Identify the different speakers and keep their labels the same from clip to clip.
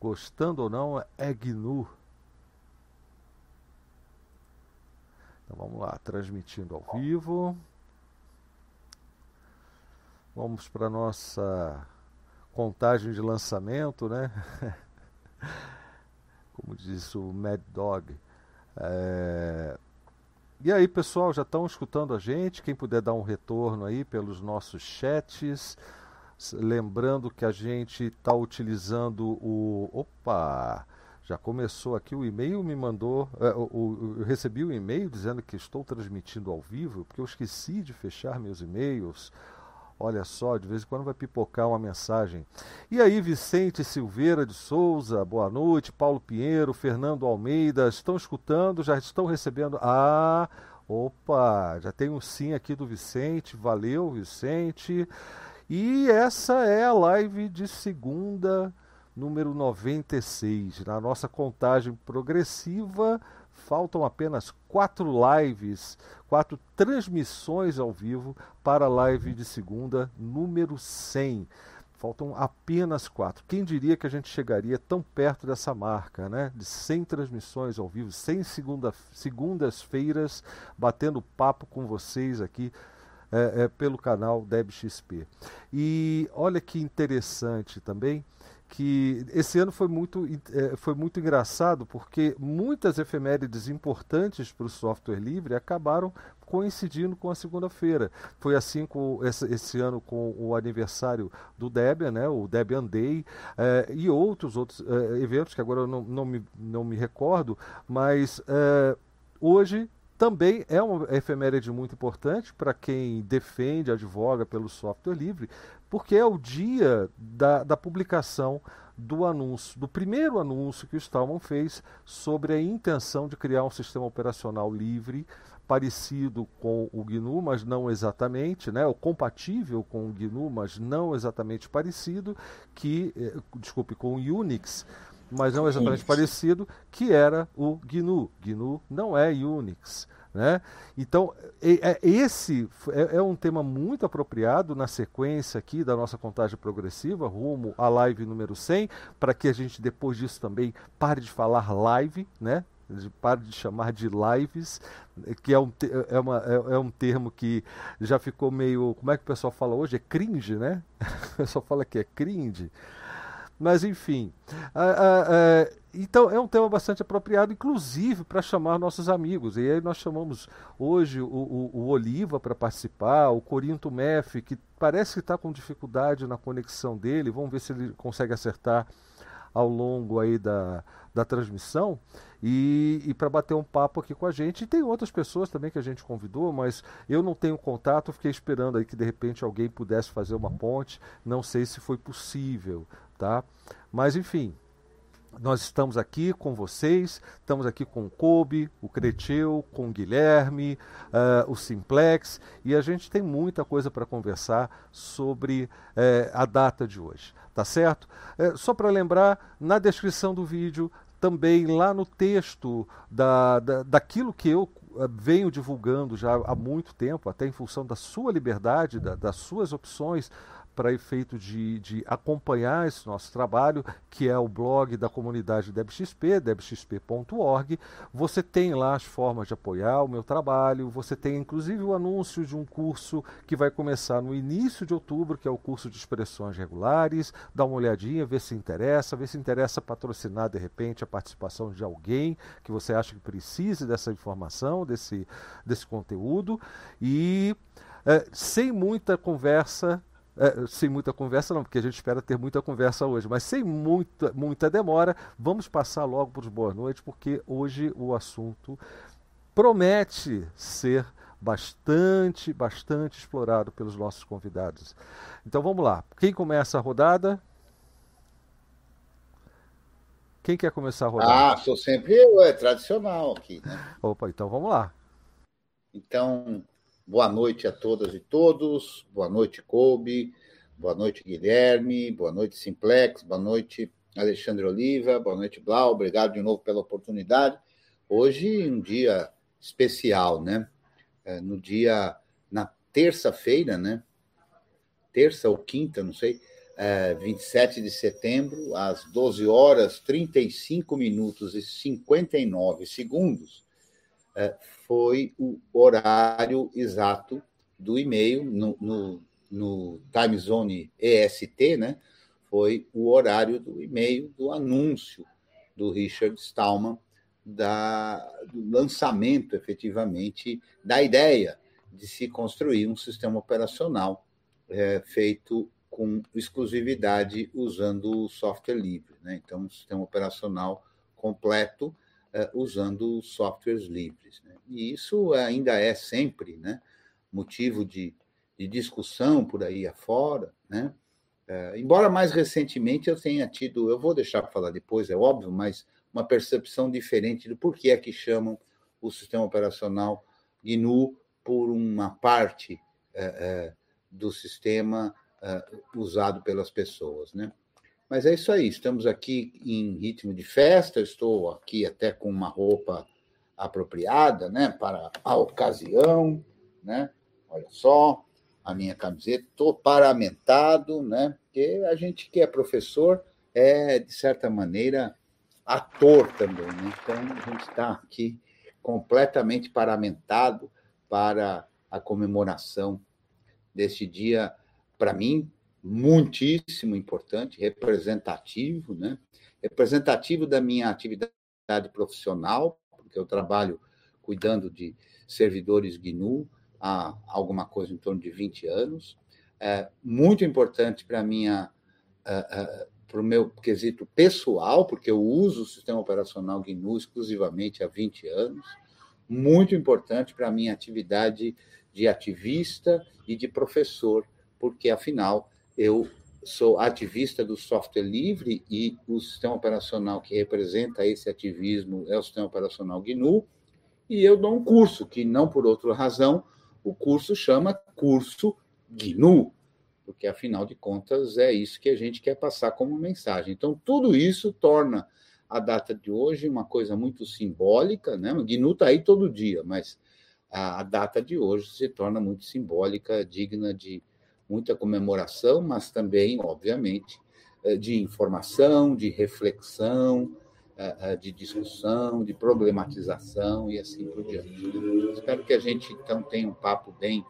Speaker 1: gostando ou não, é GNU. Então vamos lá, transmitindo ao vivo. Vamos para a nossa contagem de lançamento, né? Como diz o Mad Dog. É... E aí, pessoal, já estão escutando a gente? Quem puder dar um retorno aí pelos nossos chats. Lembrando que a gente está utilizando o. Opa! Já começou aqui o e-mail, me mandou. É, eu recebi o e-mail dizendo que estou transmitindo ao vivo, porque eu esqueci de fechar meus e-mails. Olha só, de vez em quando vai pipocar uma mensagem. E aí, Vicente Silveira de Souza, boa noite. Paulo Pinheiro, Fernando Almeida, estão escutando? Já estão recebendo? Ah, opa, já tem um sim aqui do Vicente. Valeu, Vicente. E essa é a live de segunda, número 96. Na nossa contagem progressiva, faltam apenas quatro lives, quatro transmissões ao vivo para a live de segunda, número 100. Faltam apenas quatro. Quem diria que a gente chegaria tão perto dessa marca, né? De 100 transmissões ao vivo, 100 segunda, segundas-feiras, batendo papo com vocês aqui é, é, pelo canal DebXP. E olha que interessante também que esse ano foi muito, é, foi muito engraçado porque muitas efemérides importantes para o software livre acabaram coincidindo com a segunda-feira. Foi assim com esse, esse, ano com o aniversário do Debian, né, o Debian Day, é, e outros outros é, eventos que agora eu não, não, me, não me recordo, mas é, hoje também é uma efeméride muito importante para quem defende, advoga pelo software livre, porque é o dia da, da publicação do anúncio, do primeiro anúncio que o Stallman fez sobre a intenção de criar um sistema operacional livre parecido com o GNU, mas não exatamente, né, ou compatível com o GNU, mas não exatamente parecido, que, eh, desculpe, com o Unix, mas não exatamente parecido, que era o GNU. GNU não é Unix. Né? Então, é, esse é, é, um tema muito apropriado na sequência aqui da nossa contagem progressiva, rumo à live número 100, para que a gente depois disso também pare de falar live, né? pare de chamar de lives, que é um, é, uma, é, é, um termo que já ficou meio. Como é que o pessoal fala hoje? É cringe, né? O pessoal fala que é cringe. Mas enfim. então é um tema bastante apropriado, inclusive para chamar nossos amigos. E aí nós chamamos hoje o, o, o Oliva para participar, o Corinto Meff, que parece que está com dificuldade na conexão dele. Vamos ver se ele consegue acertar ao longo aí da, da transmissão e, e para bater um papo aqui com a gente. E tem outras pessoas também que a gente convidou, mas eu não tenho contato, fiquei esperando aí que de repente alguém pudesse fazer uma ponte. Não sei se foi possível tá? Mas enfim, nós estamos aqui com vocês, estamos aqui com o Kobe, o Creteu, com o Guilherme, uh, o Simplex, e a gente tem muita coisa para conversar sobre uh, a data de hoje, tá certo? Uh, só para lembrar, na descrição do vídeo, também lá no texto da, da, daquilo que eu venho divulgando já há muito tempo, até em função da sua liberdade, da, das suas opções, para efeito de, de acompanhar esse nosso trabalho, que é o blog da comunidade DebXP, debxp.org. Você tem lá as formas de apoiar o meu trabalho, você tem inclusive o anúncio de um curso que vai começar no início de outubro, que é o curso de expressões regulares. Dá uma olhadinha, vê se interessa, vê se interessa patrocinar de repente a participação de alguém que você acha que precise dessa informação, desse, desse conteúdo. E é, sem muita conversa, é, sem muita conversa, não, porque a gente espera ter muita conversa hoje, mas sem muita, muita demora, vamos passar logo para os boas noites, porque hoje o assunto promete ser bastante, bastante explorado pelos nossos convidados. Então vamos lá. Quem começa a rodada? Quem quer começar a rodada?
Speaker 2: Ah, sou sempre eu, é tradicional aqui. Né?
Speaker 1: Opa, então vamos lá.
Speaker 2: Então, Boa noite a todas e todos. Boa noite, Kobe. Boa noite, Guilherme. Boa noite, Simplex. Boa noite, Alexandre Oliva. Boa noite, Blau. Obrigado de novo pela oportunidade. Hoje, um dia especial, né? É, no dia, na terça-feira, né? Terça ou quinta, não sei. é, 27 de setembro, às 12 horas 35 minutos e 59 segundos, foi o horário exato do e-mail no, no, no time zone EST, né? Foi o horário do e-mail do anúncio do Richard Stallman da, do lançamento, efetivamente, da ideia de se construir um sistema operacional é, feito com exclusividade usando o software livre. Né? Então, um sistema operacional completo é, usando softwares livres. Né? E isso ainda é sempre né, motivo de, de discussão por aí afora. Né? É, embora mais recentemente eu tenha tido, eu vou deixar para falar depois, é óbvio, mas uma percepção diferente do porquê é que chamam o sistema operacional GNU por uma parte é, do sistema usado pelas pessoas, né? Mas é isso aí, estamos aqui em ritmo de festa, estou aqui até com uma roupa apropriada, né, para a ocasião, né? Olha só, a minha camiseta, estou paramentado, né? Porque a gente que é professor é, de certa maneira, ator também. Né? Então, a gente está aqui completamente paramentado para a comemoração deste dia, para mim, muitíssimo importante, representativo, né? representativo da minha atividade profissional, porque eu trabalho cuidando de servidores GNU há alguma coisa em torno de 20 anos, é muito importante para minha uh, uh, para o meu quesito pessoal, porque eu uso o sistema operacional GNU exclusivamente há 20 anos, muito importante para a minha atividade de ativista e de professor, porque, afinal, eu sou ativista do software livre e o sistema operacional que representa esse ativismo é o sistema operacional GNU, e eu dou um curso, que não por outra razão, o curso chama Curso GNU, porque afinal de contas é isso que a gente quer passar como mensagem. Então, tudo isso torna a data de hoje uma coisa muito simbólica, né? O GNU está aí todo dia, mas a, a data de hoje se torna muito simbólica, digna de muita comemoração, mas também, obviamente, eh, de informação, de reflexão, eh, eh, de discussão, de problematização e assim por diante. Espero que a gente, então, tenha um papo bem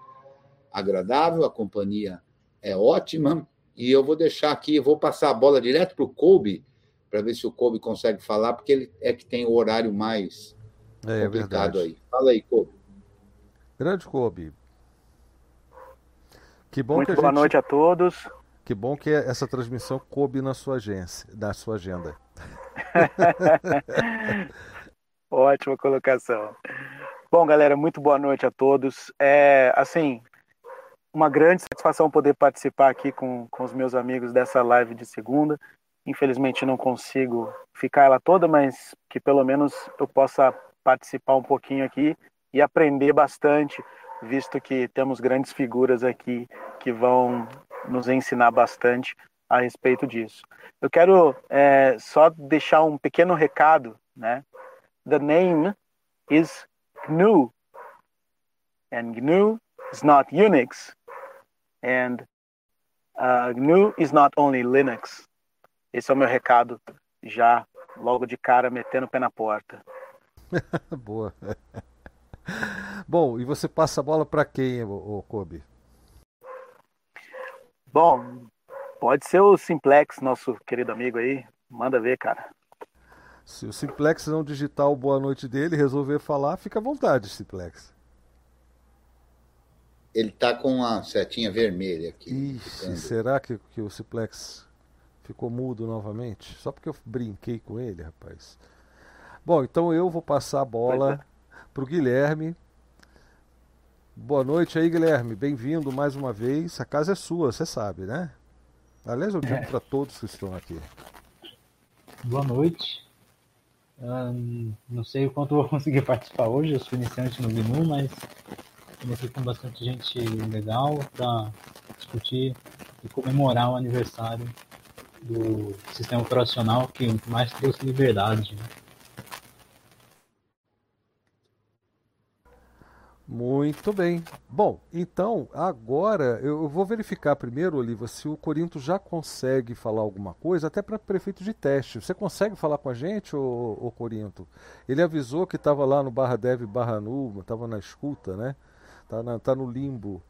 Speaker 2: agradável, a companhia é ótima. E eu vou deixar aqui, vou passar a bola direto para o Kobe, para ver se o Kobe consegue falar, porque ele é que tem o horário mais é, é complicado é aí. Fala aí, Kobe.
Speaker 1: Grande Kobe.
Speaker 3: Que bom Muito que a boa gente... noite a todos.
Speaker 1: Que bom que essa transmissão coube na sua agência, na sua agenda.
Speaker 3: Ótima colocação. Bom, galera, muito boa noite a todos. É, assim, uma grande satisfação poder participar aqui com, com os meus amigos dessa live de segunda. Infelizmente não consigo ficar ela toda, mas que pelo menos eu possa participar um pouquinho aqui e aprender bastante, visto que temos grandes figuras aqui que vão nos ensinar bastante a respeito disso. Eu quero é, só deixar um pequeno recado, né? The name is GNU, and GNU is not Unix. And uh, GNU is not only Linux. Esse é o meu recado já logo de cara metendo o pé na porta.
Speaker 1: Boa. Bom, e você passa a bola para quem, o Kobe?
Speaker 3: Bom, pode ser o Simplex, nosso querido amigo aí. Manda ver, cara.
Speaker 1: Se o Simplex não digitar o boa noite dele resolver falar, fica à vontade, Simplex
Speaker 2: ele está com a setinha vermelha aqui.
Speaker 1: Ixi, será que, que o Ciplex ficou mudo novamente? Só porque eu brinquei com ele, rapaz. Bom, então eu vou passar a bola é. para o Guilherme. Boa noite aí, Guilherme. Bem-vindo mais uma vez. A casa é sua, você sabe, né? Aliás, eu digo é. para todos que estão aqui.
Speaker 4: Boa noite. Um, não sei o quanto vou conseguir participar hoje, eu sou iniciante no GNU, mas Comecei com bastante gente legal para discutir e comemorar o aniversário do sistema operacional que mais trouxe liberdade. Né?
Speaker 1: Muito bem. Bom, então, agora eu vou verificar primeiro, Oliva, se o Corinto já consegue falar alguma coisa, até para prefeito de teste. Você consegue falar com a gente, ô, ô Corinto? Ele avisou que estava lá no Barra Dev Barra Nu, estava na escuta, né? Está tá no limbo.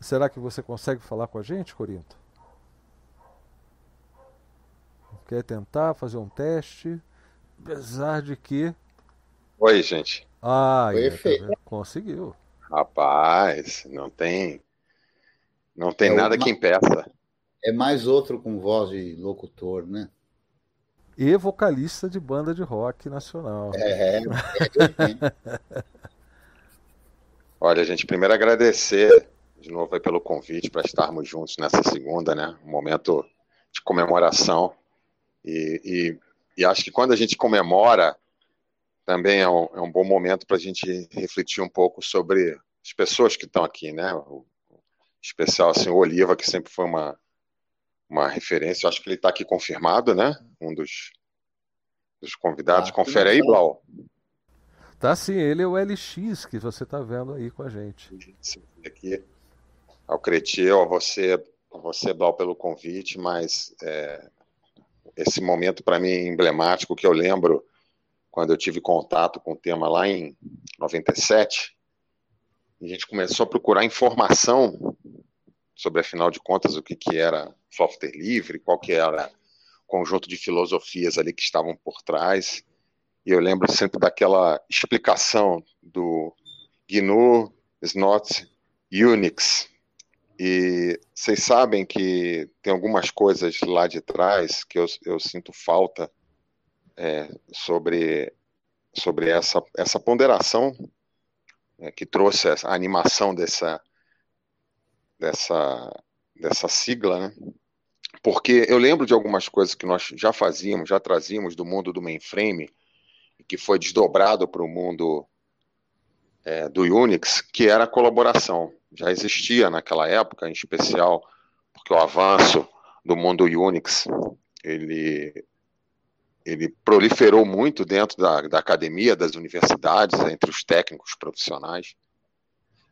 Speaker 1: Será que você consegue falar com a gente, Corinto? Quer tentar fazer um teste? Apesar de que.
Speaker 5: Oi, gente.
Speaker 1: Ah, é, conseguiu.
Speaker 5: Rapaz, não tem. Não tem é nada uma... que impeça.
Speaker 2: É mais outro com voz de locutor, né?
Speaker 1: E vocalista de banda de rock nacional.
Speaker 2: É, é,
Speaker 5: é Olha, gente, primeiro agradecer de novo pelo convite para estarmos juntos nessa segunda, né? Um momento de comemoração. E, e, e acho que quando a gente comemora, também é um, é um bom momento para a gente refletir um pouco sobre as pessoas que estão aqui, né? O, especial assim, o Oliva, que sempre foi uma, uma referência. Eu acho que ele está aqui confirmado, né? Um dos, dos convidados. Ah, Confere aí, Blau.
Speaker 1: Tá sim, ele é o LX que você está vendo aí com a gente.
Speaker 5: Aqui, ao Cretil, a você, a você, Blau, pelo convite, mas é, esse momento para mim é emblemático que eu lembro quando eu tive contato com o tema lá em 97, a gente começou a procurar informação sobre, afinal de contas, o que, que era software livre, qual que era o conjunto de filosofias ali que estavam por trás. E eu lembro sempre daquela explicação do GNU is not Unix. E vocês sabem que tem algumas coisas lá de trás que eu, eu sinto falta é, sobre, sobre essa, essa ponderação é, que trouxe a animação dessa, dessa, dessa sigla, né? porque eu lembro de algumas coisas que nós já fazíamos, já trazíamos do mundo do mainframe, que foi desdobrado para o mundo é, do Unix, que era a colaboração. Já existia naquela época, em especial, porque o avanço do mundo Unix ele ele proliferou muito dentro da, da academia, das universidades, entre os técnicos profissionais.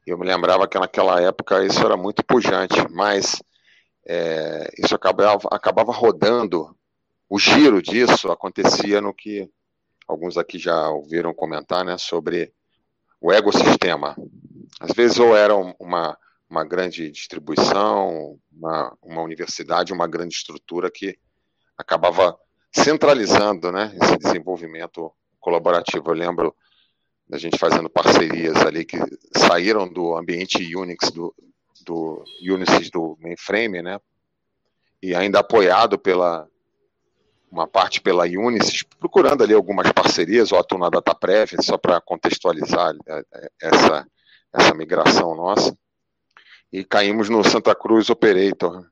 Speaker 5: Eu me lembrava que naquela época isso era muito pujante, mas é, isso acabava, acabava rodando. O giro disso acontecia no que alguns aqui já ouviram comentar, né, sobre o ecossistema. Às vezes ou era uma, uma grande distribuição, uma, uma universidade, uma grande estrutura que acabava centralizando né, esse desenvolvimento colaborativo. Eu lembro da gente fazendo parcerias ali que saíram do ambiente Unix, do, do Unisys do mainframe, né, e ainda apoiado pela uma parte pela Unisys, procurando ali algumas parcerias, ou a na DataPrev, só para contextualizar é, é, essa, essa migração nossa, e caímos no Santa Cruz Operator,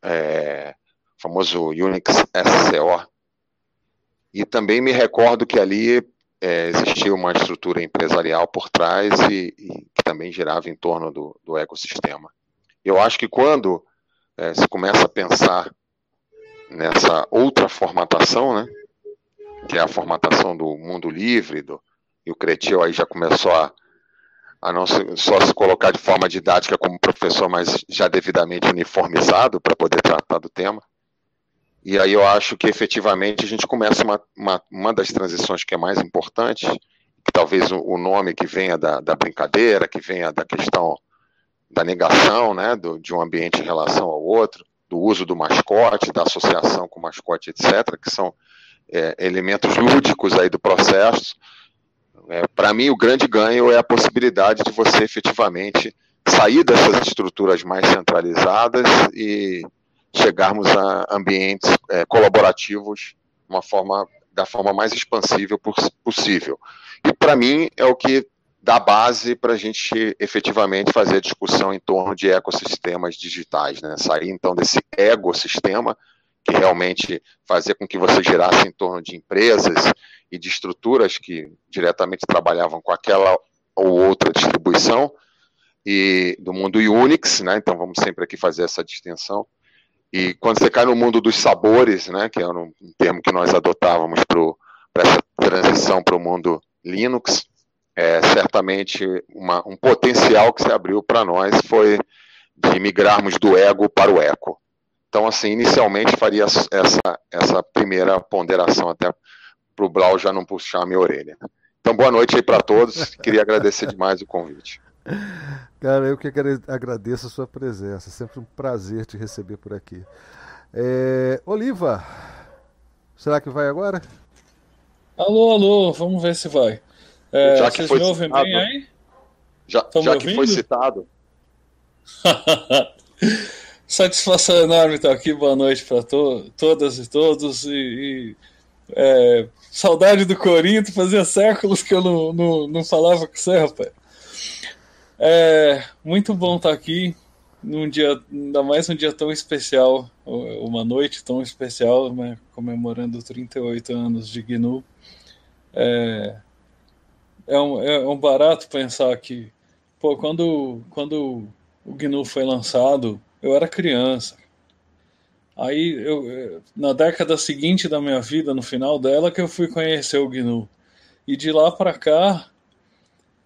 Speaker 5: é, famoso Unix SCO. E também me recordo que ali é, existia uma estrutura empresarial por trás e, e, que também girava em torno do, do ecossistema. Eu acho que quando é, se começa a pensar nessa outra formatação, né, que é a formatação do mundo livre, do, e o Cretil aí já começou a, a não se, só se colocar de forma didática como professor, mas já devidamente uniformizado para poder tratar do tema. E aí eu acho que efetivamente a gente começa uma, uma, uma das transições que é mais importante, que talvez o, o nome que venha da, da, brincadeira, que venha da questão da negação né, do, de um ambiente em relação ao outro, do uso do mascote, da associação com o mascote, etc., que são é, elementos lúdicos aí do processo. É, Para mim, o grande ganho é a possibilidade de você efetivamente sair dessas estruturas mais centralizadas e chegarmos a ambientes é, colaborativos uma forma, da forma mais expansível possível. E para mim é o que dá base para a gente efetivamente fazer a discussão em torno de ecossistemas digitais, né? Sair então desse ecossistema que realmente fazia com que você girasse em torno de empresas e de estruturas que diretamente trabalhavam com aquela ou outra distribuição e do mundo Unix, né? Então vamos sempre aqui fazer essa distinção e quando você cai no mundo dos sabores, né, que é um termo que nós adotávamos para essa transição para o mundo Linux, é, certamente uma, um potencial que se abriu para nós foi de migrarmos do ego para o eco. Então, assim, inicialmente faria essa, essa primeira ponderação até para o Blau já não puxar a minha orelha. Então, boa noite aí para todos. Queria agradecer demais o convite.
Speaker 1: Cara, eu que agradeço a sua presença. Sempre um prazer te receber por aqui. É... Oliva, será que vai agora?
Speaker 6: Alô, alô, vamos ver se vai. É, já que foi citado, bem aí?
Speaker 5: Já, já que foi citado.
Speaker 6: Satisfação enorme estar aqui. Boa noite para to todas e todos. E, e é, saudade do Corinto. Fazia séculos que eu não, não, não falava com você, rapaz. É muito bom estar aqui num dia, ainda mais um dia tão especial, uma noite tão especial, né, comemorando 38 anos de GNU. É, é, um, é um barato pensar que, pô, quando, quando o GNU foi lançado, eu era criança. Aí, eu, na década seguinte da minha vida, no final dela, que eu fui conhecer o GNU. E de lá para cá,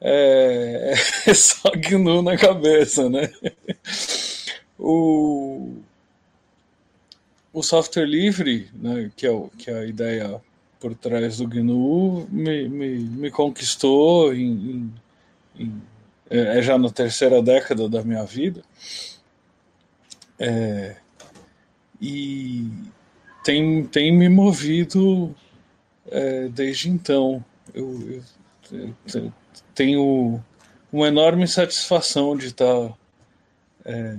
Speaker 6: é, é só GNU na cabeça, né? O, o software livre, né, que, é o, que é a ideia por trás do GNU, me, me, me conquistou em, em, em, é, é já na terceira década da minha vida. É, e tem, tem me movido é, desde então. Eu, eu, eu, tenho uma enorme satisfação de estar é,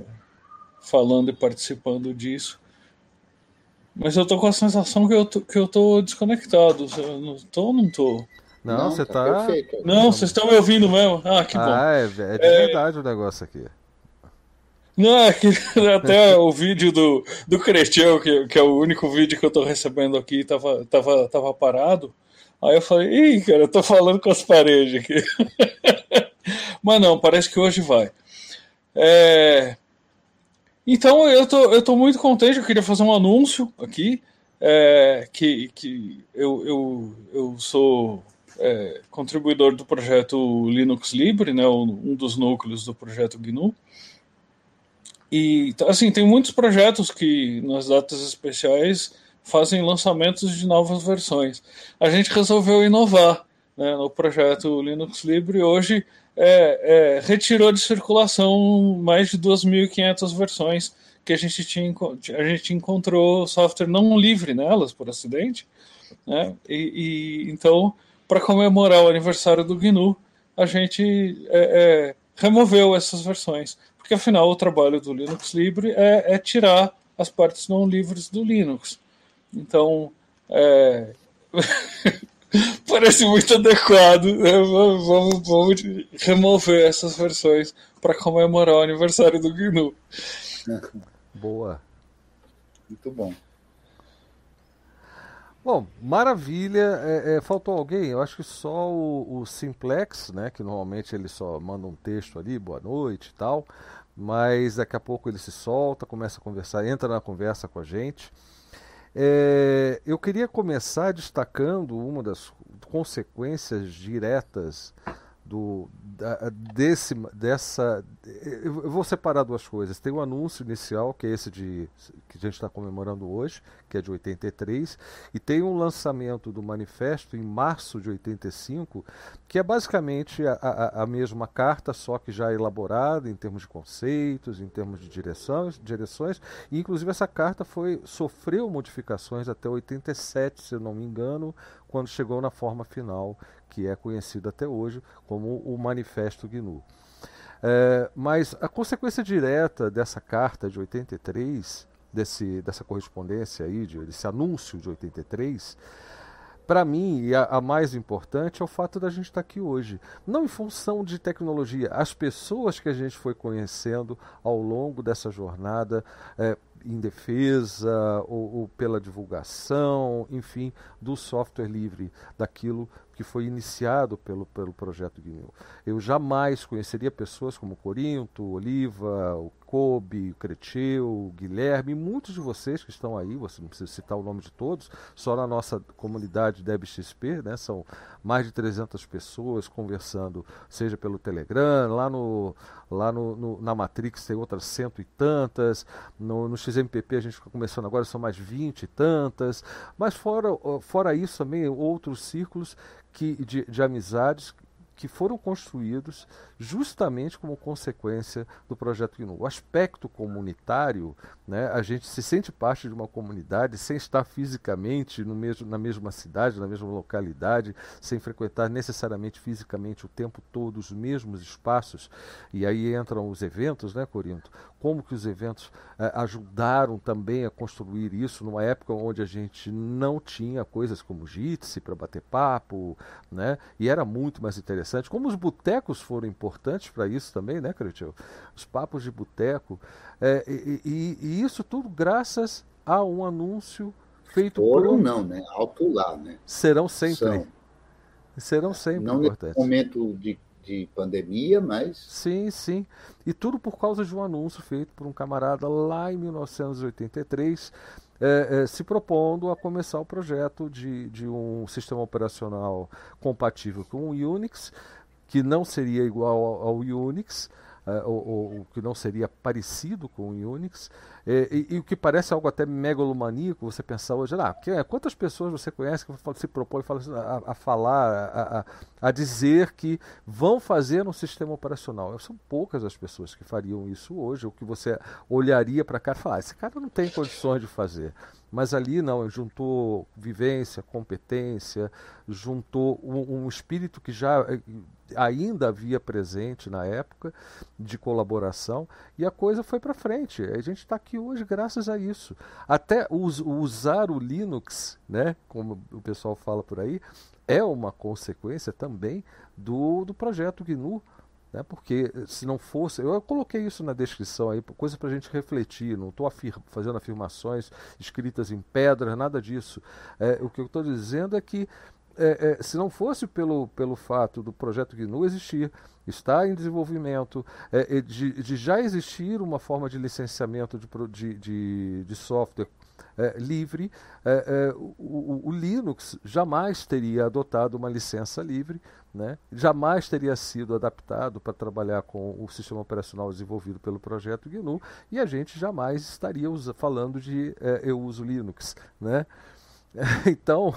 Speaker 6: falando e participando disso. Mas eu tô com a sensação que eu tô, que eu tô desconectado. Eu não tô ou não tô?
Speaker 1: Não, não você tá. tá...
Speaker 6: Não, vocês estão me ouvindo mesmo? Ah, que bom.
Speaker 1: Ah, é, é de é... verdade o negócio aqui.
Speaker 6: Não, é que até o vídeo do, do Cretião, que, que é o único vídeo que eu tô recebendo aqui, tava, tava, tava parado. Aí eu falei, ih, cara, eu tô falando com as paredes aqui. Mas não, parece que hoje vai. É... Então eu tô, eu tô muito contente, eu queria fazer um anúncio aqui. É, que, que eu, eu, eu sou é, contribuidor do projeto Linux Libre, né, um dos núcleos do projeto GNU. E, assim, tem muitos projetos que nas datas especiais fazem lançamentos de novas versões. A gente resolveu inovar né, no projeto Linux Libre. Hoje é, é, retirou de circulação mais de 2.500 versões que a gente tinha a gente encontrou software não livre nelas por acidente, né? E, e então para comemorar o aniversário do GNU a gente é, é removeu essas versões porque afinal o trabalho do Linux Libre é, é tirar as partes não livres do Linux. Então, é... parece muito adequado. Né? Vamos, vamos, vamos, remover essas versões para comemorar o aniversário do GNU.
Speaker 1: Boa.
Speaker 2: Muito bom.
Speaker 1: Bom, maravilha. É, é, faltou alguém? Eu acho que só o, o, Simplex, né? Que normalmente ele só manda um texto ali, boa noite e tal. Mas daqui a pouco ele se solta, começa a conversar, entra na conversa com a gente. É, eu queria começar destacando uma das consequências diretas do, da, desse, dessa. Eu vou separar duas coisas. Tem o anúncio inicial, que é esse de que a gente está comemorando hoje, que é de 83, e tem um lançamento do manifesto em março de 85, que é basicamente a, a, a mesma carta, só que já elaborada em termos de conceitos, em termos de direções, direções, e inclusive essa carta foi sofreu modificações até 87, se eu não me engano, quando chegou na forma final, que é conhecido até hoje como o Manifesto GNU. É, mas a consequência direta dessa carta de 83, desse, dessa correspondência aí, de, desse anúncio de 83, para mim, e a, a, mais importante é o fato da gente estar tá aqui hoje. Não em função de tecnologia, as pessoas que a gente foi conhecendo ao longo dessa jornada, é, em defesa ou, ou, pela divulgação, enfim, do software livre, daquilo que foi iniciado pelo, pelo projeto GNU. Eu jamais conheceria pessoas como Corinto, Oliva, o Kobe, o Creteu, o Guilherme, muitos de vocês que estão aí, você não precisa citar o nome de todos, só na nossa comunidade DebXP, né, são mais de 300 pessoas conversando, seja pelo Telegram, lá, no, lá no, no na Matrix tem outras cento e tantas, no, no XMPP a gente está começando agora, são mais vinte e tantas, mas fora, fora isso também outros círculos que, de, de amizades que foram construídos justamente como consequência do projeto GNU. O aspecto comunitário, né, a gente se sente parte de uma comunidade sem estar fisicamente no mesmo, na mesma cidade, na mesma localidade, sem frequentar necessariamente fisicamente o tempo todo os mesmos espaços. E aí entram os eventos, né, Corinto? Como que os eventos eh, ajudaram também a construir isso numa época onde a gente não tinha coisas como Jitsi para bater papo, né? E era muito mais interessante. Como os botecos foram importantes para isso também, né, Cretil? Os papos de boteco. É, e, e, e, isso tudo graças a um anúncio feito
Speaker 2: Foram, por. Um... não, né? Alto lá, né?
Speaker 1: Serão sempre. São. Serão sempre
Speaker 2: não importantes. Nesse momento de, de pandemia, mas.
Speaker 1: Sim, sim. E tudo por causa de um anúncio feito por um camarada lá em 1983. É, é, se propondo a começar o projeto de, de um sistema operacional compatível com o Unix, que não seria igual ao, ao Unix, uh, ou, ou, que não seria parecido com o Unix, e, e, e, o que parece algo até megalomaníaco, você pensar hoje, ah, que, quantas pessoas você conhece que se propõe a, a falar, a, a, a, dizer que vão fazer um sistema operacional? São poucas as pessoas que fariam isso hoje, o que você olharia para cá e falar, ah, esse cara não tem condições de fazer. Mas ali não, juntou vivência, competência, juntou um, um espírito que já ainda havia presente na época de colaboração e a coisa foi para frente. A gente está aqui hoje graças a isso. Até us, usar o Linux, né, como o pessoal fala por aí, é uma consequência também do, do projeto GNU né? Porque eh, se não fosse, eu coloquei isso na descrição aí, coisa para a gente refletir, não estou fazendo afirmações escritas em pedra, nada disso. É, o que eu estou dizendo é que é, é, se não fosse pelo, pelo fato do projeto GNU existir, está em desenvolvimento, é, de, de, já existir uma forma de licenciamento de, de, de, de software é, livre, é, é, o, o, Linux jamais teria adotado uma licença livre, né? jamais teria sido adaptado para trabalhar com o sistema operacional desenvolvido pelo projeto GNU e a gente jamais estaria falando de eu uso Linux. Né? Então,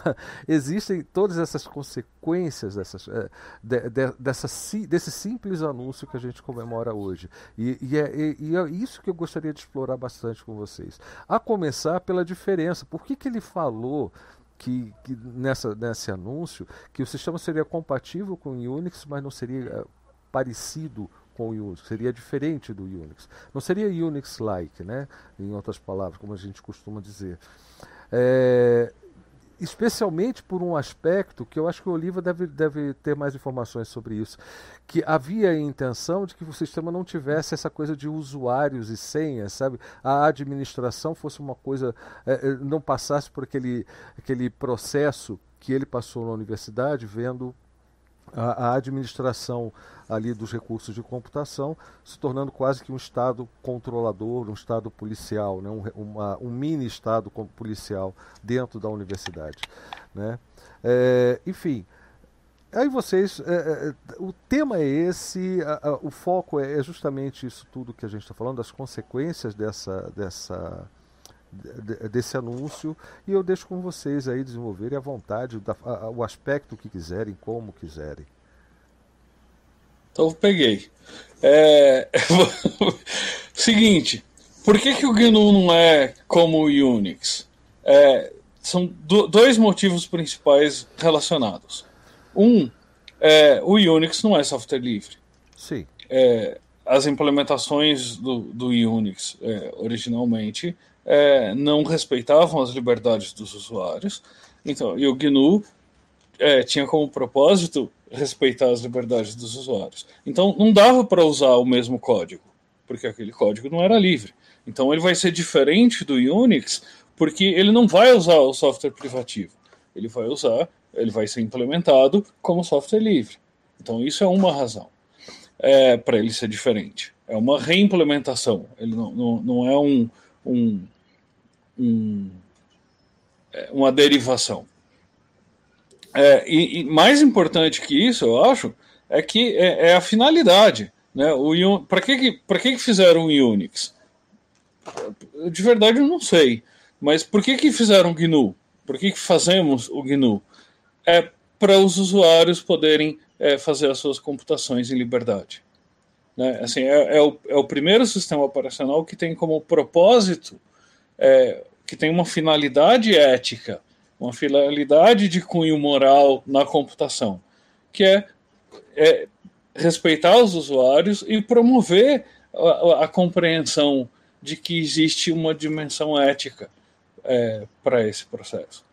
Speaker 1: existem todas essas consequências dessas, é, de, de, dessa, desse simples anúncio que a gente comemora hoje. E, e, é, e, é, isso que eu gostaria de explorar bastante com vocês. A começar pela diferença. Por que, que ele falou que, que nessa, nesse anúncio que o sistema seria compatível com o Unix, mas não seria é, parecido com o Unix, seria diferente do Unix. Não seria Unix-like, né? em outras palavras, como a gente costuma dizer. É, especialmente por um aspecto que eu acho que o Oliva deve, deve ter mais informações sobre isso, que havia a intenção de que o sistema não tivesse essa coisa de usuários e senhas, sabe? A administração fosse uma coisa, é, não passasse por aquele, aquele processo que ele passou na universidade, vendo a, administração ali dos recursos de computação se tornando quase que um estado controlador, um estado policial, né? um, uma, um mini estado policial dentro da universidade. Né? É, enfim, aí vocês, é, é, o tema é esse, a, a, o foco é, é, justamente isso tudo que a gente está falando, das consequências dessa, dessa desse anúncio e eu deixo com vocês aí desenvolverem à vontade da, a, o aspecto que quiserem, como quiserem.
Speaker 6: Então peguei. É... Seguinte, por que, que o GNU não é como o Unix? É, são do, dois motivos principais relacionados. Um, é, o Unix não é software livre.
Speaker 1: Sim.
Speaker 6: É, as implementações do, do Unix é, originalmente é, não respeitavam as liberdades dos usuários. Então, e o GNU é, tinha como propósito respeitar as liberdades dos usuários. Então, não dava para usar o mesmo código, porque aquele código não era livre. Então, ele vai ser diferente do Unix, porque ele não vai usar o software privativo. ele vai usar, ele vai ser implementado como software livre. Então isso é uma razão é, para ele ser diferente. É uma reimplementação. Ele não, não, não é um, um, um é, uma derivação. É, e, e, mais importante que isso, eu acho, é que é, é a finalidade. Né? Para que, que, que fizeram o Unix? De verdade, eu não sei. Mas por que, que fizeram o GNU? Por que, que fazemos o GNU? É para os usuários poderem é, fazer as suas computações em liberdade. Né? Assim, é, é, o, é o primeiro sistema operacional que tem como propósito, é, que tem uma finalidade ética, uma finalidade de cunho moral na computação, que é, é respeitar os usuários e promover a, a, compreensão de que existe uma dimensão ética é, para esse processo.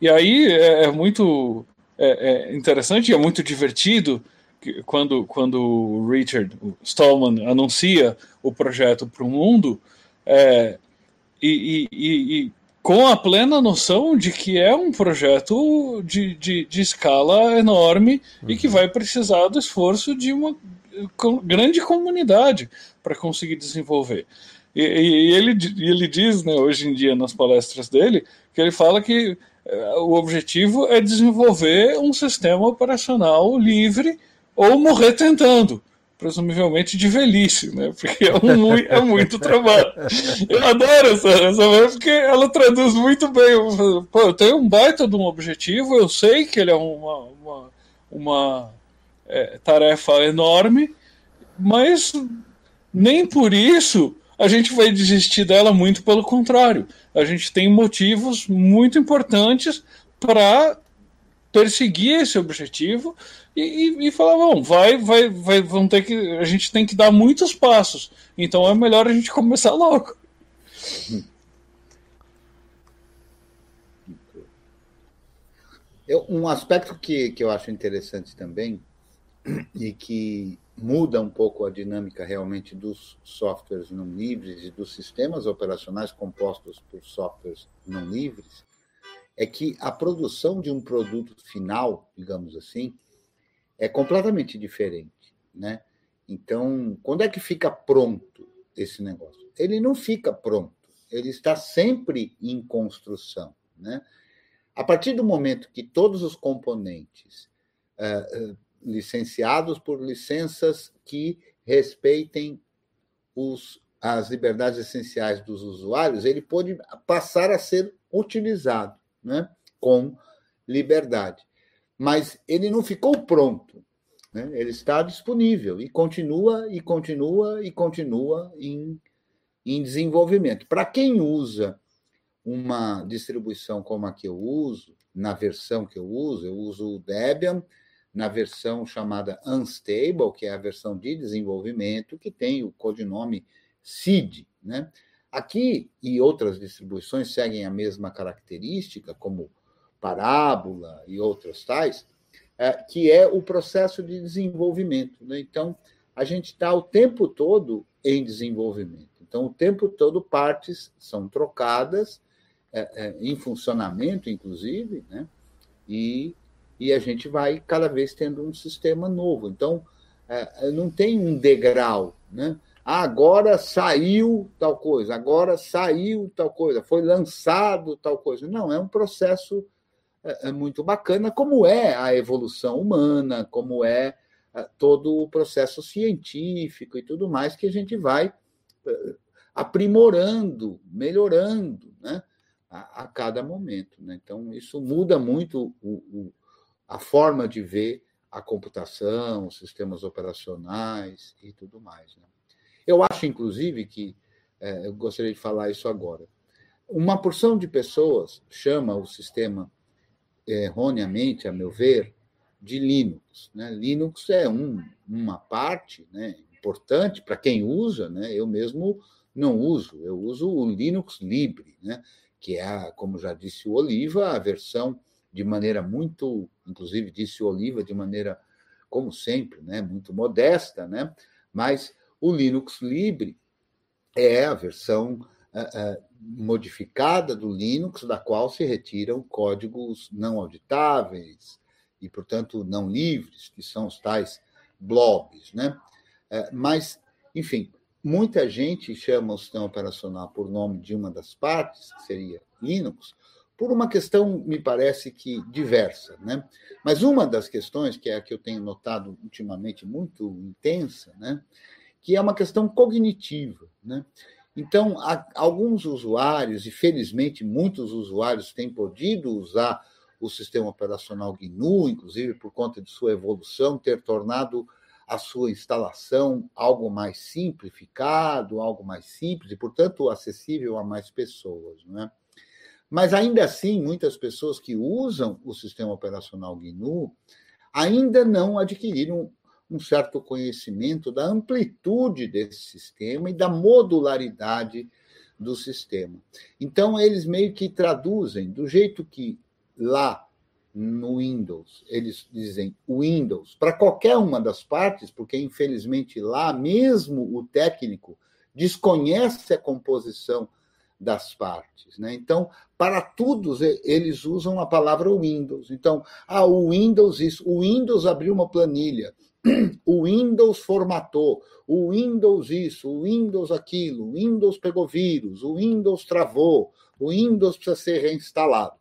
Speaker 6: E aí é, é muito é, é interessante é muito divertido que, quando, quando o Richard Stallman anuncia o projeto para o mundo é, e, e, e, com a plena noção de que é um projeto de, de, de escala enorme uhum. e que uhum. vai precisar do esforço de uma grande comunidade para conseguir desenvolver. E, e, ele, ele diz, né, hoje em dia, nas palestras dele, que ele fala que é, o objetivo é desenvolver um sistema operacional livre ou morrer tentando presumivelmente de velhice, né? Porque é, um, é muito trabalho. Eu adoro essa, essa porque ela traduz muito bem. Pô, eu tenho um baita de um objetivo, eu sei que ele é uma, uma, uma é, tarefa enorme, mas nem por isso a gente vai desistir dela, muito pelo contrário. A gente tem motivos muito importantes para perseguir esse objetivo e, e, e falar, bom, vai, vai, vai, vão ter que, a gente tem que dar muitos passos. Então é melhor a gente começar logo.
Speaker 2: Eu, um aspecto que, que eu acho interessante também e que muda um pouco a dinâmica realmente dos softwares não livres e dos sistemas operacionais compostos por softwares não livres é que a produção de um produto final, digamos assim, é completamente diferente, né? Então, quando é que fica pronto esse negócio? Ele não fica pronto, ele está sempre em construção, né? A partir do momento que todos os componentes uh, licenciados por licenças que respeitem os, as liberdades essenciais dos usuários, ele pode passar a ser utilizado né, com liberdade mas ele não ficou pronto. Né? Ele está disponível e continua, e continua, e continua em, em desenvolvimento. Para quem usa uma distribuição como a que eu uso, na versão que eu uso, eu uso o Debian na versão chamada Unstable, que é a versão de desenvolvimento, que tem o codinome SID. Né? Aqui e outras distribuições seguem a mesma característica, como parábola e outras tais, é, que é o processo de desenvolvimento. Né? Então, a gente está o tempo todo em desenvolvimento. Então, o tempo todo partes são trocadas, é, é, em funcionamento, inclusive, né? e, e a gente vai cada vez tendo um sistema novo. Então, é, não tem um degrau, né? Agora saiu tal coisa, agora saiu tal coisa, foi lançado tal coisa. Não, é um processo é, é muito bacana, como é a evolução humana, como é, é todo o processo científico e tudo mais que a gente vai aprimorando, melhorando né, a, a cada momento. Né? Então, isso muda muito o, o, a forma de ver a computação, os sistemas operacionais e tudo mais. Né? Eu acho, inclusive, que é, eu gostaria de falar isso agora. Uma porção de pessoas chama o sistema erroneamente, a meu ver, de Linux. Né? Linux é um, uma parte né, importante para quem usa, né? eu mesmo não uso, eu uso o Linux Libre, né? que é, como já disse o Oliva, a versão de maneira muito, inclusive disse o Oliva de maneira, como sempre, né? muito modesta, né? mas o Linux Libre é a versão uh, modificada do Linux, da qual se retiram códigos não auditáveis e, portanto, não livres, que são os tais blobs. Né? Uh, mas, enfim, muita gente chama o sistema operacional por nome de uma das partes, que seria Linux, por uma questão, me parece que diversa. Né? Mas uma das questões, que é a que eu tenho notado ultimamente muito intensa, né? Que é uma questão cognitiva. Né? Então, alguns usuários, e felizmente muitos usuários têm podido usar o sistema operacional GNU, inclusive por conta de sua evolução, ter tornado a sua instalação algo mais simplificado, algo mais simples e, portanto, acessível a mais pessoas. Né? Mas ainda assim, muitas pessoas que usam o sistema operacional GNU ainda não adquiriram um certo conhecimento da amplitude desse sistema e da modularidade do sistema. Então, eles meio que traduzem do jeito que lá no Windows eles dizem Windows para qualquer uma das partes, porque infelizmente lá mesmo o técnico desconhece a composição das partes. Né? Então, para todos, eles usam a palavra Windows. Então, ah, o Windows isso, o Windows abriu uma planilha, o Windows formatou, o Windows isso, o Windows aquilo, o Windows pegou vírus, o Windows travou, o Windows precisa ser reinstalado.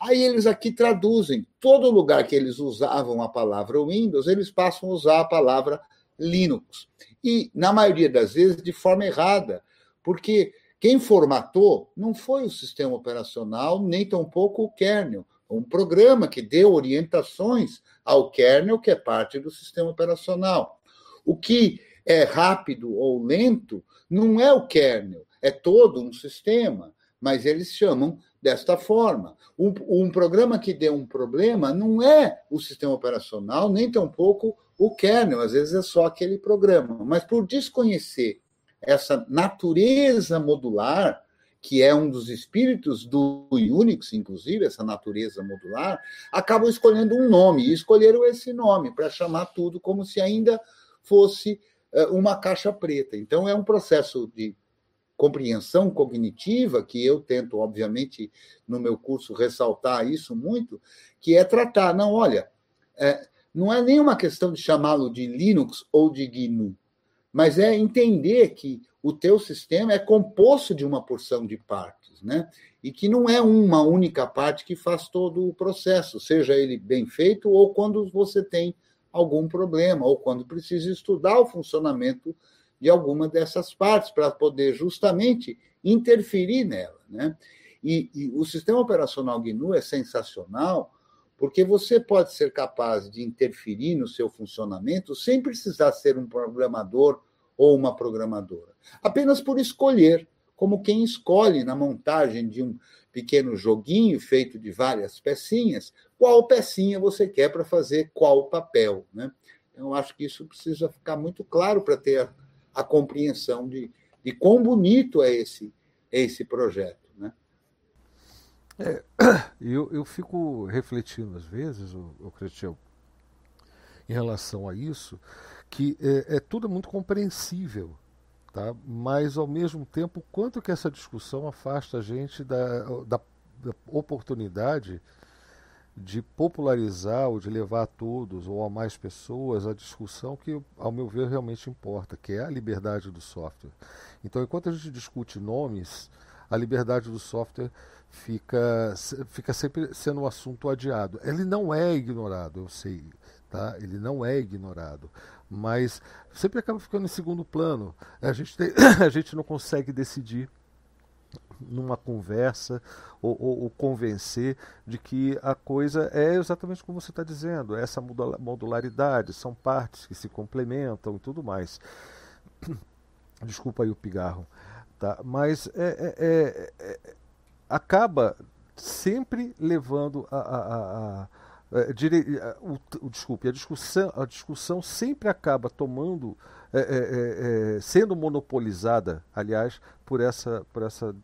Speaker 2: Aí eles aqui traduzem, todo lugar que eles usavam a palavra Windows, eles passam a usar a palavra Linux. E, na maioria das vezes, de forma errada, porque quem formatou não foi o sistema operacional, nem tampouco o kernel. Um programa que deu orientações ao kernel, que é parte do sistema operacional. O que é rápido ou lento não é o kernel, é todo um sistema, mas eles chamam desta forma. Um, um, programa que deu um problema não é o sistema operacional, nem tampouco o kernel, às vezes é só aquele programa. Mas por desconhecer essa natureza modular, que é um dos espíritos do Unix, inclusive, essa natureza modular, acabam escolhendo um nome, e escolheram esse nome para chamar tudo como se ainda fosse eh, uma caixa preta. Então, é um processo de compreensão cognitiva, que eu tento, obviamente, no meu curso ressaltar isso muito, que é tratar, não, olha, é, não é nenhuma questão de chamá-lo de Linux ou de GNU mas é entender que o teu sistema é composto de uma porção de partes, né? E que não é uma única parte que faz todo o processo, seja ele bem feito ou quando você tem algum problema ou quando precisa estudar o funcionamento de alguma dessas partes para poder justamente interferir nela, né? E, e o sistema operacional GNU é sensacional porque você pode ser capaz de interferir no seu funcionamento sem precisar ser um programador ou uma programadora. Apenas por escolher, como quem escolhe na montagem de um pequeno joguinho feito de várias pecinhas, qual pecinha você quer para fazer qual papel. Né? Então, acho que isso precisa ficar muito claro para ter a, a compreensão de, de quão bonito é esse, esse projeto.
Speaker 1: É, eu, eu fico refletindo às vezes, o, o em relação a isso, que é, é tudo muito compreensível, tá? mas ao mesmo tempo, quanto que essa discussão afasta a gente da, da, da oportunidade de popularizar ou de levar a todos ou a mais pessoas a discussão que, ao meu ver, realmente importa, que é a liberdade do software. Então, enquanto a gente discute nomes, a liberdade do software fica, fica sempre sendo um assunto adiado. Ele não é ignorado, eu sei, tá? Ele não é ignorado, mas sempre acaba ficando em segundo plano. A gente, tem, a gente não consegue decidir numa conversa ou, ou, ou, convencer de que a coisa é exatamente como você está dizendo, essa modularidade, são partes que se complementam e tudo mais. Desculpa aí o pigarro. Tá? Mas é, é, é, é acaba sempre levando a, a, a, a dire, o, o, desculpe, a discussão, a discussão sempre acaba tomando, é, é, é, sendo monopolizada, aliás, por essa, por essa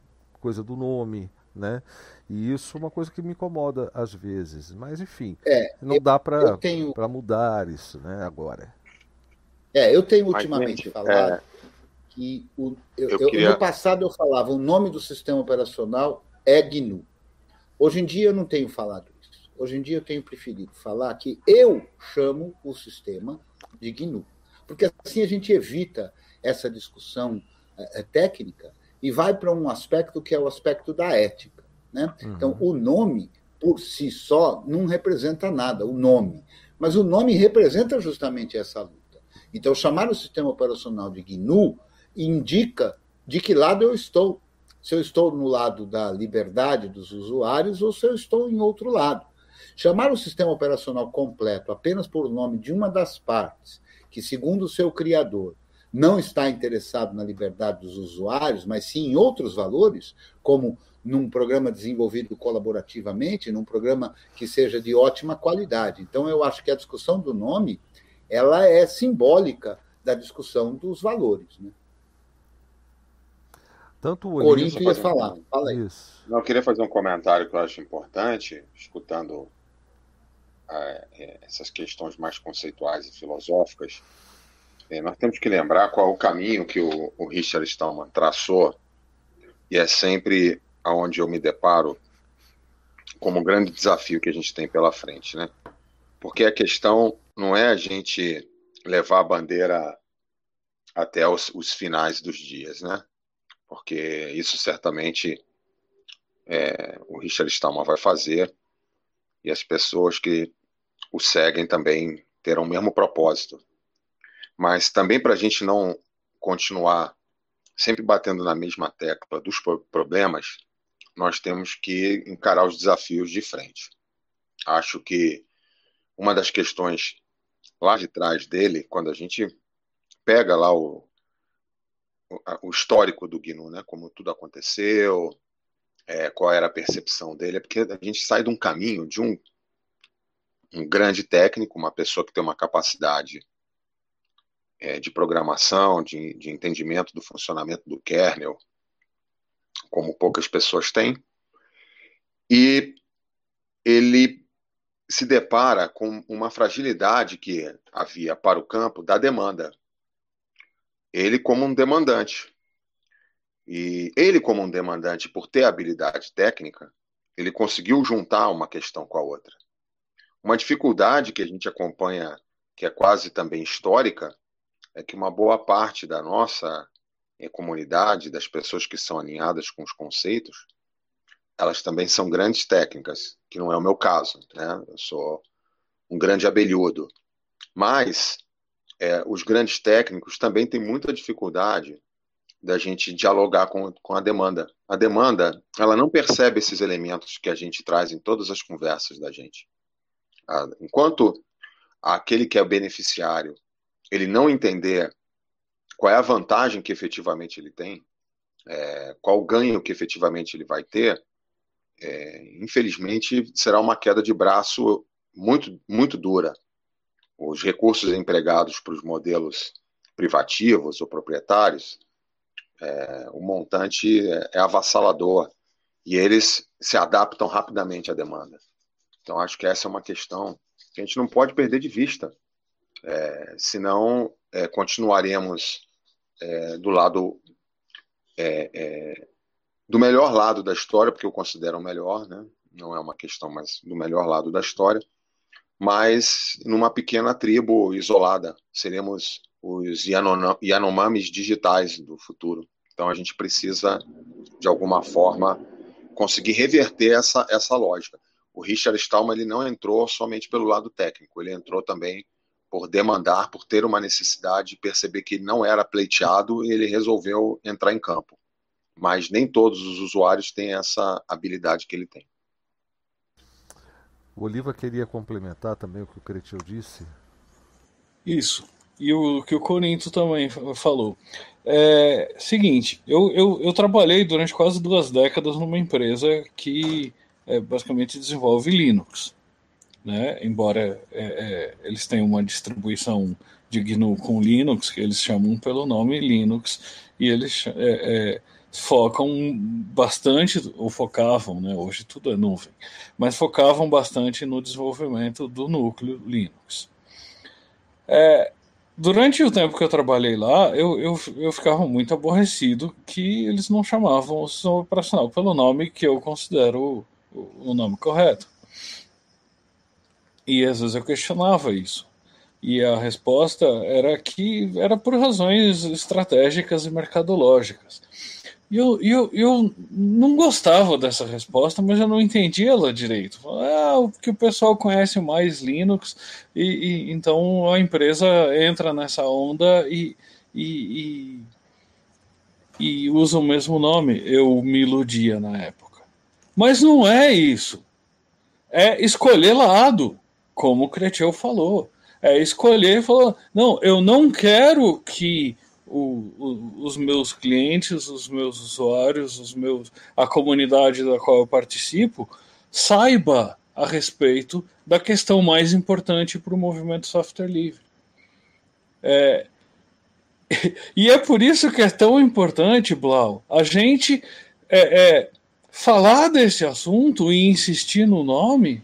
Speaker 1: coisa do nome, né? E isso é uma coisa que me incomoda às vezes, mas enfim,
Speaker 2: é,
Speaker 1: não dá para tenho... mudar isso, né? Agora.
Speaker 2: É, eu tenho ultimamente mas, falado que o, eu, eu queria... no passado eu falava o nome do sistema operacional é GNU. Hoje em dia eu não tenho falado. Hoje em dia eu tenho preferido falar que eu chamo o sistema de GNU. Porque assim a gente evita essa discussão é, técnica e vai para um aspecto que é o aspecto da ética. Né? Uhum. Então, o nome, por si só, não representa nada, o nome. Mas o nome representa justamente essa luta. Então, chamar o sistema operacional de GNU indica de que lado eu estou. Se eu estou no lado da liberdade dos usuários ou se eu estou em outro lado. Chamar o sistema operacional completo apenas por nome de uma das partes, que, segundo o seu criador, não está interessado na liberdade dos usuários, mas sim em outros valores, como num programa desenvolvido colaborativamente, num programa que seja de ótima qualidade. Então, eu acho que a discussão do nome ela é simbólica da discussão dos valores. Né?
Speaker 1: Tanto
Speaker 2: o Corinthians ia falar. Um... Fala aí.
Speaker 5: Isso. Não, eu queria fazer um comentário que eu acho importante, escutando é, essas questões mais conceituais e filosóficas. É, nós temos que lembrar qual é o caminho que o, o Richard Stallman traçou, e é sempre aonde eu me deparo como um grande desafio que a gente tem pela frente, né? Porque a questão não é a gente levar a bandeira até os, os finais dos dias, né? Porque isso certamente é, o Richard Stallman vai fazer e as pessoas que o seguem também terão o mesmo propósito. Mas também para a gente não continuar sempre batendo na mesma tecla dos problemas, nós temos que encarar os desafios de frente. Acho que uma das questões lá de trás dele, quando a gente pega lá o, o histórico do GNU, né, como tudo aconteceu, é, qual era a percepção dele, é porque a gente sai de um caminho de um, um grande técnico, uma pessoa que tem uma capacidade é, de programação, de, de entendimento do funcionamento do kernel, como poucas pessoas têm, e ele se depara com uma fragilidade que havia para o campo da demanda. Ele como um demandante. E ele como um demandante, por ter habilidade técnica, ele conseguiu juntar uma questão com a outra. Uma dificuldade que a gente acompanha, que é quase também histórica, é que uma boa parte da nossa eh, comunidade, das pessoas que são alinhadas com os conceitos, elas também são grandes técnicas, que não é o meu caso, né? Eu sou um grande abelhudo. Mas é, os grandes técnicos também têm muita dificuldade da gente dialogar com, com a demanda. A demanda, ela não percebe esses elementos que a gente traz em todas as conversas da gente. Enquanto aquele que é beneficiário, ele não entender qual é a vantagem que efetivamente ele tem, é, qual o ganho que efetivamente ele vai ter, é, infelizmente, será uma queda de braço muito, muito dura. Os recursos empregados para os modelos privativos ou proprietários, é, o montante é, avassalador e eles se adaptam rapidamente à demanda. Então, acho que essa é uma questão que a gente não pode perder de vista, é, senão é, continuaremos é, do lado é, é, do melhor lado da história, porque eu considero o melhor, né? não é uma questão, mas do melhor lado da história, mas numa pequena tribo isolada. Seremos os Yanomamis digitais do futuro. Então a gente precisa, de alguma forma, conseguir reverter essa, essa lógica. O Richard Stallman ele não entrou somente pelo lado técnico, ele entrou também por demandar, por ter uma necessidade, perceber que não era pleiteado e ele resolveu entrar em campo mas nem todos os usuários têm essa habilidade que ele tem.
Speaker 1: O Oliva queria complementar também o que o Cretil disse.
Speaker 6: Isso. E o que o Corinto também falou. É seguinte, eu, eu, eu trabalhei durante quase duas décadas numa empresa que é, basicamente desenvolve Linux. Né? Embora é, é, eles tenham uma distribuição de GNU com Linux, que eles chamam pelo nome Linux, e eles é, é, focam bastante, ou focavam, né, hoje tudo é nuvem, mas focavam bastante no desenvolvimento do núcleo Linux. É, durante o tempo que eu trabalhei lá, eu, eu, eu ficava muito aborrecido que eles não chamavam o sistema operacional pelo nome que eu considero o, o nome correto. E às vezes eu questionava isso. E a resposta era que era por razões estratégicas e mercadológicas. Eu, eu, eu não gostava dessa resposta, mas eu não entendia ela direito. Ah, que o pessoal conhece mais Linux, e, e, então a empresa entra nessa onda e, e, e, e usa o mesmo nome. Eu me iludia na época. Mas não é isso. É escolher lado, como o Cretil falou. É escolher e falar: não, eu não quero que o, o, os meus clientes, os meus usuários, os meus, a comunidade da qual eu participo, saiba a respeito da questão mais importante para o movimento software livre. É, e é por isso que é tão importante, Blau, a gente é, é, falar desse assunto e insistir no nome,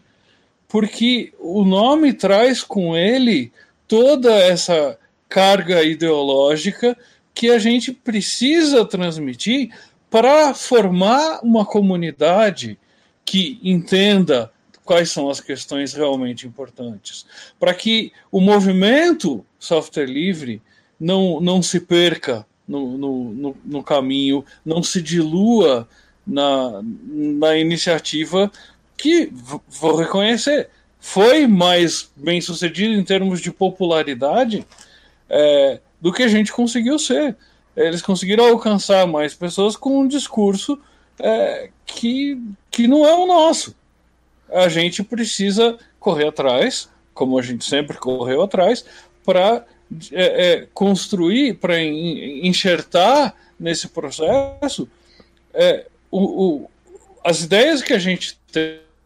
Speaker 6: porque o nome traz com ele toda essa carga ideológica que a gente precisa transmitir para formar uma comunidade que entenda quais são as questões realmente importantes, para que o movimento software livre não, não se perca no, no, no, caminho, não se dilua na, na iniciativa que, vou reconhecer, foi mais bem sucedida em termos de popularidade é, do que a gente conseguiu ser. Eles conseguiram alcançar mais pessoas com um discurso é, que, que não é o nosso. A gente precisa correr atrás, como a gente sempre correu atrás, para é, é, construir, para enxertar nesse processo é, o, o, as ideias que a gente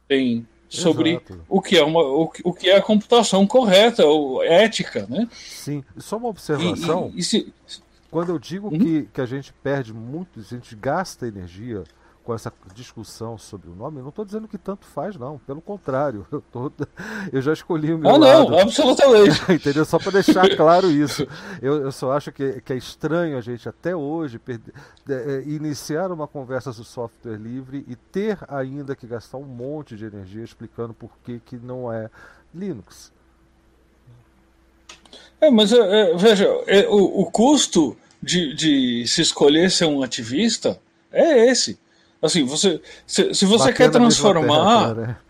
Speaker 6: tem sobre Exato. o que é uma o, o que é a computação correta ou ética, né?
Speaker 1: Sim. Só uma observação. E, e, e se... Quando eu digo uhum. que, que a gente perde muito, a gente gasta energia com essa discussão sobre o nome, não estou dizendo que tanto faz, não. Pelo contrário, eu, tô, eu já escolhi o meu ah, lado.
Speaker 6: não, absolutamente.
Speaker 1: Entendeu? Só para deixar claro isso. Eu, eu só acho que, que é estranho a gente até hoje perder, é, iniciar uma conversa sobre software livre e ter ainda que gastar um monte de energia explicando por que, que não é Linux.
Speaker 6: É, mas é, veja, o, o custo de, de se escolher ser um ativista é esse. Assim, você, se, se você quer transformar. Terra,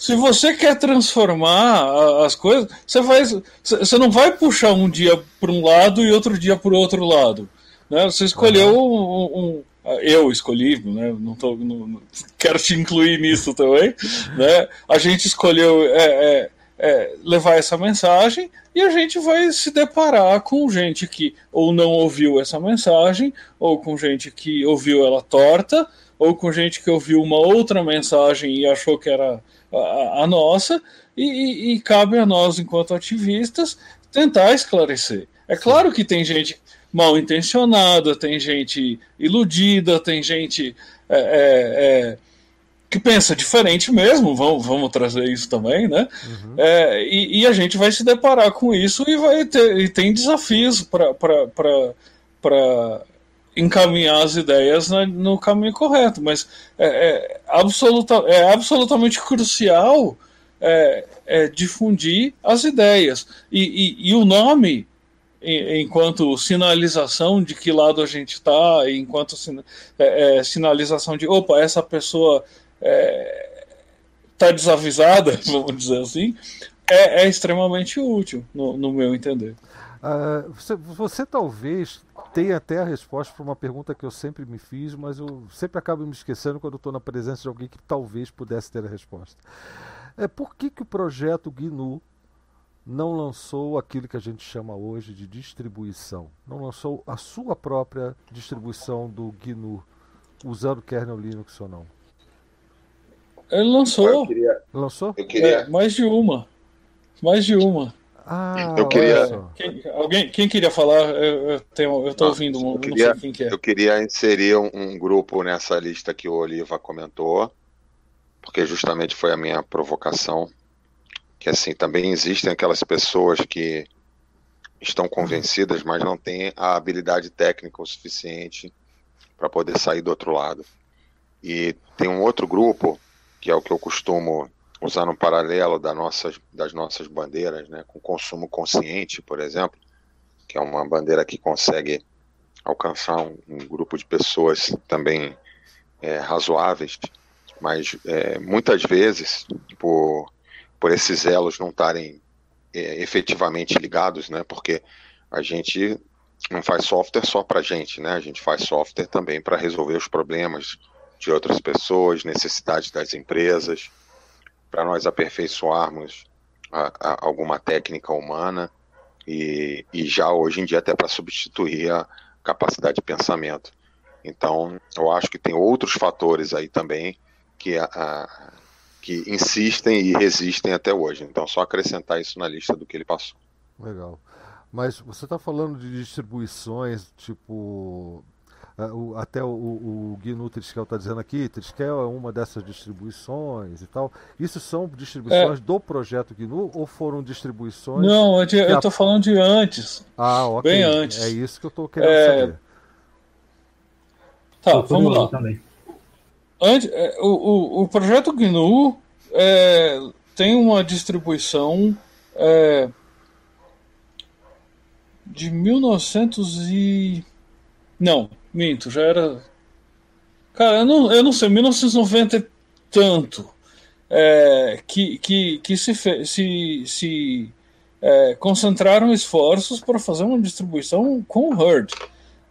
Speaker 6: se você quer transformar as coisas, você, vai, você não vai puxar um dia para um lado e outro dia para o outro lado. Né? Você escolheu uhum. um, um, Eu escolhi, né? não, tô, não, quero te incluir nisso também. Né? A gente escolheu é, é, é, levar essa mensagem e a gente vai se deparar com gente que ou não ouviu essa mensagem, ou com gente que ouviu ela torta, ou com gente que ouviu uma outra mensagem e achou que era a, a nossa, e, e, cabe a nós, enquanto ativistas, tentar esclarecer. É claro que tem gente mal intencionada, tem gente iludida, tem gente é, é, é, que pensa diferente mesmo, vamos, vamos trazer isso também, né? Uhum. É, e, e, a gente vai se deparar com isso e vai ter e tem desafios para encaminhar as ideias no caminho correto, mas é, é, absoluta, é absolutamente crucial é, é difundir as ideias. E, e, e o nome, enquanto sinalização de que lado a gente está, enquanto é, é, sinalização de, opa, essa pessoa está desavisada, vamos dizer assim, é, extremamente útil, no, no meu entender.
Speaker 1: Uh, você, você, talvez tenha até a resposta para uma pergunta que eu sempre me fiz, mas eu sempre acabo me esquecendo quando estou na presença de alguém que talvez pudesse ter a resposta. É por que, que o projeto GNU não lançou aquilo que a gente chama hoje de distribuição? Não lançou a sua própria distribuição do GNU, usando kernel Linux ou não?
Speaker 6: Ele lançou. Eu
Speaker 1: queria, lançou?
Speaker 6: Eu queria... É, mais de uma. Mais de uma.
Speaker 1: Ah,
Speaker 5: eu queria.
Speaker 6: Quem, alguém, quem queria falar? Eu, eu, tenho, eu tô não, ouvindo, eu queria, não sei quem que é.
Speaker 5: Eu queria inserir um, um, grupo nessa lista que o Oliva comentou, porque justamente foi a minha provocação. Que assim, também existem aquelas pessoas que estão convencidas, mas não têm a habilidade técnica o suficiente para poder sair do outro lado. E tem um outro grupo, que é o que eu costumo usar no paralelo das nossas, das nossas bandeiras, né, com consumo consciente, por exemplo, que é uma bandeira que consegue alcançar um, um grupo de pessoas também é, razoáveis, mas é, muitas vezes, por, por esses elos não estarem é, efetivamente ligados, né, porque a gente não faz software só para gente, né, a gente faz software também para resolver os problemas de outras pessoas, necessidades das empresas, para nós aperfeiçoarmos a, a, alguma técnica humana e, e já hoje em dia até para substituir a capacidade de pensamento. Então, eu acho que tem outros fatores aí também que, a, que insistem e resistem até hoje. Então, só acrescentar isso na lista do que ele passou.
Speaker 1: Legal. Mas você está falando de distribuições, tipo o, até o, o, o Gnu Triskel está dizendo aqui, Triskel é uma dessas distribuições e tal. Isso são distribuições é. do projeto GNU ou foram distribuições?
Speaker 6: Não, eu estou a... falando de antes.
Speaker 1: Ah, ok.
Speaker 6: Bem antes.
Speaker 1: É isso que eu estou querendo é... saber.
Speaker 6: Tá, vamos lá. Também. Antes, é, o, o, o projeto GNU é, tem uma distribuição é, de 1900 e... Não, Minto, já era. Cara, eu não, eu não sei, 1990 e tanto. É, que, que, que se, se, se é, concentraram esforços para fazer uma distribuição com o Herd.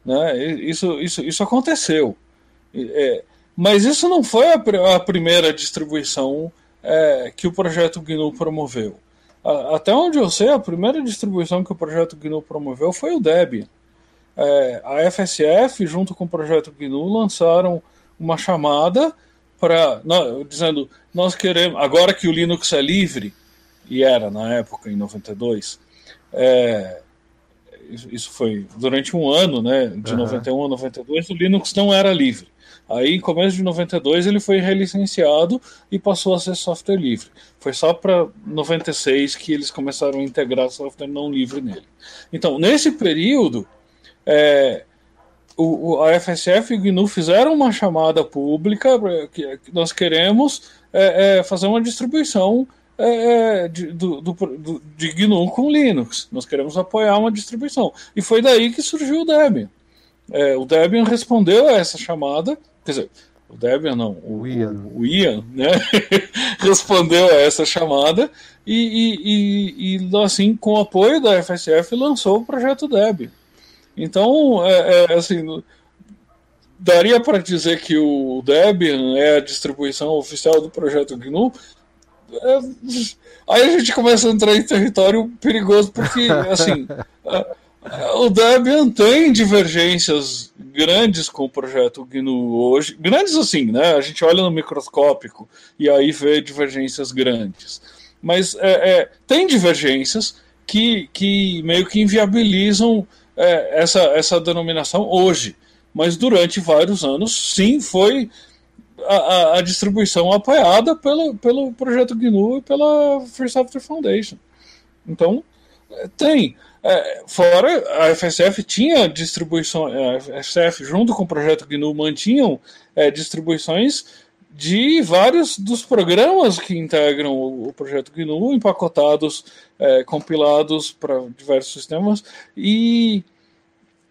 Speaker 6: Né? Isso, isso, isso aconteceu. É, mas isso não foi a, a primeira distribuição é, que o projeto GNU promoveu. A, até onde eu sei, a primeira distribuição que o projeto GNU promoveu foi o Debian é, a FSF, junto com o projeto GNU, lançaram uma chamada para dizendo nós queremos agora que o Linux é livre e era na época em 92 é, isso foi durante um ano né de uhum. 91 a 92 o Linux não era livre. Aí em começo de 92 ele foi relicenciado e passou a ser software livre. Foi só para 96 que eles começaram a integrar software não livre nele. Então nesse período é, o, a FSF e o GNU fizeram uma chamada pública que, que nós queremos é, é, fazer uma distribuição é, é, de, do, do, do, de GNU com Linux. Nós queremos apoiar uma distribuição. E foi daí que surgiu o Debian. É, o Debian respondeu a essa chamada, quer dizer, o Debian não, o, o Ian, o, o Ian né? respondeu a essa chamada e, e, e, e, assim, com o apoio da FSF, lançou o projeto Debian. Então, é, é assim, daria para dizer que o Debian é a distribuição oficial do projeto GNU? É, aí a gente começa a entrar em território perigoso, porque, assim, o Debian tem divergências grandes com o projeto GNU hoje. Grandes assim, né? A gente olha no microscópico e aí vê divergências grandes. Mas é, é, tem divergências que, que meio que inviabilizam é, essa, essa denominação hoje. Mas durante vários anos, sim, foi a, a, distribuição apoiada pelo, pelo projeto GNU e pela Free Software Foundation. Então, é, tem. É, fora, a FSF tinha distribuição, a FSF, junto com o projeto GNU, mantinham é, distribuições de vários dos programas que integram o, projeto GNU, empacotados, é, compilados para diversos sistemas e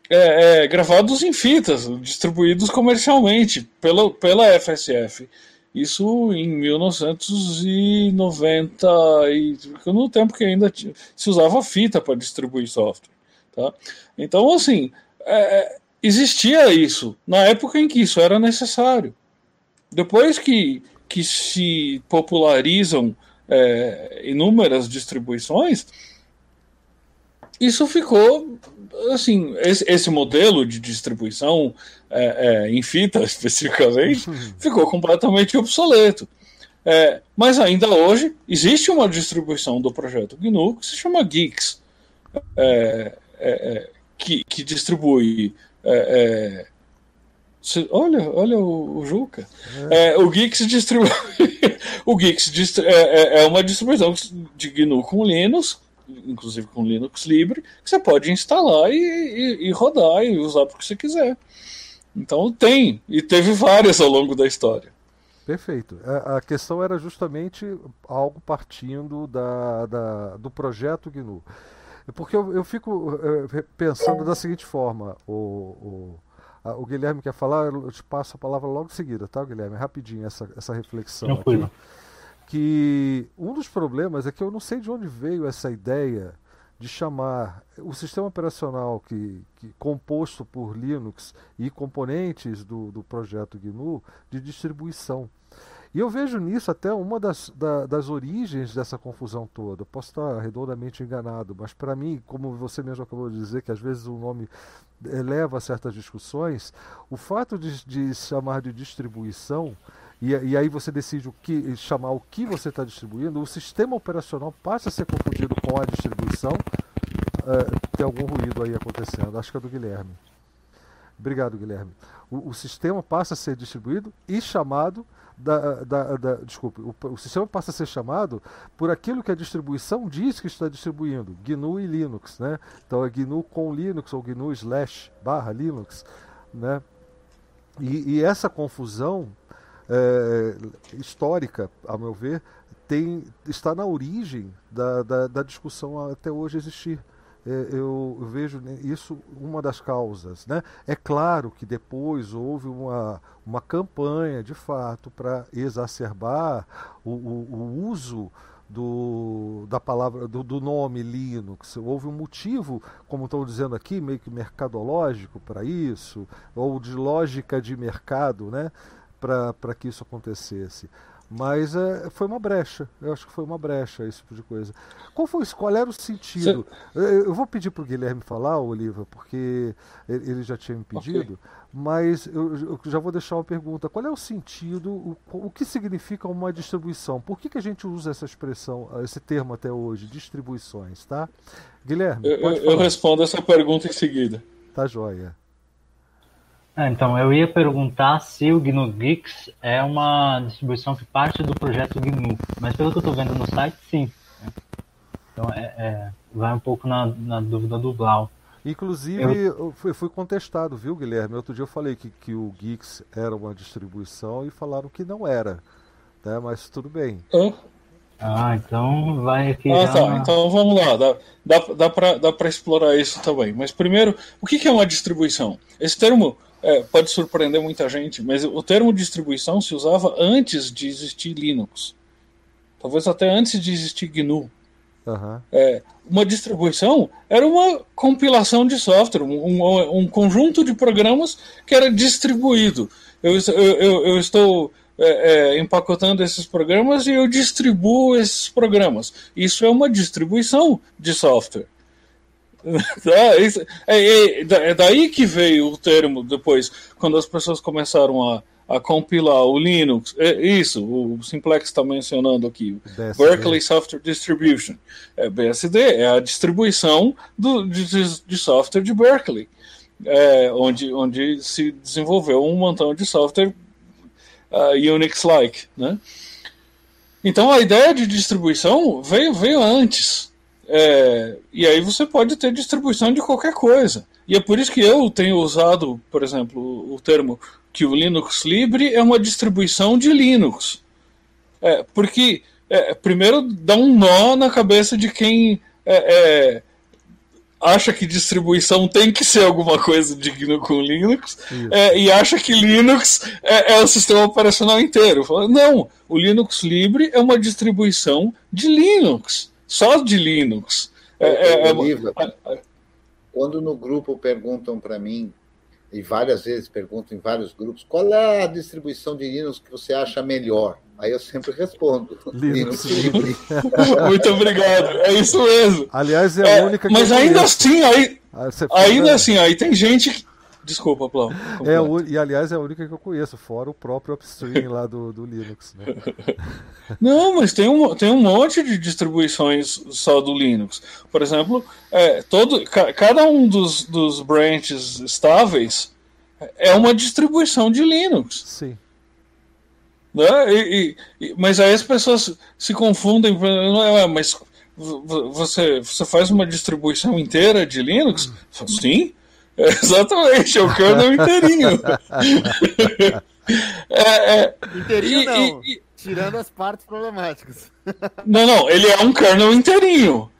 Speaker 6: é, é, gravados em fitas, distribuídos comercialmente pela, pela FSF. Isso em 1990, e, no tempo que ainda se usava fita para distribuir software. Tá? Então, assim, é, existia isso na época em que isso era necessário. Depois que, que se popularizam é, inúmeras distribuições, isso ficou assim esse, esse modelo de distribuição é, é, em fita especificamente ficou completamente obsoleto. É, mas ainda hoje existe uma distribuição do projeto GNU que se chama Geeks é, é, é, que, que distribui Olha, olha o, o Juca. É. É, o Geeks distribui. o Geeks distri... é, é, é, uma distribuição de GNU com Linux inclusive com Linux livre, que você pode instalar e, e, e rodar e usar porque você quiser. Então tem, e teve várias ao longo da história.
Speaker 1: Perfeito. A, a questão era justamente algo partindo da, da do projeto GNU. Porque eu, eu fico eh, pensando da seguinte forma, o, o, a, o, Guilherme quer falar, eu te passo a palavra logo em seguida, tá, Guilherme? Rapidinho essa, essa reflexão
Speaker 4: Tranquilo.
Speaker 1: aqui. Que um dos problemas é que eu não sei de onde veio essa ideia de chamar o sistema operacional que, que composto por Linux e componentes do, do projeto GNU de distribuição. E eu vejo nisso até uma das, da, das origens dessa confusão toda. Eu posso estar redondamente enganado, mas para mim, como você mesmo acabou de dizer, que às vezes o nome eleva certas discussões, o fato de, de chamar de distribuição, e, e, aí você decide o que chamar o que você está distribuindo, o sistema operacional passa a ser confundido com a distribuição. É, tem algum ruído aí acontecendo, acho que é do Guilherme. Obrigado, Guilherme. O, o sistema passa a ser distribuído e chamado da, da, da desculpe, o, o, sistema passa a ser chamado por aquilo que a distribuição diz que está distribuindo, GNU e Linux, né? Então é GNU com Linux ou GNU slash barra Linux, né? E, e essa confusão é, histórica, a meu ver, tem, está na origem da, da, da discussão até hoje existir. É, eu vejo isso uma das causas. Né? É claro que depois houve uma, uma campanha, de fato, para exacerbar o, o, o uso do, da palavra do, do, nome Linux. Houve um motivo, como estão dizendo aqui, meio que mercadológico para isso, ou de lógica de mercado, né, para que isso acontecesse. Mas é, foi uma brecha. Eu acho que foi uma brecha esse tipo de coisa. Qual foi qual era o sentido? Eu, eu, vou pedir para o Guilherme falar, Oliva, porque ele já tinha me pedido, okay. mas eu, eu, já vou deixar uma pergunta. Qual é o sentido, o, o que significa uma distribuição? Por que, que a gente usa essa expressão, esse termo até hoje, distribuições, tá? Guilherme,
Speaker 6: eu, eu respondo essa pergunta em seguida.
Speaker 1: Tá joia.
Speaker 4: Ah, então, eu ia perguntar se o GNU Geeks é uma distribuição que parte do projeto GNU, mas pelo que eu estou vendo no site, sim. Então, é, é, vai um pouco na, na dúvida do Blau.
Speaker 1: Inclusive, eu... eu fui contestado, viu, Guilherme? Outro dia eu falei que, que o Geeks era uma distribuição e falaram que não era. Né? Mas tudo bem.
Speaker 4: Ah, então vai aqui.
Speaker 6: Ah, já... tá. Então vamos lá. Dá, dá, dá para explorar isso também. Mas primeiro, o que, que é uma distribuição? Esse termo é, pode surpreender muita gente, mas o termo distribuição se usava antes de existir Linux. Talvez até antes de existir GNU.
Speaker 1: Uhum.
Speaker 6: É, uma distribuição era uma compilação de software, um, um, conjunto de programas que era distribuído. Eu, eu, eu estou é, é, empacotando esses programas e eu distribuo esses programas. Isso é uma distribuição de software. É, é, é, daí que veio o termo depois, quando as pessoas começaram a, a compilar o Linux. É isso, o Simplex está mencionando aqui. BSD. Berkeley Software Distribution. É, BSD é a distribuição do, de, de software de Berkeley, é, onde, onde se desenvolveu um montão de software uh, Unix-like. Né? Então a ideia de distribuição veio, veio antes. É, e aí você pode ter distribuição de qualquer coisa. E é por isso que eu tenho usado, por exemplo, o termo que o Linux Libre é uma distribuição de Linux. É, porque, é, primeiro, dá um nó na cabeça de quem é, é, acha que distribuição tem que ser alguma coisa digna com Linux é, e acha que Linux é, é, o sistema operacional inteiro. Não, o Linux Libre é uma distribuição de Linux só de Linux. É, é,
Speaker 2: é, quando no grupo perguntam para mim, e várias vezes perguntam em vários grupos, qual é a distribuição de Linux que você acha melhor? Aí eu sempre respondo. Linux,
Speaker 6: Linux Muito obrigado. É isso mesmo.
Speaker 1: Aliás, é a única
Speaker 6: que Mas ainda assim, aí, ah, ainda assim, aí tem gente Desculpa, Plau.
Speaker 1: É, o, e aliás é a única que eu conheço, fora o próprio upstream lá do, do Linux. Né?
Speaker 6: Não, mas tem um, tem um monte de distribuições só do Linux. Por exemplo, é, todo, ca, cada um dos, dos branches estáveis é uma distribuição de Linux.
Speaker 1: Sim.
Speaker 6: Né? E, e, mas aí as pessoas se confundem, mas você, você faz uma distribuição inteira de Linux? Sim, exatamente, é o kernel inteirinho.
Speaker 7: é, é, inteirinho e, não, e, tirando as partes problemáticas.
Speaker 6: Não, não, ele é um kernel inteirinho.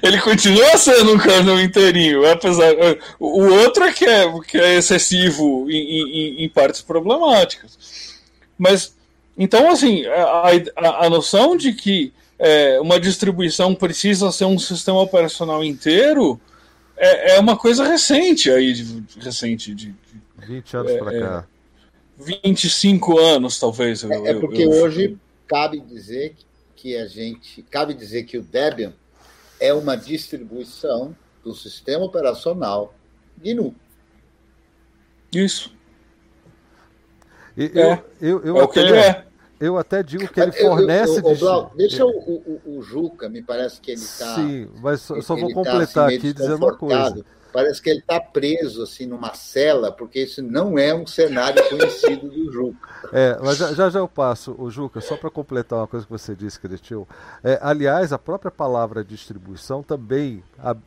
Speaker 6: ele continua sendo um kernel inteirinho, apesar. O outro é que é, que é excessivo em, em, em partes problemáticas. Mas, então, assim, a, a, a noção de que é, uma distribuição precisa ser um sistema operacional inteiro é, é uma coisa recente aí, de, recente, de,
Speaker 1: de 20 anos é, para cá.
Speaker 6: 25 é, anos, talvez.
Speaker 2: Eu, é, porque eu, hoje cabe dizer que a gente. Cabe dizer que o Debian é uma distribuição do sistema operacional GNU.
Speaker 6: Isso.
Speaker 1: E, é, eu, eu, eu é o que ele é. Eu até digo que ele fornece. Eu, eu,
Speaker 2: Blau, deixa o, o, o, Juca, me parece que ele está.
Speaker 1: Sim, mas só, só vou completar tá, assim, aqui dizendo uma coisa.
Speaker 2: Parece que ele está preso assim numa cela, porque isso não é um cenário conhecido do Juca.
Speaker 1: É, mas já já, já eu passo, o Juca, só para completar uma coisa que você disse, Cretil. É, aliás, a própria palavra distribuição também,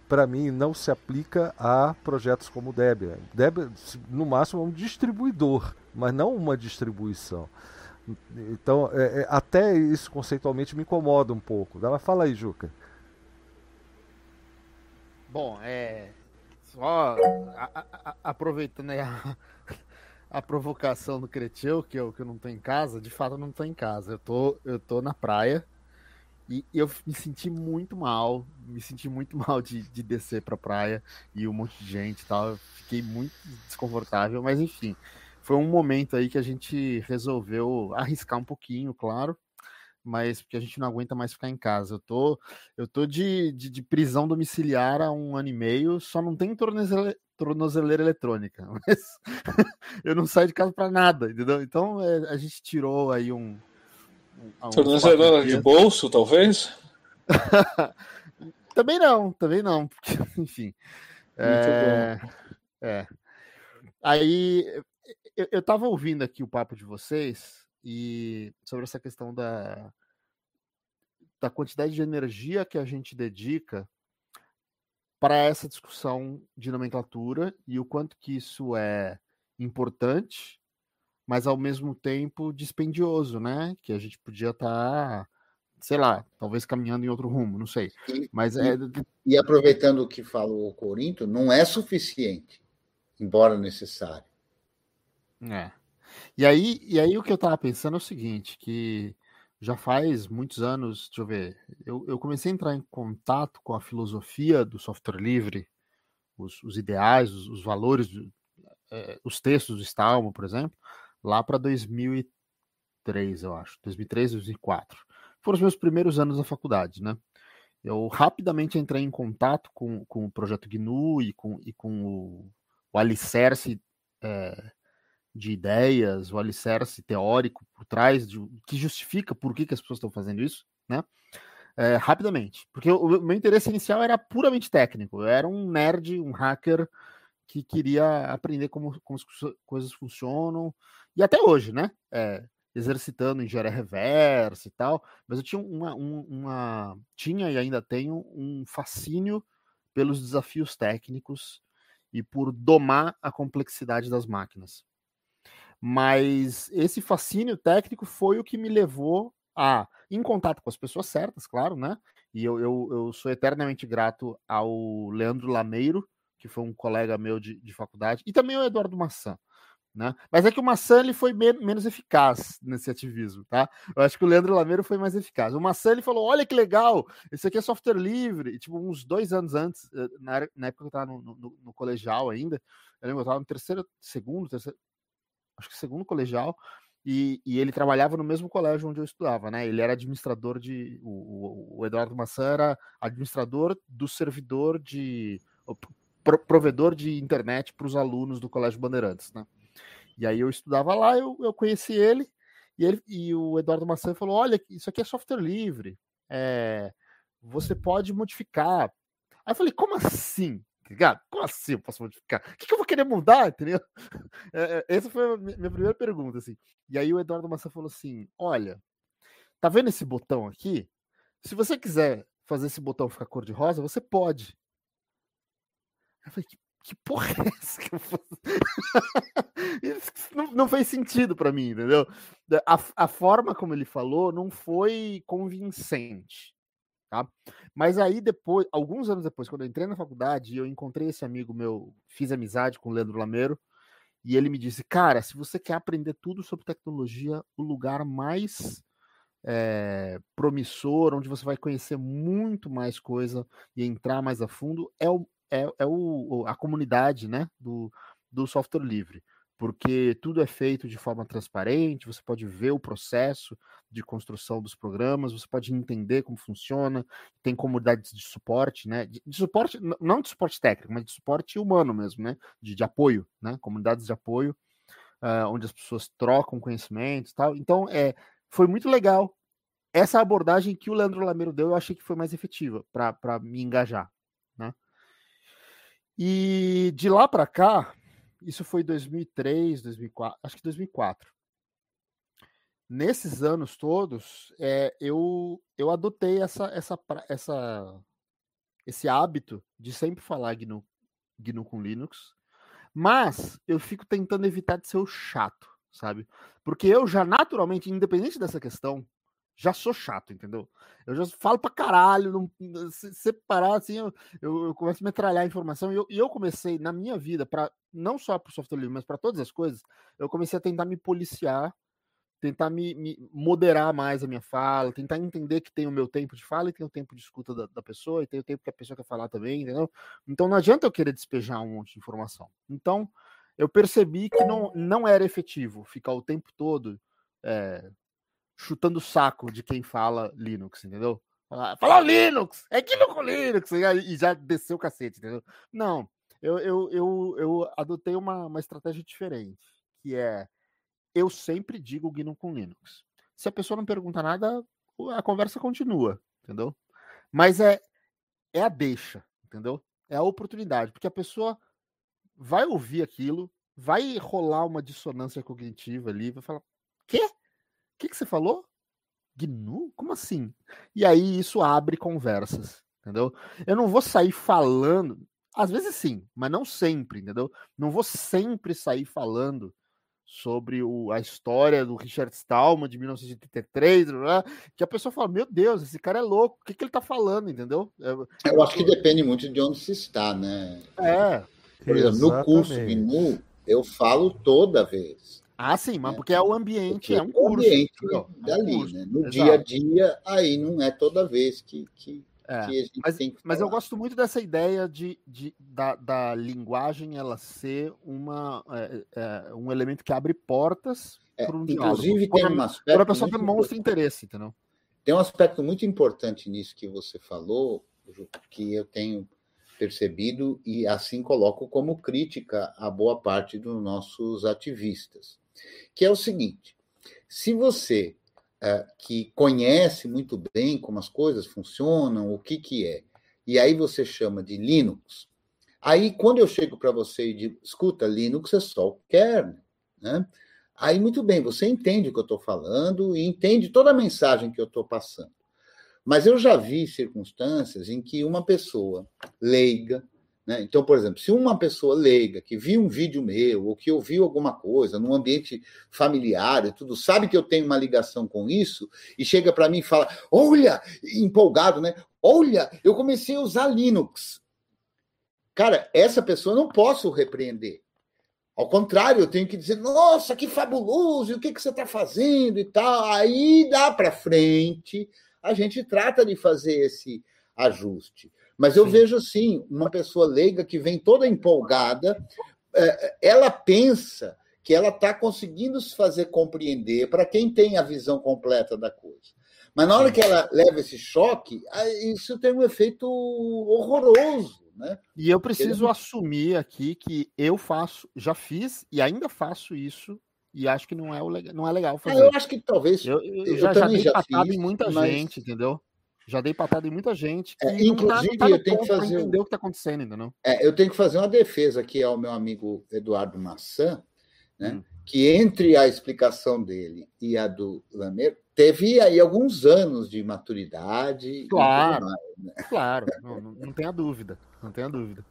Speaker 1: para mim, não se aplica a projetos como o Debian. Debian, no máximo, é um distribuidor, mas não uma distribuição. Então, é, é, até isso conceitualmente me incomoda um pouco. Mas fala aí, Juca.
Speaker 7: Bom, é, só a, a, a, aproveitando aí a, a provocação do Cretil, que eu, que eu não tô em casa, de fato eu não tô em casa. Eu tô, eu tô na praia e eu me senti muito mal, me senti muito mal de, de descer pra praia e um monte de gente e tal. Eu fiquei muito desconfortável, mas enfim, foi um momento aí que a gente resolveu arriscar um pouquinho, claro mas porque a gente não aguenta mais ficar em casa. Eu tô, eu tô de, de, de prisão domiciliar há um ano e meio, só não tem tornozeleira, tornozeleira eletrônica, mas eu não saio de casa para nada, entendeu? Então é, a gente tirou aí um.
Speaker 6: um tornozeleira de bolso, talvez?
Speaker 7: também não, também não, porque, enfim. É, é. Aí eu, eu tava ouvindo aqui o papo de vocês e sobre essa questão da, da quantidade de energia que a gente dedica para essa discussão de nomenclatura e o quanto que isso é importante, mas ao mesmo tempo dispendioso, né? Que a gente podia estar, tá, sei lá, talvez caminhando em outro rumo, não sei.
Speaker 2: E,
Speaker 7: mas
Speaker 2: é... e aproveitando o que falou o Corinto, não é suficiente, embora necessário.
Speaker 7: É. E aí, e aí o que eu estava pensando é o seguinte, que já faz muitos anos, deixa eu ver, eu, eu comecei a entrar em contato com a filosofia do software livre, os, os ideais, os, os valores, é, os textos do Stallman, por exemplo, lá para 2003, eu acho, 2003, 2004. Foram os meus primeiros anos na faculdade, né? Eu rapidamente entrei em contato com, com o projeto GNU e com, e com o, o alicerce é, de ideias, o alicerce teórico por trás, de, que justifica por que, que as pessoas estão fazendo isso, né? É, rapidamente. Porque o, meu interesse inicial era puramente técnico. Eu era um nerd, um hacker que queria aprender como, como as coisas funcionam. E até hoje, né? É, exercitando engenharia reversa e tal. Mas eu tinha uma, uma, uma, Tinha e ainda tenho um fascínio pelos desafios técnicos e por domar a complexidade das máquinas. Mas esse fascínio técnico foi o que me levou a, em contato com as pessoas certas, claro, né? E eu, eu, eu sou eternamente grato ao Leandro Lameiro, que foi um colega meu de, de faculdade, e também ao Eduardo Maçã. Né? Mas é que o Maçã ele foi me menos eficaz nesse ativismo, tá? Eu acho que o Leandro Lameiro foi mais eficaz. O Maçã ele falou: olha que legal, esse aqui é software livre. E, tipo, uns dois anos antes, eh, na, época que eu estava no, no, no, colegial ainda, eu lembro que eu estava no terceiro, segundo, terceiro, acho que segundo colegial, e, e, ele trabalhava no mesmo colégio onde eu estudava, né? Ele era administrador de. O, o Eduardo Maçã era administrador do servidor de. provedor de internet para os alunos do Colégio Bandeirantes, né? E aí eu estudava lá, eu, eu conheci ele e, ele, e o Eduardo Maçã falou: olha, isso aqui é software livre, é, você pode modificar. Aí eu falei, como assim? Ligado? Como assim eu posso modificar? O que, que eu vou querer mudar, entendeu? É, é, essa foi a minha primeira pergunta, assim. E aí o Eduardo Massa falou assim: olha, tá vendo esse botão aqui? se você quiser fazer esse botão ficar cor de rosa, você pode. Eu falei, que, que porra é essa que eu Isso não, não fez sentido para mim, entendeu? A, a forma como ele falou não foi convincente. Tá? Mas aí depois, alguns anos depois, quando eu entrei na faculdade, eu encontrei esse amigo meu, fiz amizade com o Leandro Lameiro, e ele me disse, cara, se você quer aprender tudo sobre tecnologia, o lugar mais é, promissor, onde você vai conhecer muito mais coisa e entrar mais a fundo, é, o, é, é o, a comunidade né, do, do software livre porque tudo é feito de forma transparente, você pode ver o processo de construção dos programas, você pode entender como funciona, tem comunidades de suporte, né? De, de suporte, não de suporte técnico, mas de suporte humano mesmo, né? De, de apoio, né? Comunidades de apoio, uh, onde as pessoas trocam conhecimentos e tal. Então, é, foi muito legal. Essa abordagem que o Leandro Lameiro deu, eu achei que foi mais efetiva para me engajar, né? E de lá para cá, isso foi 2003, 2004, acho que 2004. Nesses anos todos, é, eu, eu adotei essa, essa, essa, esse hábito de sempre falar GNU, GNU com Linux, mas eu fico tentando evitar de ser o chato, sabe? Porque eu já naturalmente, independente dessa questão, já sou chato, entendeu? Eu já falo pra caralho, não, se separar assim, eu, eu, eu, começo a metralhar a informação e eu, e eu comecei na minha vida, para não só para o software livre, mas para todas as coisas, eu comecei a tentar me policiar, tentar me, me, moderar mais a minha fala, tentar entender que tem o meu tempo de fala e tem o tempo de escuta da, da, pessoa e tem o tempo que a pessoa quer falar também, entendeu? Então não adianta eu querer despejar um monte de informação. Então eu percebi que não, não era efetivo ficar o tempo todo é, chutando o saco de quem fala Linux, entendeu? Falou Linux! É que com Linux! E já desceu o cacete, entendeu? Não, eu, eu, eu, eu adotei uma, uma estratégia diferente, que é eu sempre digo GNU com Linux. Se a pessoa não pergunta nada, a conversa continua, entendeu? Mas é, é a deixa, entendeu? É a oportunidade, porque a pessoa vai ouvir aquilo, vai rolar uma dissonância cognitiva ali, vai falar: quê? O que, que você falou? GNU? Como assim? E aí isso abre conversas, entendeu? Eu não vou sair falando, às vezes sim, mas não sempre, entendeu? Não vou sempre sair falando sobre o, a história do Richard Stallman de 1983, que a pessoa fala, meu Deus, esse cara é louco, o que, que ele tá falando, entendeu?
Speaker 2: Eu, eu acho que depende muito de onde se está, né?
Speaker 7: É.
Speaker 2: Por exemplo, no curso GNU, eu falo toda vez.
Speaker 7: Ah, sim, mas é. porque é o ambiente, porque é um curso. O
Speaker 2: ambiente dali, é um né? No Exato. dia a dia, aí não é toda vez que, que,
Speaker 7: é, que a gente mas, tem que Mas eu gosto muito dessa ideia de, de da, da linguagem ela ser uma, é, é, um elemento que abre portas
Speaker 2: é, para um Inclusive,
Speaker 7: diálogo.
Speaker 2: tem um aspecto.
Speaker 7: Para a pessoa demonstra interesse, entendeu?
Speaker 2: Tem um aspecto muito importante nisso que você falou, que eu tenho percebido e assim coloco como crítica a boa parte dos nossos ativistas que é o seguinte: se você uh, que conhece muito bem como as coisas funcionam, o que, que é, e aí você chama de Linux, aí quando eu chego para você e digo, escuta, Linux é só o kernel, né? Aí, muito bem, você entende o que eu estou falando e entende toda a mensagem que eu estou passando. Mas eu já vi circunstâncias em que uma pessoa leiga, né? Então, por exemplo, se uma pessoa leiga que viu um vídeo meu ou que ouviu alguma coisa num ambiente familiar e tudo, sabe que eu tenho uma ligação com isso e chega para mim e fala: Olha, empolgado, né? Olha, eu comecei a usar Linux. Cara, essa pessoa eu não posso repreender. Ao contrário, eu tenho que dizer: Nossa, que fabuloso, o que, que você está fazendo e tal. Aí dá para frente, a gente trata de fazer esse ajuste. Mas eu Sim. vejo, sim, uma pessoa leiga que vem toda empolgada, é, ela pensa que ela está conseguindo se fazer compreender para quem tem a visão completa da coisa. Mas na hora que ela leva esse choque, isso tem um efeito horroroso. Né?
Speaker 7: E eu preciso Ele... assumir aqui que eu faço, já fiz e ainda faço isso e acho que não é, o, não é legal fazer.
Speaker 2: É, eu acho que talvez.
Speaker 7: Eu, eu, eu já, já dei patada em muita mas... gente, entendeu? Já dei patada em muita gente.
Speaker 2: É, inclusive, tá, tá eu tenho que fazer.
Speaker 7: Entender o que está acontecendo ainda, não?
Speaker 2: É, eu tenho que fazer uma defesa aqui ao meu amigo Eduardo Maçã, né? Hum. que entre a explicação dele e a do Lamer teve aí alguns anos de maturidade.
Speaker 7: Claro, mais, né? claro, não, não tenha dúvida, não tenha dúvida.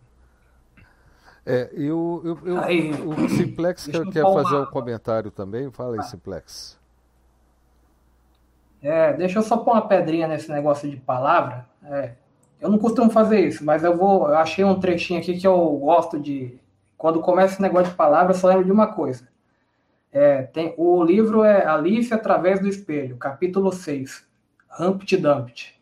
Speaker 1: É, eu, eu, eu aí, o Simplex quer, quer fazer um comentário também. Fala aí, Simplex.
Speaker 8: É, deixa eu só pôr uma pedrinha nesse negócio de palavra. É, eu não costumo fazer isso, mas eu vou. Eu achei um trechinho aqui que eu gosto de. Quando começa esse negócio de palavra, eu só lembro de uma coisa. É, tem, o livro é Alice através do espelho, capítulo 6, Humpty Dumpty.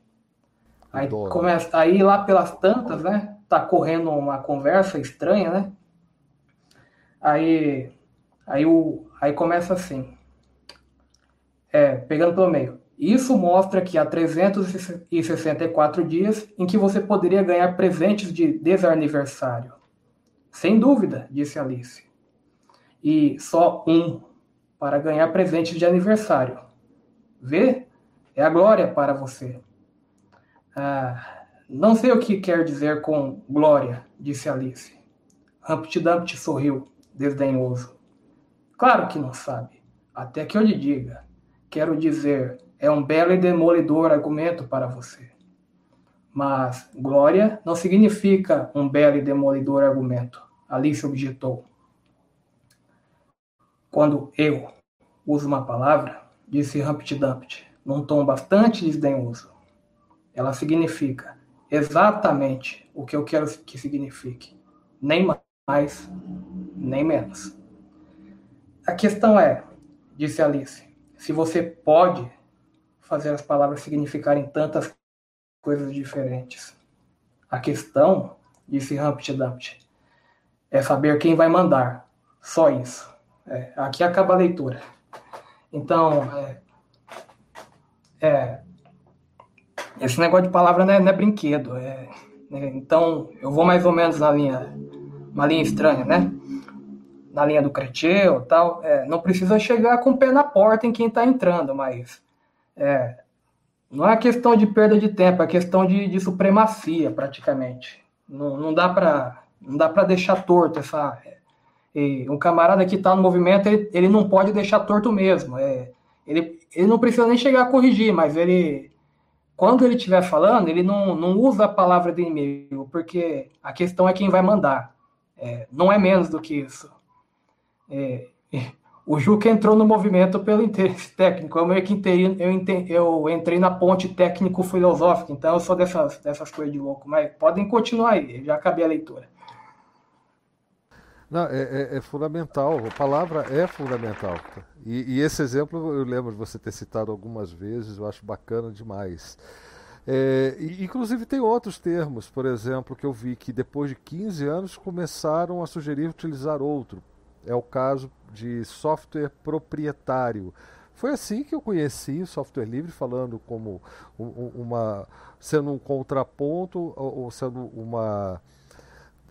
Speaker 8: Aí começa aí lá pelas tantas, né? Tá correndo uma conversa estranha, né? Aí aí o aí começa assim. É, pegando pelo meio. Isso mostra que há 364 dias em que você poderia ganhar presentes de desaniversário. Sem dúvida, disse Alice. E só um para ganhar presentes de aniversário. Vê? É a glória para você. Ah, não sei o que quer dizer com glória, disse Alice. Humpty Dumpty sorriu, desdenhoso. Claro que não sabe. Até que eu lhe diga. Quero dizer, é um belo e demolidor argumento para você. Mas glória não significa um belo e demolidor argumento, Alice objetou. Quando eu uso uma palavra, disse Humpty Dumpty, num tom bastante desdenhoso, ela significa exatamente o que eu quero que signifique, nem mais, nem menos. A questão é, disse Alice, se você pode fazer as palavras significarem tantas coisas diferentes. A questão, disse Humpty é saber quem vai mandar. Só isso. É, aqui acaba a leitura. Então, é, é, esse negócio de palavra não é, não é brinquedo. É, né? então, eu vou mais ou menos na linha, uma linha estranha, né? Na linha do Creteu tal. É, não precisa chegar com o pé na porta em quem está entrando, mas é, não é questão de perda de tempo, é questão de, de supremacia, praticamente. Não, não dá para não dá para deixar torto essa. E um camarada que está no movimento, ele, ele não pode deixar torto mesmo. É, ele, ele não precisa nem chegar a corrigir, mas ele, quando ele estiver falando, ele não, não usa a palavra do inimigo, porque a questão é quem vai mandar. É, não é menos do que isso. É, o Juca entrou no movimento pelo interesse técnico. Eu meio que entrei, eu, eu entrei na ponte técnico-filosófica, então eu sou dessas, dessas coisas de louco. Mas podem continuar aí, já acabei a leitura.
Speaker 1: Não, é, é, é fundamental, a palavra é fundamental. E, e, esse exemplo eu lembro de você ter citado algumas vezes, eu acho bacana demais. É, inclusive tem outros termos, por exemplo, que eu vi que depois de 15 anos começaram a sugerir utilizar outro. É o caso de software proprietário. Foi assim que eu conheci software livre, falando como uma sendo um contraponto ou sendo uma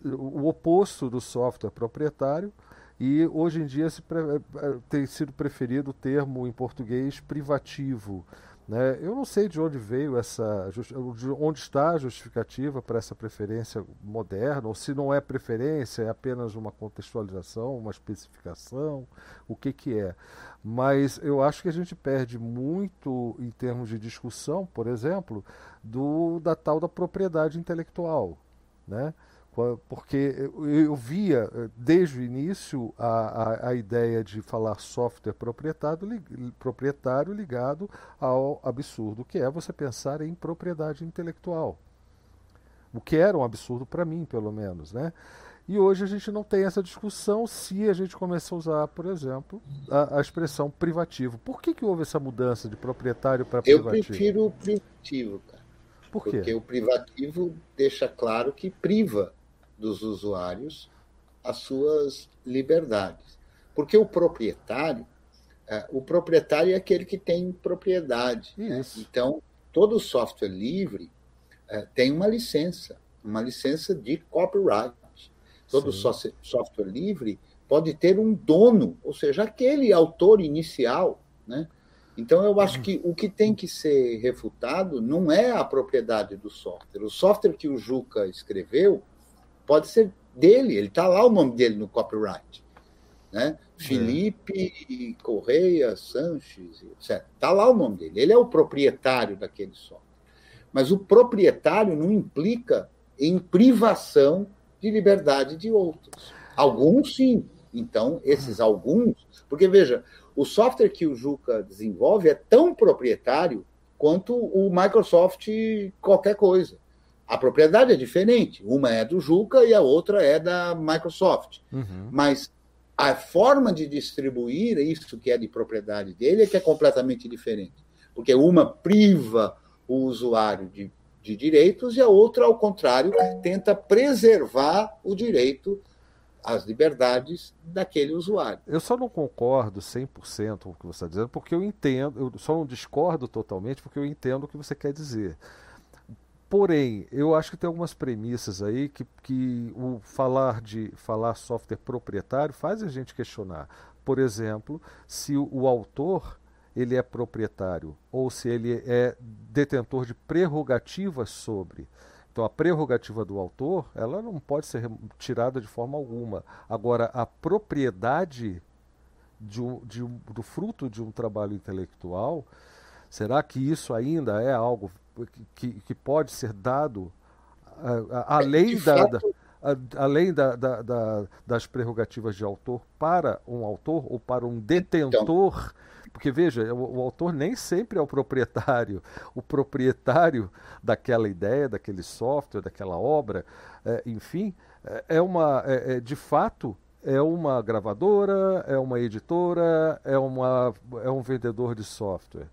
Speaker 1: o oposto do software proprietário. E hoje em dia se, eh, tem sido preferido o termo em português privativo. Né? Eu não sei de onde veio essa, de onde está a justificativa para essa preferência moderna, ou se não é preferência, é apenas uma contextualização, uma especificação, o que, que é. Mas eu acho que a gente perde muito em termos de discussão, por exemplo, do, da tal da propriedade intelectual. Né? Porque eu via eh, desde o início a, a, a, ideia de falar software proprietário, proprietário ligado ao absurdo que é você pensar em propriedade intelectual. O que era um absurdo para mim, pelo menos. Né? E hoje a gente não tem essa discussão se a gente começa a usar, por exemplo, a, a expressão privativo. Por que, que houve essa mudança de proprietário para privativo?
Speaker 2: Eu prefiro o privativo, cara.
Speaker 1: Por quê?
Speaker 2: Porque o privativo deixa claro que priva dos usuários as suas liberdades. Porque o proprietário, é, o proprietário é aquele que tem propriedade. Né? Então, todo software livre é, tem uma licença, uma licença de copyright. Todo software, software livre pode ter um dono, ou seja, aquele autor inicial, né? Então, eu acho que o que tem que ser refutado não é a propriedade do software. O software que o Juca escreveu pode ser dele, ele está lá o nome dele no copyright. Né? Felipe é. Correia Sanches, etc. Está lá o nome dele. Ele é o proprietário daquele software. Mas o proprietário não implica em privação de liberdade de outros. Alguns sim. Então, esses alguns. Porque, veja, o software que o Juca desenvolve é tão proprietário quanto o Microsoft qualquer coisa. A propriedade é diferente. Uma é do Juca e a outra é da Microsoft. Uhum. Mas a forma de distribuir isso que é de propriedade dele é que é completamente diferente. Porque uma priva o usuário de, de direitos e a outra, ao contrário, tenta preservar o direito as liberdades daquele usuário.
Speaker 1: Eu só não concordo 100% com o que você está dizendo, porque eu entendo, eu só não discordo totalmente, porque eu entendo o que você quer dizer. Porém, eu acho que tem algumas premissas aí que, que o falar de falar software proprietário faz a gente questionar. Por exemplo, se o, o autor ele é proprietário ou se ele é detentor de prerrogativas sobre. Então a prerrogativa do autor, ela não pode ser tirada de forma alguma. Agora, a propriedade de um, de um, do fruto de um trabalho intelectual, será que isso ainda é algo que, que pode ser dado uh, além, da, da, além da, da, das prerrogativas de autor para um autor ou para um detentor? Então porque veja, o, o, autor nem sempre é o proprietário. O proprietário daquela ideia, daquele software, daquela obra, é, enfim, é, é uma, é, é, de fato, é uma gravadora, é uma editora, é, uma, é um vendedor de software.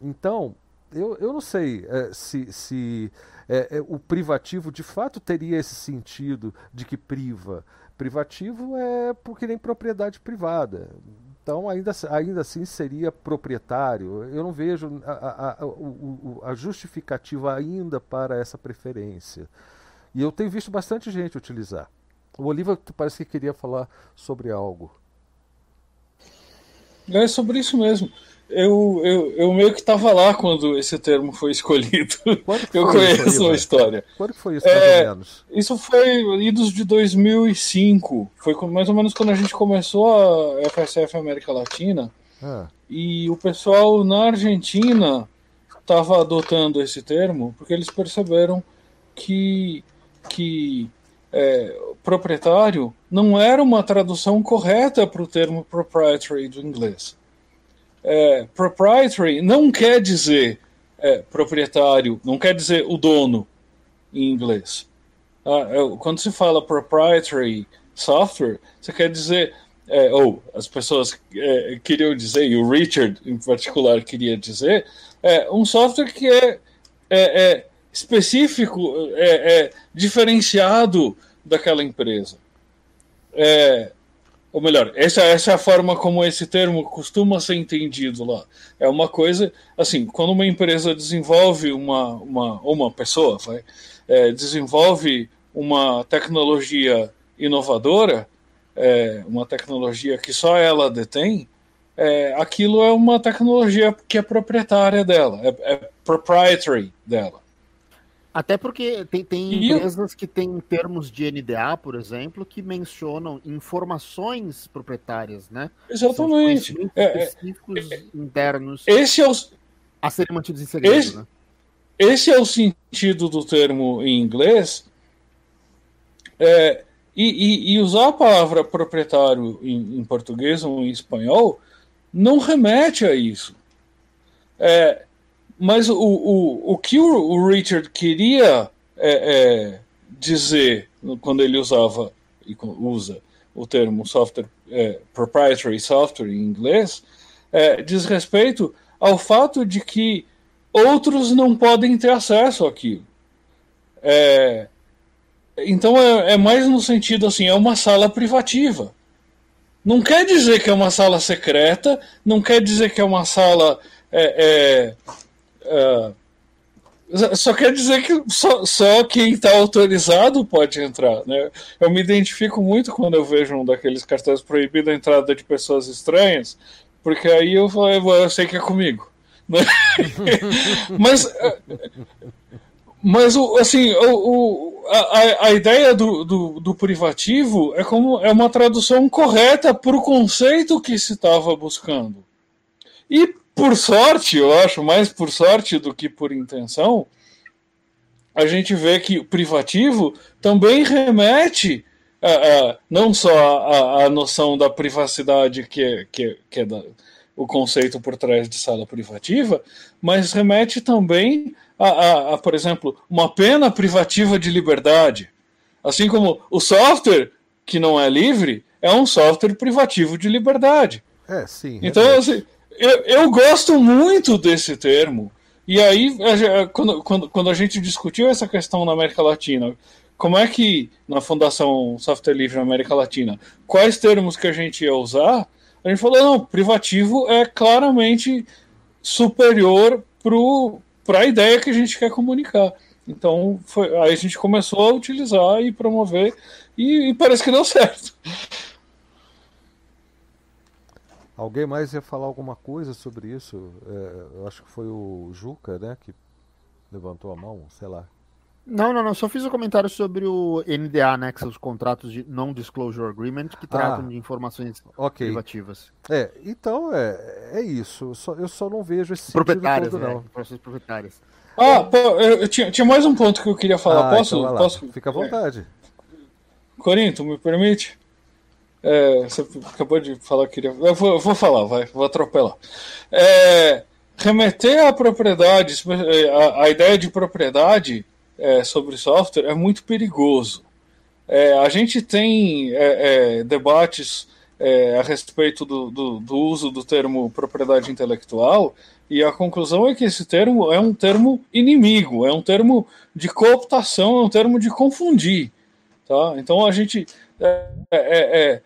Speaker 1: Então, eu, eu não sei é, se, se é, é, o privativo de fato teria esse sentido de que priva. Privativo é porque nem propriedade privada. Então, ainda, ainda assim, seria proprietário. Eu não vejo a, a, a, a, justificativa ainda para essa preferência. E eu tenho visto bastante gente utilizar. O Oliva parece que queria falar sobre algo.
Speaker 6: É sobre isso mesmo. Eu, eu, eu meio que estava lá quando esse termo foi escolhido. eu conheço isso, a história.
Speaker 1: Quando foi isso, mais é, ou menos?
Speaker 6: Isso foi idos de 2005. Foi mais ou menos quando a gente começou a FSF América Latina. Ah. E o pessoal na Argentina estava adotando esse termo porque eles perceberam que, que é, proprietário não era uma tradução correta para o termo proprietary do inglês é, proprietary não quer dizer é, proprietário, não quer dizer o dono em inglês. Ah, é, quando se fala proprietary software, você quer dizer, é, ou as pessoas é, queriam dizer, e o Richard em particular queria dizer, é um software que é, é, é específico, é, é, diferenciado daquela empresa. É, ou melhor, essa, essa é a forma como esse termo costuma ser entendido lá. É uma coisa, assim, quando uma empresa desenvolve uma, uma uma pessoa vai, é, desenvolve uma tecnologia inovadora, é, uma tecnologia que só ela detém, é, aquilo é uma tecnologia que é proprietária dela, é, é proprietary dela.
Speaker 7: Até porque tem, tem empresas que têm termos de NDA, por exemplo, que mencionam informações proprietárias, né?
Speaker 6: Exatamente.
Speaker 7: É, é, específicos é, internos
Speaker 6: esse é o,
Speaker 7: a serem mantidos em segredo,
Speaker 6: esse,
Speaker 7: né?
Speaker 6: Esse é o sentido do termo em inglês. É, e, e, e, usar a palavra proprietário em, em, português ou em espanhol não remete a isso. É, mas o, o, o que o, Richard queria é, é, dizer quando ele usava e usa o termo software é, proprietary software em inglês é, diz respeito ao fato de que outros não podem ter acesso àquilo. É, então é, é, mais no sentido assim, é uma sala privativa. Não quer dizer que é uma sala secreta, não quer dizer que é uma sala é, Uh, só quer dizer que só, só quem está autorizado pode entrar. Né? Eu me identifico muito quando eu vejo um daqueles cartazes proibido a entrada de pessoas estranhas, porque aí eu, eu sei que é comigo. Né? mas, mas assim, o, a, a ideia do, do, do, privativo é como é uma tradução correta para o conceito que se estava buscando. E por sorte, eu acho, mais por sorte do que por intenção, a gente vê que o privativo também remete a, a, não só a, a noção da privacidade que é, que é, que é da, o conceito por trás de sala privativa, mas remete também a, a, a, por exemplo, uma pena privativa de liberdade. Assim como o software, que não é livre, é um software privativo de liberdade.
Speaker 1: É, sim.
Speaker 6: Então, assim, eu, eu gosto muito desse termo. E aí, quando, quando, quando a gente discutiu essa questão na América Latina, como é que, na Fundação Software Livre na América Latina, quais termos que a gente ia usar, a gente falou, não, privativo é claramente superior para a ideia que a gente quer comunicar. Então, foi, aí a gente começou a utilizar e promover, e, e parece que deu certo.
Speaker 1: Alguém mais ia falar alguma coisa sobre isso? É, eu acho que foi o Juca, né, que levantou a mão, sei lá.
Speaker 7: Não, não, não. Só fiz um comentário sobre o NDA, né? Que são os contratos de Non-Disclosure Agreement, que tratam ah, de informações okay. privativas.
Speaker 1: É, então é, é isso. Eu só, eu só não vejo esse
Speaker 7: proprietárias,
Speaker 1: todo,
Speaker 7: né?
Speaker 1: não.
Speaker 7: Informações proprietárias.
Speaker 6: Ah, pô, eu tinha, tinha mais um ponto que eu queria falar.
Speaker 1: Ah,
Speaker 6: posso?
Speaker 1: Então
Speaker 6: posso?
Speaker 1: Fica à vontade.
Speaker 6: Corinto, me permite? É, você acabou de falar que queria. Eu vou, eu vou falar, vai, vou atropelar. É, remeter à propriedade, a, a ideia de propriedade é, sobre software é muito perigoso. É, a gente tem é, é debates é, a respeito do, do, do, uso do termo propriedade intelectual, e a conclusão é que esse termo é um termo inimigo, é um termo de cooptação, é um termo de confundir. Tá? Então a gente. É, é, é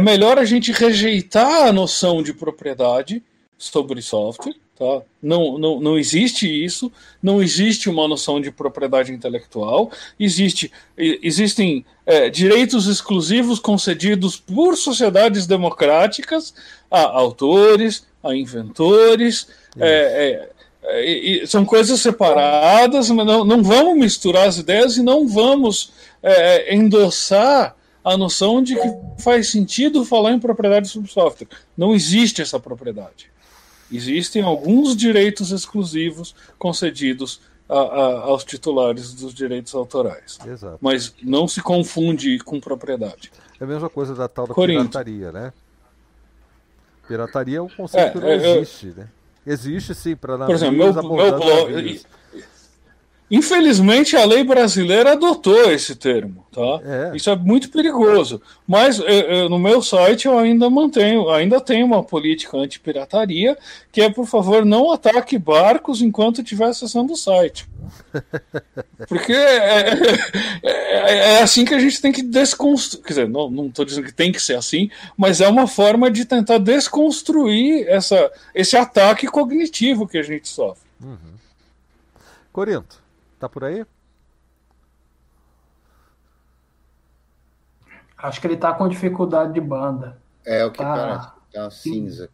Speaker 6: melhor a gente rejeitar a noção de propriedade sobre software Tá? Não, não, não existe isso, não existe uma noção de propriedade intelectual, existe, existem é, direitos exclusivos concedidos por sociedades democráticas a autores, a inventores, é, é, são coisas separadas, mas não, não vamos misturar as ideias e não vamos é, endossar a noção de que faz sentido falar em propriedade sobre software. Não existe essa propriedade. Existem alguns direitos exclusivos concedidos a, a, aos titulares dos direitos autorais.
Speaker 1: Exato.
Speaker 6: Mas não se confunde com propriedade.
Speaker 1: É a mesma coisa da tal da
Speaker 6: Corinto.
Speaker 1: pirataria, né? Pirataria é um conceito é, que não é, existe, né? Existe sim para
Speaker 6: Por exemplo, meu, meu blog, Infelizmente, a lei brasileira adotou esse termo, tá? É. Isso é muito perigoso. Mas eu, eu, no meu site eu ainda mantenho, ainda tenho uma política anti-pirataria, que é, por favor, não ataque barcos enquanto estiver acessando o site. Porque é, é, é, assim que a gente tem que desconstruir. Quer dizer, não estou dizendo que tem que ser assim, mas é uma forma de tentar desconstruir essa, esse ataque cognitivo que a gente sofre.
Speaker 1: Uhum. Corinto. Tá por aí?
Speaker 8: Acho que ele tá com dificuldade de banda.
Speaker 2: É o que tá, parece. Tá uma cinza.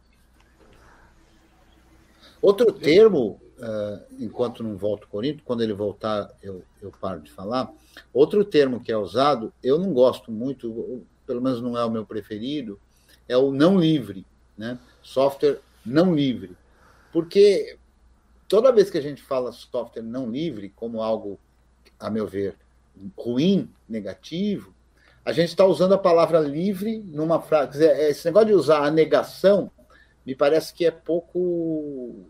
Speaker 2: Outro termo, uh, enquanto não volto Corinto, quando ele voltar eu, eu paro de falar. Outro termo que é usado, eu não gosto muito, pelo menos não é o meu preferido, é o não livre, né? Software não livre. Porque toda vez que a gente fala software não livre como algo, a meu ver, ruim, negativo, a gente está usando a palavra livre numa frase. Esse negócio de usar a negação me parece que é pouco,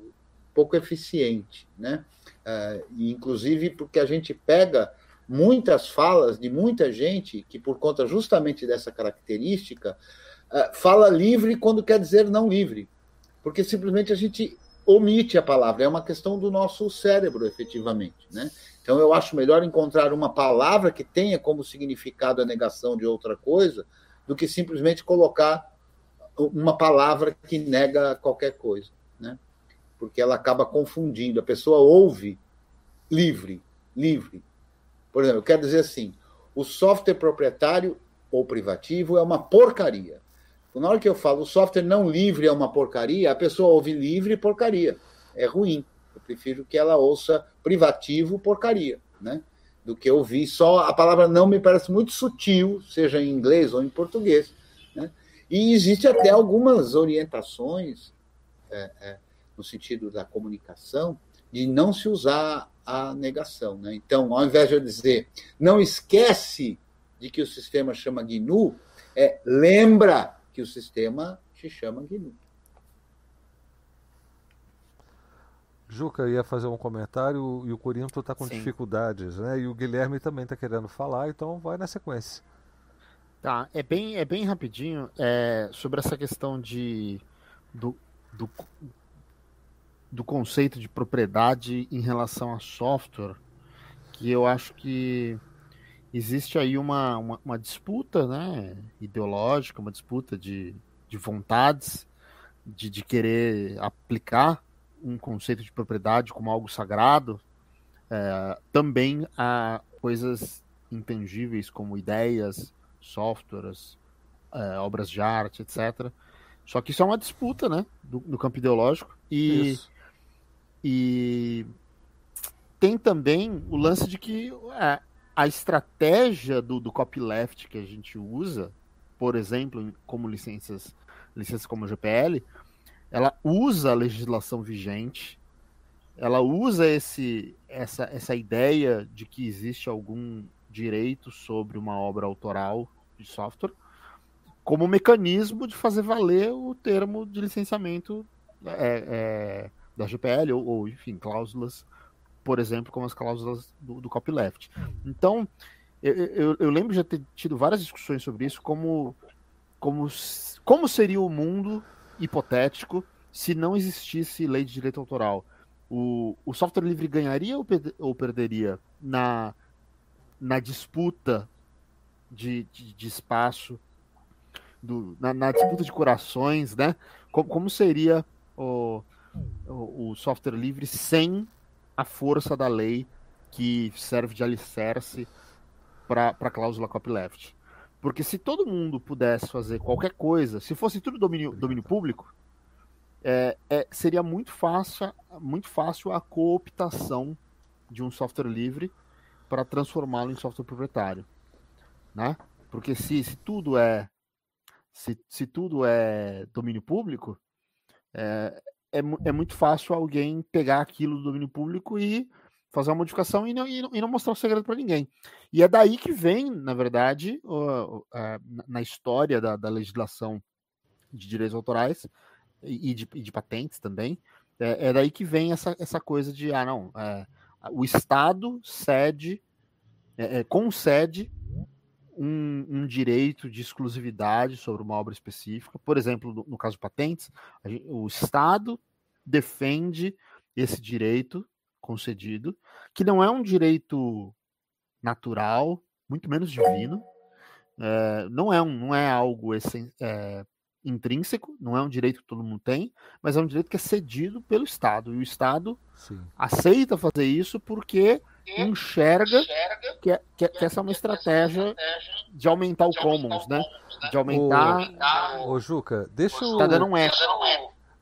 Speaker 2: pouco eficiente, né? Uh, inclusive porque a gente pega muitas falas de muita gente que, por conta justamente dessa característica, uh, fala livre quando quer dizer não livre. Porque simplesmente a gente omite a palavra, é uma questão do nosso cérebro, efetivamente. Né? Então, eu acho melhor encontrar uma palavra que tenha como significado a negação de outra coisa, do que simplesmente colocar uma palavra que nega qualquer coisa. Né? Porque ela acaba confundindo. A pessoa ouve livre, livre. Por exemplo, eu quero dizer assim: o software proprietário ou privativo é uma porcaria. Na hora que eu falo o software não livre é uma porcaria, a pessoa ouve livre porcaria. É ruim. Eu prefiro que ela ouça privativo porcaria. Né? do que ouvir. Só a palavra não me parece muito sutil, seja em inglês ou em português. Né? E existe até algumas orientações é, é, no sentido da comunicação de não se usar a negação. Né? Então, ao invés de eu dizer não esquece de que o sistema chama GNU, é lembra que o sistema se chama GNU.
Speaker 1: Juca ia fazer um comentário e o Corinto está com Sim. dificuldades, né? E o Guilherme também está querendo falar, então vai na sequência.
Speaker 7: Tá, é bem, é bem rapidinho é, sobre essa questão de do, do, do conceito de propriedade em relação a software, que eu acho que existe aí uma, uma, uma disputa né, ideológica, uma disputa de, de vontades, de, de querer aplicar um conceito de propriedade como algo sagrado, é, também a coisas intangíveis como ideias, softwares, é, obras de arte, etc. Só que isso é uma disputa, né, do, do campo ideológico. E e tem também o lance de que é, a estratégia do, do copyleft que a gente usa, por exemplo, como licenças, licenças como GPL, ela usa a legislação vigente, ela usa esse, essa, essa ideia de que existe algum direito sobre uma obra autoral de software como mecanismo de fazer valer o termo de licenciamento é, é, da GPL ou, ou, enfim, cláusulas por exemplo, como as cláusulas do, do copyleft. Então, eu, eu, eu, lembro de ter tido várias discussões sobre isso, como, como, como seria o mundo hipotético se não existisse lei de direito autoral. O, o software livre ganharia ou, ou perderia na, na disputa de, de, de espaço, do, na, na, disputa de corações, né? Como, como seria o, o, o software livre sem a força da lei que serve de alicerce para a cláusula copyleft. Porque se todo mundo pudesse fazer qualquer coisa, se fosse tudo domínio, domínio público, é, é, seria muito fácil, muito fácil a cooptação de um software livre para transformá-lo em software proprietário, né? Porque se, se tudo é se, se tudo é domínio público, é, é, é muito fácil alguém pegar aquilo do domínio público e fazer uma modificação e não, e não, e não mostrar o segredo para ninguém. E é daí que vem, na verdade, uh, uh, na história da, da, legislação de direitos autorais e de, e de patentes também, é, é, daí que vem essa, essa coisa de, ah, não, é, o Estado cede, é, é concede um, um, direito de exclusividade sobre uma obra específica. Por exemplo, no, no caso de patentes, gente, o Estado defende esse direito concedido, que não é um direito natural, muito menos divino, é, não, é um, não é algo essen, é, intrínseco, não é um direito que todo mundo tem, mas é um direito que é cedido pelo Estado. E o Estado Sim. aceita fazer isso porque enxerga que, é, que, que, essa é uma estratégia de aumentar o commons, né? De aumentar.
Speaker 1: Ô, ô Juca, deixa o.
Speaker 7: Tá dando um eco.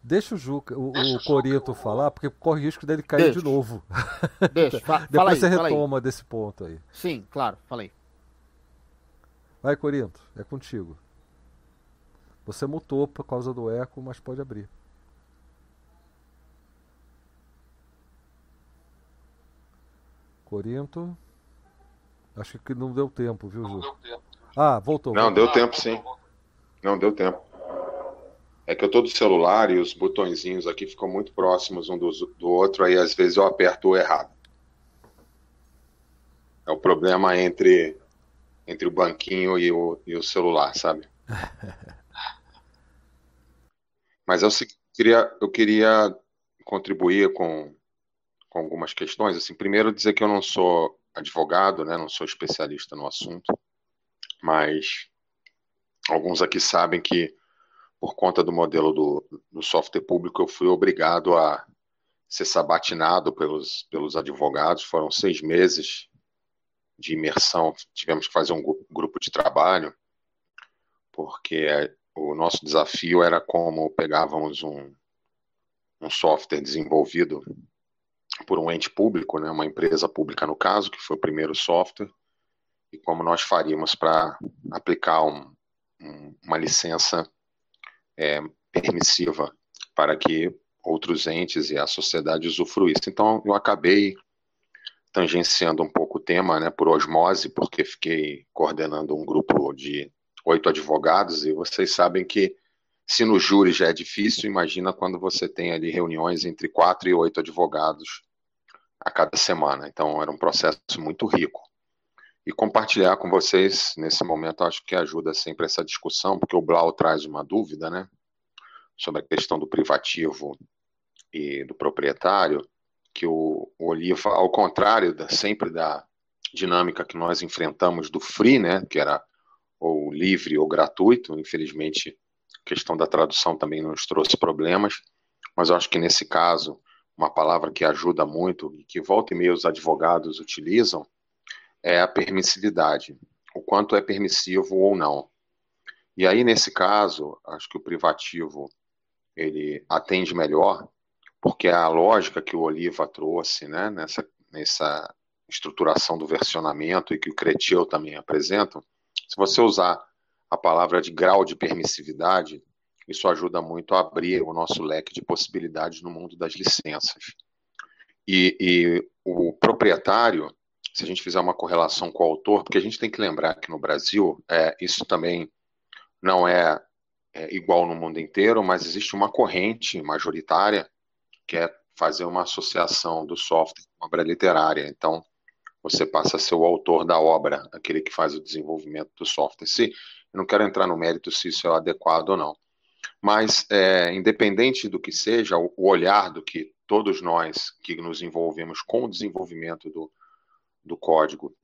Speaker 1: Deixa o Juca, o, o Corito falar, porque corre o risco dele cair deixa. de novo.
Speaker 7: Deixa,
Speaker 1: Depois
Speaker 7: você
Speaker 1: aí, retoma desse ponto aí.
Speaker 7: Sim, claro, falei.
Speaker 1: Vai, Corinto, é contigo. Você mutou por causa do eco, mas pode abrir. Corinto. Acho que não deu tempo, viu, Ju? Ah, voltou.
Speaker 5: Não, deu tempo sim. Não, deu tempo. É que eu tô do celular e os botõezinhos aqui ficam muito próximos um do, do outro, aí às vezes eu aperto o errado. É o problema entre, entre o banquinho e o, e o celular, sabe? Mas eu queria, eu queria contribuir com, com algumas questões. Assim, primeiro dizer que eu não sou advogado, né, não sou especialista no assunto, mas alguns aqui sabem que por conta do modelo do, do software público eu fui obrigado a ser sabatinado pelos, pelos advogados. Foram seis meses de imersão, tivemos que fazer um grupo de trabalho, porque o nosso desafio era como pegávamos um, um software desenvolvido por um ente público, né, uma empresa pública no caso, que foi o primeiro software, e como nós faríamos para aplicar um, um, uma licença é, permissiva para que outros entes e a sociedade usufruíssem. Então, eu acabei tangenciando um pouco o tema, né, por osmose, porque fiquei coordenando um grupo de oito advogados, e vocês sabem que se no júri já é difícil, imagina quando você tem ali reuniões entre quatro e oito advogados a cada semana. Então, era um processo muito rico. E compartilhar com vocês, nesse momento, acho que ajuda sempre essa discussão, porque o Blau traz uma dúvida, né, sobre a questão do privativo e do proprietário, que o, o Oliva, ao contrário da, sempre da dinâmica que nós enfrentamos do free, né, que era ou livre ou gratuito, infelizmente a questão da tradução também nos trouxe problemas, mas eu acho que nesse caso, uma palavra que ajuda muito e que volta e meia os advogados utilizam é a permissividade, o quanto é permissivo ou não. E aí, nesse caso, acho que o privativo ele atende melhor, porque a lógica que o Oliva trouxe né, nessa, nessa estruturação do versionamento e que o Cretil também apresenta, se você usar a palavra de grau de permissividade, isso ajuda muito a abrir o nosso leque de possibilidades no mundo das licenças. E, e, o proprietário, se a gente fizer uma correlação com o autor, porque a gente tem que lembrar que no Brasil, é, isso também não é, é igual no mundo inteiro, mas existe uma corrente majoritária que é fazer uma associação do software com a obra literária. Então, você passa a ser o autor da obra, aquele que faz o desenvolvimento do software. Se, eu não quero entrar no mérito se isso é adequado ou não. Mas, é, independente do que seja, o, olhar do que todos nós que nos envolvemos com o desenvolvimento do, do código,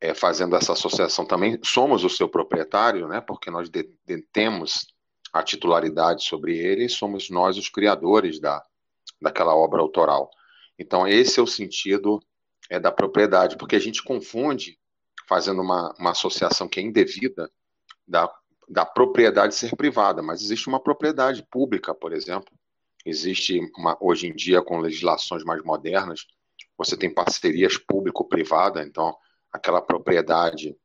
Speaker 5: é, fazendo essa associação também, somos o seu proprietário, né, porque nós detemos a titularidade sobre ele e somos nós os criadores da, daquela obra autoral. Então, esse é o sentido é, da propriedade, porque a gente confunde, fazendo uma, uma associação que é indevida, da, da propriedade ser privada, mas existe uma propriedade pública, por exemplo. Existe, uma, hoje em dia, com legislações mais modernas, você tem parcerias público-privada, então aquela propriedade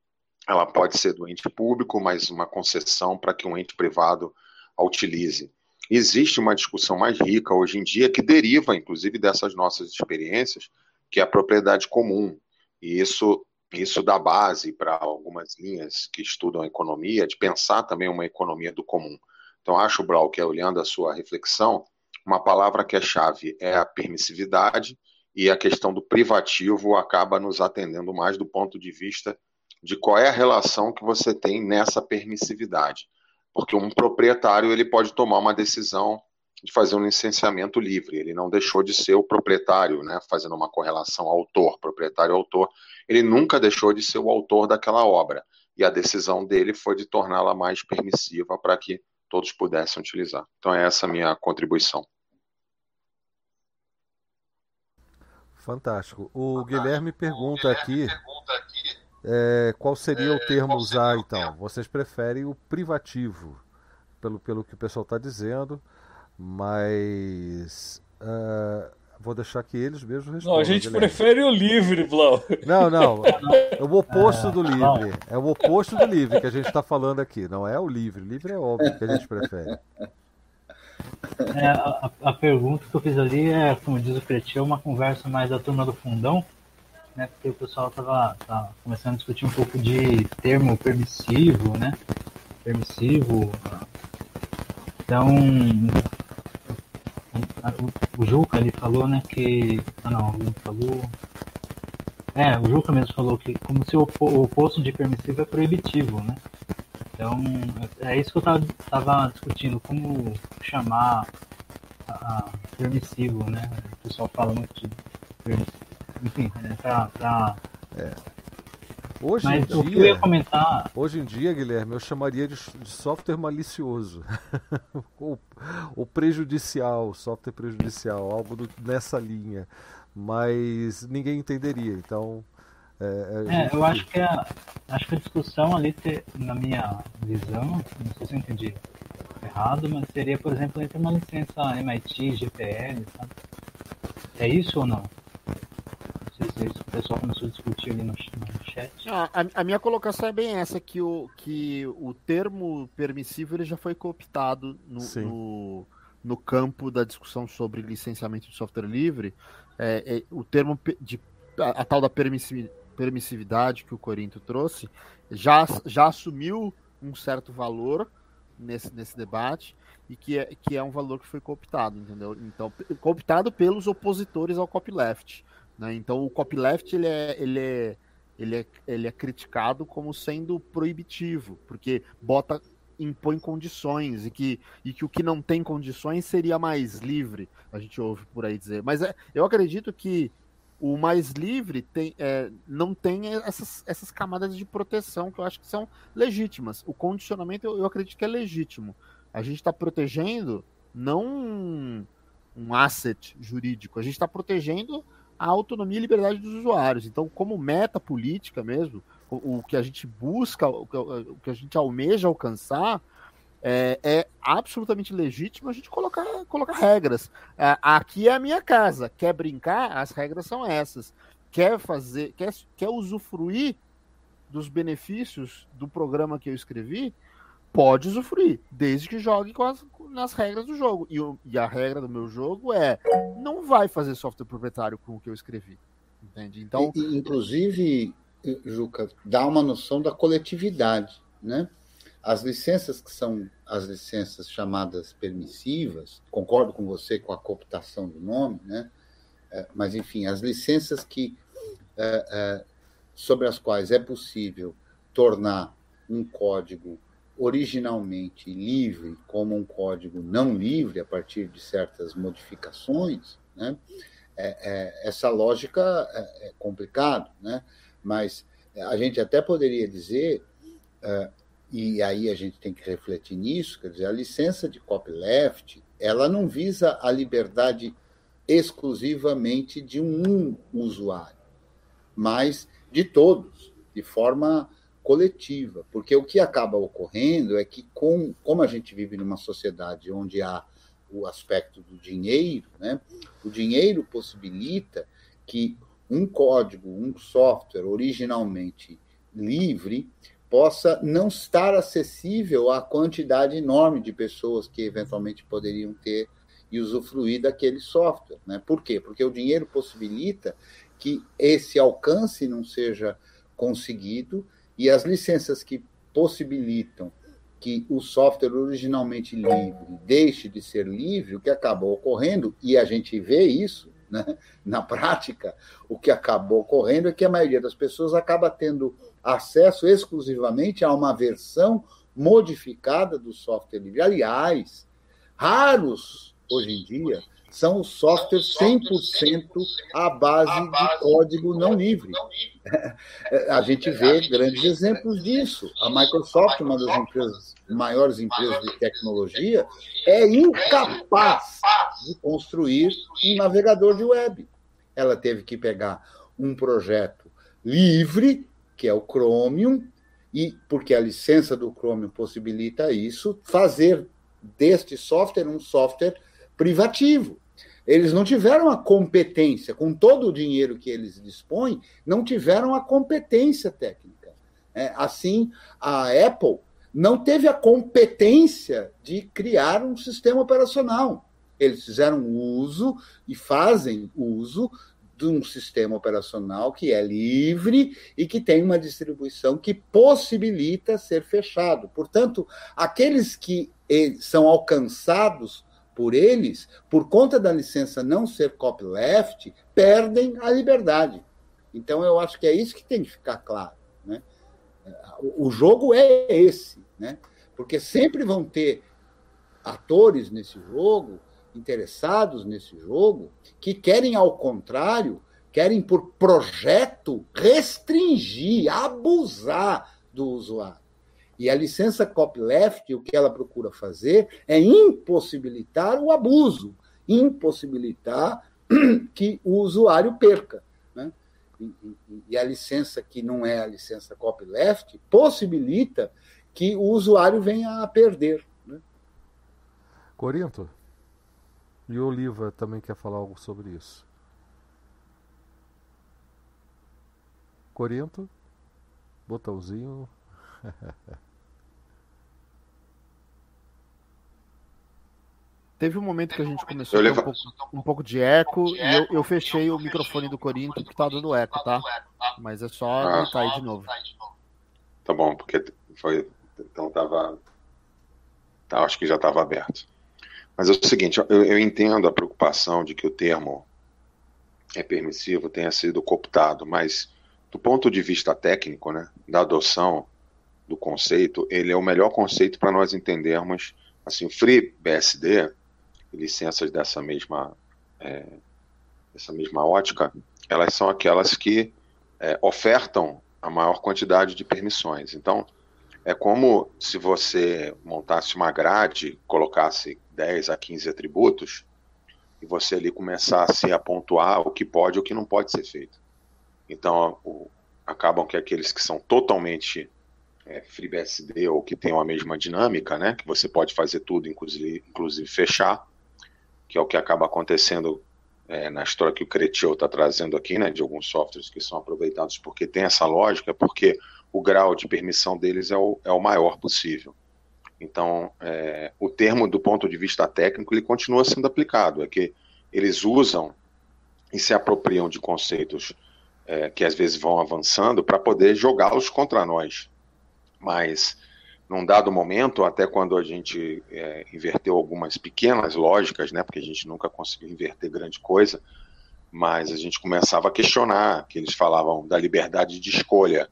Speaker 5: ela pode ser do ente público, mas uma concessão para que um ente privado a utilize existe uma discussão mais rica hoje em dia que deriva, inclusive, dessas nossas experiências, que é a propriedade comum. E isso, isso dá base para algumas linhas que estudam economia, de pensar também uma economia do comum. Então, acho, Brau, que olhando a sua reflexão, uma palavra que é chave é a permissividade e a questão do privativo acaba nos atendendo mais do ponto de vista de qual é a relação que você tem nessa permissividade porque um proprietário ele pode tomar uma decisão de fazer um licenciamento livre. Ele não deixou de ser o proprietário, né? Fazendo uma correlação autor, proprietário autor, ele nunca deixou de ser o autor daquela obra. E a decisão dele foi de torná-la mais permissiva para que todos pudessem utilizar. Então é essa a minha contribuição.
Speaker 1: Fantástico. O Guilherme pergunta aqui é, qual seria o é, termo usar então? Vocês preferem o privativo, pelo, pelo que o pessoal está dizendo, mas uh, vou deixar que eles mesmos respondam.
Speaker 6: Não, a gente Guilherme. prefere o livre, Blau.
Speaker 1: Não, não. É o oposto do livre. É o oposto do livre que a gente está falando aqui. Não é o livre. O livre é óbvio que a gente prefere.
Speaker 4: É, a, a, pergunta que eu fiz ali é, como diz o Cretinho, uma conversa mais da turma do fundão né? Porque o pessoal estava tá começando a discutir um pouco de termo permissivo, né? Permissivo. Então, o, Juca ele falou, né, que. Ah não, ele falou. É, o Juca mesmo falou que como se o, o oposto de permissivo é proibitivo, né? Então, é isso que eu estava tava discutindo, como chamar a, a permissivo, né? O pessoal fala muito de permissivo enfim, né, pra... É.
Speaker 1: Hoje
Speaker 4: Mas
Speaker 1: em dia,
Speaker 4: eu ia comentar...
Speaker 1: Hoje em dia, Guilherme, eu chamaria de, de software malicioso. ou, ou, prejudicial, software prejudicial, algo do, nessa linha. Mas ninguém entenderia, então...
Speaker 4: É, é, é eu acho que, a, acho que a discussão ali, ter, na minha visão, não sei se eu entendi errado, mas seria, por exemplo, entre uma licença MIT, GPL, sabe? É isso ou não? O pessoal começou a discutir ali no, no chat.
Speaker 7: Ah, a, a, minha colocação é bem essa, que o, que o termo permissivo ele já foi cooptado no, no, no campo da discussão sobre licenciamento de software livre. É, é, o termo de a, a tal da permissividade que o Corinto trouxe já, já assumiu um certo valor nesse, nesse debate e que é, que é um valor que foi cooptado, entendeu? Então, cooptado pelos opositores ao copyleft. Né? Então, o copyleft ele é, ele, é, ele, é, ele é criticado como sendo proibitivo, porque bota impõe condições e que, e que o que não tem condições seria mais livre, a gente ouve por aí dizer. Mas é, eu acredito que o mais livre tem, é, não tem essas, essas camadas de proteção que eu acho que são legítimas. O condicionamento eu, eu acredito que é legítimo. A gente está protegendo não um, um asset jurídico, a gente está protegendo a autonomia e liberdade dos usuários. Então, como meta política mesmo, o, o que a gente busca, o que, o que, a gente almeja alcançar, é, é, absolutamente legítimo a gente colocar, colocar regras. É, aqui é a minha casa. Quer brincar? As regras são essas. Quer fazer, quer, quer usufruir dos benefícios do programa que eu escrevi? Pode usufruir, desde que jogue com as, nas regras do jogo. E, e, a regra do meu jogo é não vai fazer software proprietário com o que eu escrevi. Entende? Então,
Speaker 2: e, inclusive, Juca, dá uma noção da coletividade, né? As licenças que são as licenças chamadas permissivas, concordo com você com a cooptação do nome, né? É, mas, enfim, as licenças que, é, é, sobre as quais é possível tornar um código originalmente livre como um código não livre a partir de certas modificações, né? É, é, essa lógica é, é complicado, né? mas a gente até poderia dizer e aí a gente tem que refletir nisso, quer dizer, a licença de copyleft, ela não visa a liberdade exclusivamente de um usuário, mas de todos, de forma coletiva, porque o que acaba ocorrendo é que, com, como a gente vive numa sociedade onde há o aspecto do dinheiro, né, o dinheiro possibilita que um código, um software originalmente livre possa não estar acessível à quantidade enorme de pessoas que eventualmente poderiam ter e usufruir daquele software. Né? Por quê? Porque o dinheiro possibilita que esse alcance não seja conseguido e as licenças que possibilitam que o software originalmente livre deixe de ser livre, o que acaba ocorrendo, e a gente vê isso né, na prática, o que acabou ocorrendo é que a maioria das pessoas acaba tendo acesso exclusivamente a uma versão modificada do software livre. Aliás, raros hoje em dia são softwares 100% à base de código não livre. A gente vê grandes exemplos disso. A Microsoft, uma das empresas, maiores empresas de tecnologia, é incapaz de construir um navegador de web. Ela teve que pegar um projeto livre que é o Chromium, e porque a licença do Chromium possibilita isso, fazer deste software um software privativo. Eles não tiveram a competência, com todo o dinheiro que eles dispõem, não tiveram a competência técnica. É, assim, a Apple não teve a competência de criar um sistema operacional. Eles fizeram uso e fazem uso de um sistema operacional que é livre e que tem uma distribuição que possibilita ser fechado. Portanto, aqueles que eh, são alcançados por eles, por conta da licença não ser copyleft, perdem a liberdade. Então, eu acho que é isso que tem que ficar claro. Né? O jogo é esse, né? porque sempre vão ter atores nesse jogo interessados nesse jogo que querem, ao contrário, querem, por projeto, restringir, abusar do usuário. E a licença copyleft, o que ela procura fazer é impossibilitar o abuso, impossibilitar que o usuário perca. Né? E, a licença que não é a licença copyleft possibilita que o usuário venha a perder. Né?
Speaker 1: Corinto? E o Oliva também quer falar algo sobre isso. Corinto, botãozinho.
Speaker 7: Teve um momento que a gente começou um pouco, um pouco de eco e eu, eu fechei o microfone do Corinto que tá dando eco, tá? Mas é só
Speaker 5: Ah.
Speaker 7: botar aí de novo.
Speaker 5: Tá bom, porque foi. Então tava. Tá, acho que já estava aberto. Mas é o seguinte, eu, eu entendo a preocupação de que o termo é permissivo tenha sido cooptado, mas do ponto de vista técnico, né, da adoção do conceito, ele é o melhor conceito para nós entendermos assim, o FreeBSD, licenças dessa mesma é, mesma ótica, elas são aquelas que é, ofertam a maior quantidade de permissões. Então, é como se você montasse uma grade, colocasse 10 a 15 atributos, e você ali começasse a pontuar o que pode e o que não pode ser feito. Então, o, acabam que aqueles que são totalmente é, FreeBSD ou que têm a mesma dinâmica, né, que você pode fazer tudo, inclusive, inclusive fechar, que é o que acaba acontecendo é, na história que o Cretio está trazendo aqui, né, de alguns softwares que são aproveitados porque tem essa lógica, porque o grau de permissão deles é o, é o maior possível. Então, é, o termo, do ponto de vista técnico, ele continua sendo aplicado, é que eles usam e se apropriam de conceitos é, que às vezes vão avançando para poder jogá-los contra nós. Mas, num dado momento, até quando a gente é, inverteu algumas pequenas lógicas, né, porque a gente nunca conseguiu inverter grande coisa, mas a gente começava a questionar, que eles falavam da liberdade de escolha.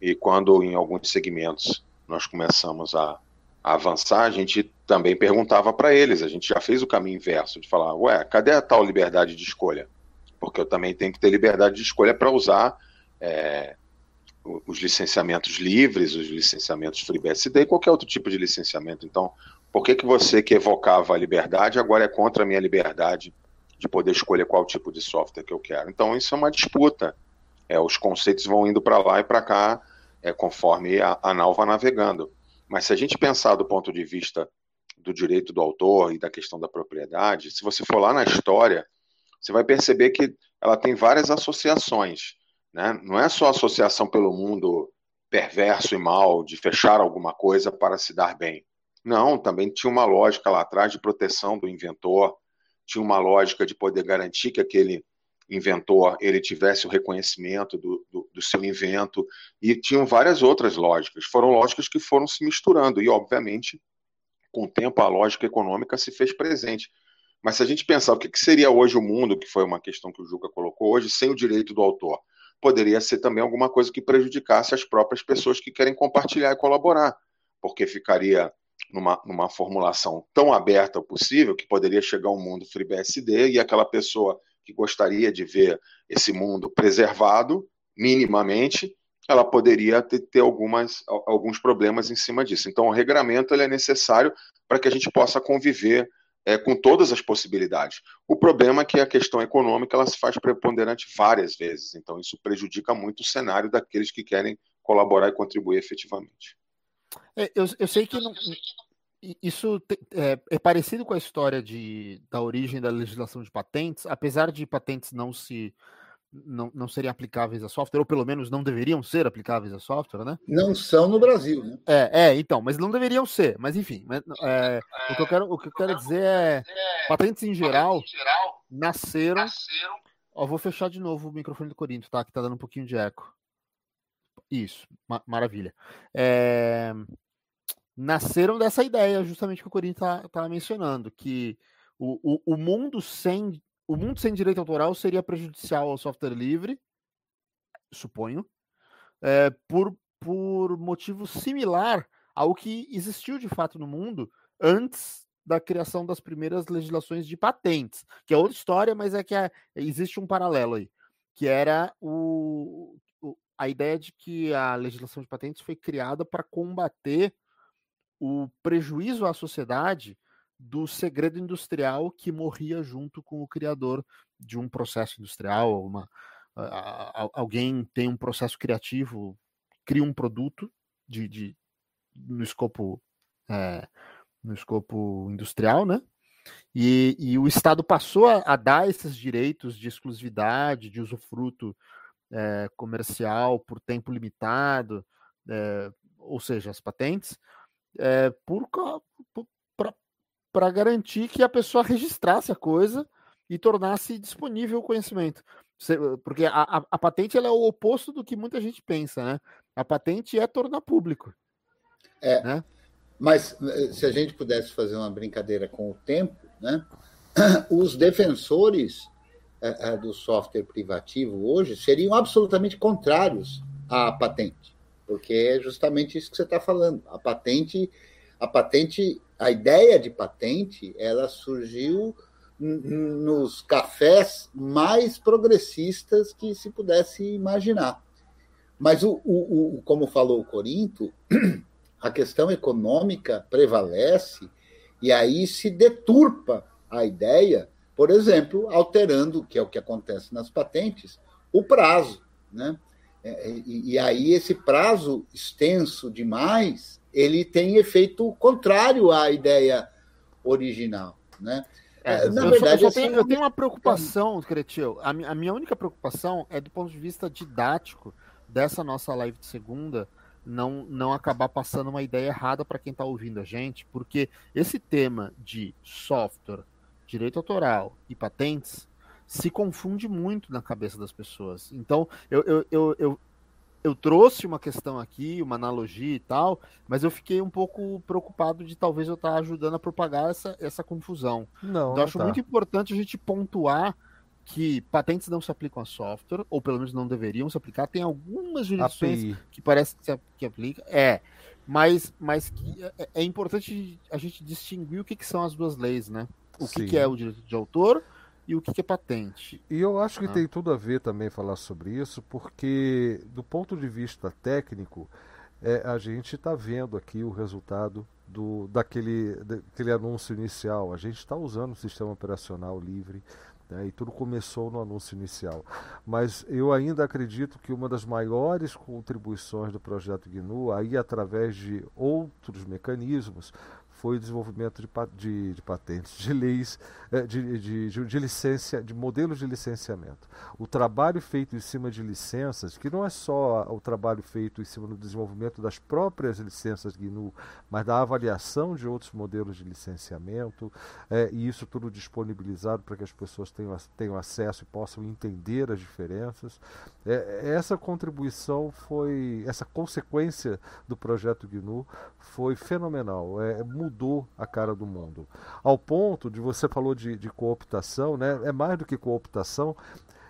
Speaker 5: E quando em alguns segmentos nós começamos a, a avançar, a gente também perguntava para eles, a gente já fez o caminho inverso, de falar, ué, cadê a tal liberdade de escolha? Porque eu também tenho que ter liberdade de escolha para usar é, os licenciamentos livres, os licenciamentos FreeBSD e qualquer outro tipo de licenciamento. Então, por que, que você que evocava a liberdade agora é contra a minha liberdade de poder escolher qual tipo de software que eu quero? Então, isso é uma disputa. É, os conceitos vão indo para lá e para cá, é, conforme a, a nau vai navegando. Mas se a gente pensar do ponto de vista do direito do autor e da questão da propriedade, se você for lá na história, você vai perceber que ela tem várias associações. Né? Não é só associação pelo mundo perverso e mal, de fechar alguma coisa para se dar bem. Não, também tinha uma lógica lá atrás de proteção do inventor, tinha uma lógica de poder garantir que aquele inventor ele tivesse o reconhecimento do, do, do, seu invento e tinham várias outras lógicas. Foram lógicas que foram se misturando e, obviamente, com o tempo a lógica econômica se fez presente. Mas se a gente pensar o que seria hoje o mundo, que foi uma questão que o Juca colocou hoje, sem o direito do autor, poderia ser também alguma coisa que prejudicasse as próprias pessoas que querem compartilhar e colaborar, porque ficaria numa, numa formulação tão aberta possível que poderia chegar um mundo FreeBSD e aquela pessoa que gostaria de ver esse mundo preservado, minimamente, ela poderia ter, ter algumas, alguns problemas em cima disso. Então, o regramento ele é necessário para que a gente possa conviver é, com todas as possibilidades. O problema é que a questão econômica ela se faz preponderante várias vezes, então isso prejudica muito o cenário daqueles que querem colaborar e contribuir efetivamente.
Speaker 7: É, eu, eu sei que não, isso é, é, parecido com a história de, da origem da legislação de patentes, apesar de patentes não se não, não serem aplicáveis a software, ou pelo menos não deveriam ser aplicáveis a software, né?
Speaker 2: Não são no Brasil, né?
Speaker 7: É, é então, mas não deveriam ser. Mas enfim, é, o, que eu quero, o que eu quero dizer é patentes em geral nasceram. Ó, vou fechar de novo o microfone do Corinto, tá? Que tá dando um pouquinho de eco. Isso, ma maravilha. É, nasceram dessa ideia, justamente que o Corinto tá, tá mencionando, que o, o, o mundo sem o mundo sem direito autoral seria prejudicial ao software livre, suponho, é, por, por motivo similar ao que existiu de fato no mundo antes da criação das primeiras legislações de patentes, que é outra história, mas é que é, existe um paralelo aí, que era o, a ideia de que a legislação de patentes foi criada para combater o prejuízo à sociedade do segredo industrial que morria junto com o criador de um processo industrial. Uma, a, a, alguém tem um processo criativo, cria um produto de, de no escopo é, no escopo industrial, né? E, e o Estado passou a, a, dar esses direitos de exclusividade, de usufruto é, comercial por tempo limitado, é, ou seja, as patentes, é, para garantir que a pessoa registrasse a coisa e tornasse disponível o conhecimento. Porque a, a, a patente é o oposto do que muita gente pensa, né? A patente é tornar público.
Speaker 2: É. Né? Mas eh, se a gente pudesse fazer uma brincadeira com o tempo, né? os defensores é, é, do software privativo hoje seriam absolutamente contrários à patente, porque é justamente isso que você está falando. A patente, a patente, a ideia de patente, ela surgiu nos cafés mais progressistas que se pudesse imaginar. Mas o, o, o como falou o Corinto, a questão econômica prevalece e aí se deturpa a ideia, por exemplo, alterando, que é o que acontece nas patentes, o prazo. Né? É, e, e aí esse prazo extenso demais, ele tem efeito contrário à ideia original. Né?
Speaker 7: É, Na eu verdade, só, eu, tenho, eu, tenho, uma preocupação, Cretil. A, a minha única preocupação é do ponto de vista didático dessa nossa live de segunda, não, não acabar passando uma ideia errada para quem está ouvindo a gente, porque esse tema de software, direito autoral e patentes se confunde muito na cabeça das pessoas. Então, eu, eu, eu, eu, eu trouxe uma questão aqui, uma analogia e tal, mas eu fiquei um pouco preocupado de talvez eu estar tá ajudando a propagar essa, essa confusão. Não, então, acho tá. muito importante a gente pontuar que patentes não se aplicam a software, ou pelo menos não deveriam se aplicar. Tem algumas jurisdições que parece que se que aplica. É, mas, mas é, é, importante a gente distinguir o que, que são as duas leis, né? o que, que, é o direito de autor e o que, é patente.
Speaker 1: E eu acho que ah. tem tudo a ver também falar sobre isso, porque do ponto de vista técnico, é, a gente está vendo aqui o resultado do, daquele, daquele anúncio inicial. A gente está usando o sistema operacional livre. Né, e tudo começou no anúncio inicial. Mas eu ainda acredito que uma das maiores contribuições do projeto GNU, aí através de outros mecanismos, foi o desenvolvimento de, de, de patentes, de leis, eh, de, de, licença, de modelos de licenciamento. O trabalho feito em cima de licenças, que não é só o trabalho feito em cima do desenvolvimento das próprias licenças GNU, mas da avaliação de outros modelos de licenciamento, é, e isso tudo disponibilizado para que as pessoas tenham, tenham acesso e possam entender as diferenças. É, essa contribuição foi, essa consequência do projeto GNU foi fenomenal. É, mudou a cara do mundo. Ao ponto de, você falou de, de cooptação, né? é mais do que cooptação,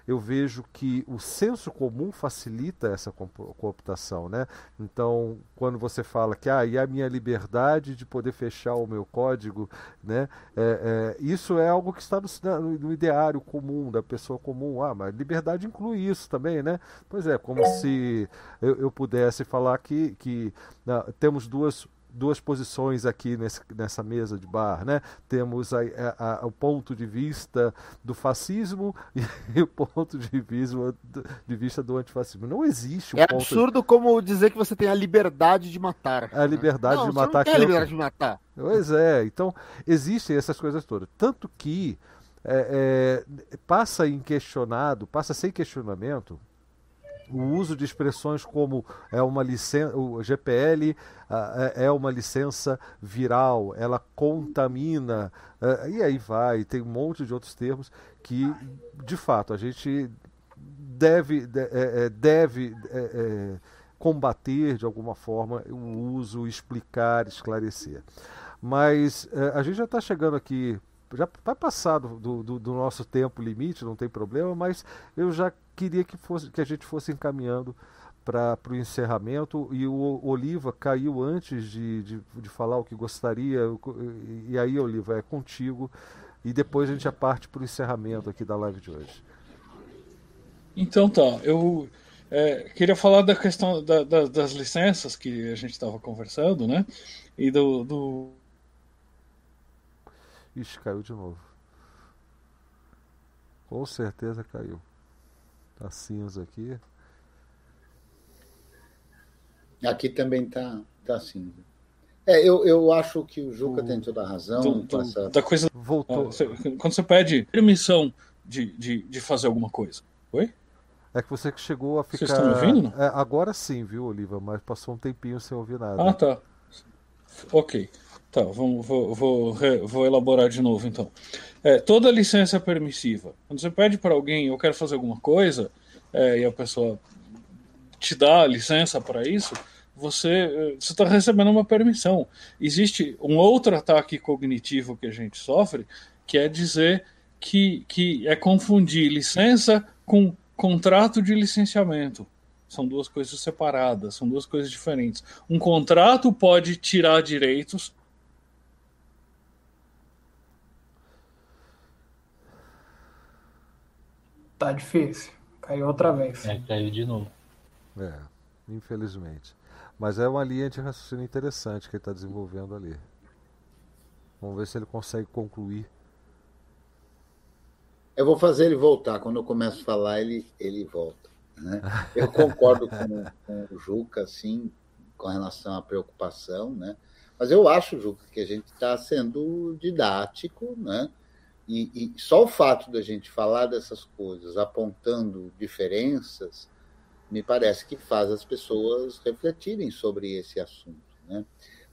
Speaker 1: eu vejo que o senso comum facilita essa cooptação, né? Então, quando você fala que ah, e a minha liberdade de poder fechar o meu código, né? É, é, isso é algo que está no, no, ideário comum da pessoa comum. Ah, mas liberdade inclui isso também, né? Pois é, como se eu, eu pudesse falar que, que não, temos duas duas posições aqui nesse, nessa mesa de bar, né? Temos a, a, a, o ponto de vista do fascismo e, o ponto de vista, do, de vista do antifascismo. Não existe um
Speaker 7: É absurdo de... como dizer que você tem a liberdade de matar.
Speaker 1: A liberdade não, de matar. Não
Speaker 7: tem a liberdade de matar.
Speaker 1: Pois é. Então existem essas coisas todas. Tanto que é, é, passa inquestionado, passa sem questionamento o uso de expressões como é uma licença, o GPL uh, é uma licença viral, ela contamina, uh, e aí vai, tem um monte de outros termos que, de fato, a gente deve, de, deve é, combater de alguma forma o uso, explicar, esclarecer. Mas a gente já está chegando aqui já vai passar do, do, do, nosso tempo limite, não tem problema, mas eu já queria que, fosse, que a gente fosse encaminhando para o encerramento e o Oliva caiu antes de, de, de, falar o que gostaria, e aí, Oliva, é contigo, e depois a gente já parte para o encerramento aqui da live de hoje.
Speaker 6: Então tá, eu é, queria falar da questão da, da, das licenças que a gente estava conversando, né? E do, do
Speaker 1: Ixi, caiu de novo. Com certeza caiu. Tá cinza aqui.
Speaker 2: Aqui também tá, tá cinza. É, eu, eu acho que o Juca o... tem toda a razão. Do,
Speaker 6: do, Da coisa... Voltou. Ah, quando você pede permissão de, de, de fazer alguma coisa. Oi?
Speaker 1: É que você que chegou a ficar.
Speaker 6: Vocês estão ouvindo?
Speaker 1: É, agora sim, viu, Oliva? Mas passou um tempinho sem ouvir nada.
Speaker 6: Ah, tá. Ok. Tá, vamos, vou, vou, vou elaborar de novo então. É, toda licença é permissiva. Quando você pede para alguém, eu quero fazer alguma coisa, é, e a pessoa te dá licença para isso, você está recebendo uma permissão. Existe um outro ataque cognitivo que a gente sofre, que é dizer que, que é confundir licença com contrato de licenciamento. São duas coisas separadas, são duas coisas diferentes. Um contrato pode tirar direitos.
Speaker 8: Tá difícil. Caiu outra vez.
Speaker 4: É, caiu de novo.
Speaker 1: É, infelizmente. Mas é uma linha de raciocínio interessante que ele está desenvolvendo ali. Vamos ver se ele consegue concluir.
Speaker 2: Eu vou fazer ele voltar. Quando eu começo a falar, ele, ele volta. Né? Eu concordo com, com o Juca, sim, com relação à preocupação, né? Mas eu acho, Juca, que a gente está sendo didático, né? E, e, só o fato da gente falar dessas coisas, apontando diferenças, me parece que faz as pessoas refletirem sobre esse assunto, né?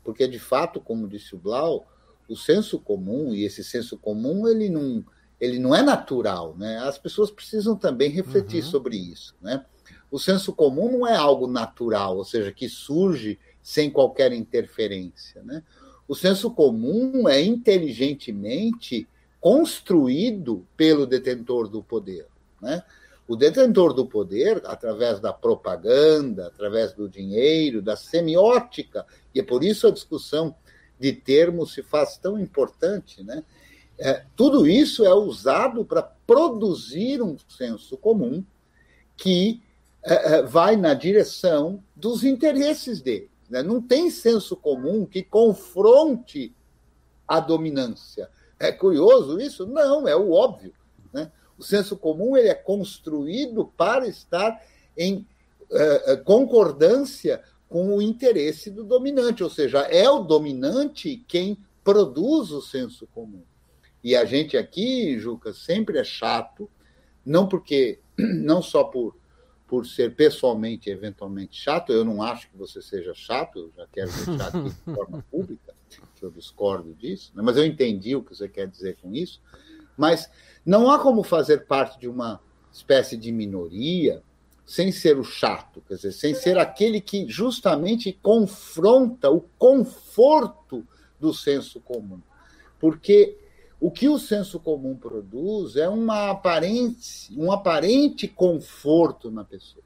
Speaker 2: Porque de fato, como disse o Blau, o senso comum e esse senso comum ele não ele não é natural, né? As pessoas precisam também refletir uhum. sobre isso, né? O senso comum não é algo natural, ou seja, que surge sem qualquer interferência, né? O senso comum é inteligentemente construído pelo detentor do poder, né? O detentor do poder, através da propaganda, através do dinheiro, da semiótica, e é por isso a discussão de termos se faz tão importante, né? É, tudo isso é usado para produzir um senso comum que é, é, vai na direção dos interesses dele. Né? Não tem senso comum que confronte a dominância. É curioso isso? Não, é o óbvio. Né? O senso comum ele é construído para estar em é, é concordância com o interesse do dominante, ou seja, é o dominante quem produz o senso comum. E a gente aqui, Juca, sempre é chato, não porque não só por por ser pessoalmente eventualmente chato, eu não acho que você seja chato, eu já quero deixar aqui de forma pública que eu discordo disso, né? mas eu entendi o que você quer dizer com isso. Mas não há como fazer parte de uma espécie de minoria sem ser o chato, quer dizer, sem ser aquele que justamente confronta o conforto do senso comum. Porque o que o senso comum produz é uma aparente, um aparente conforto na pessoa.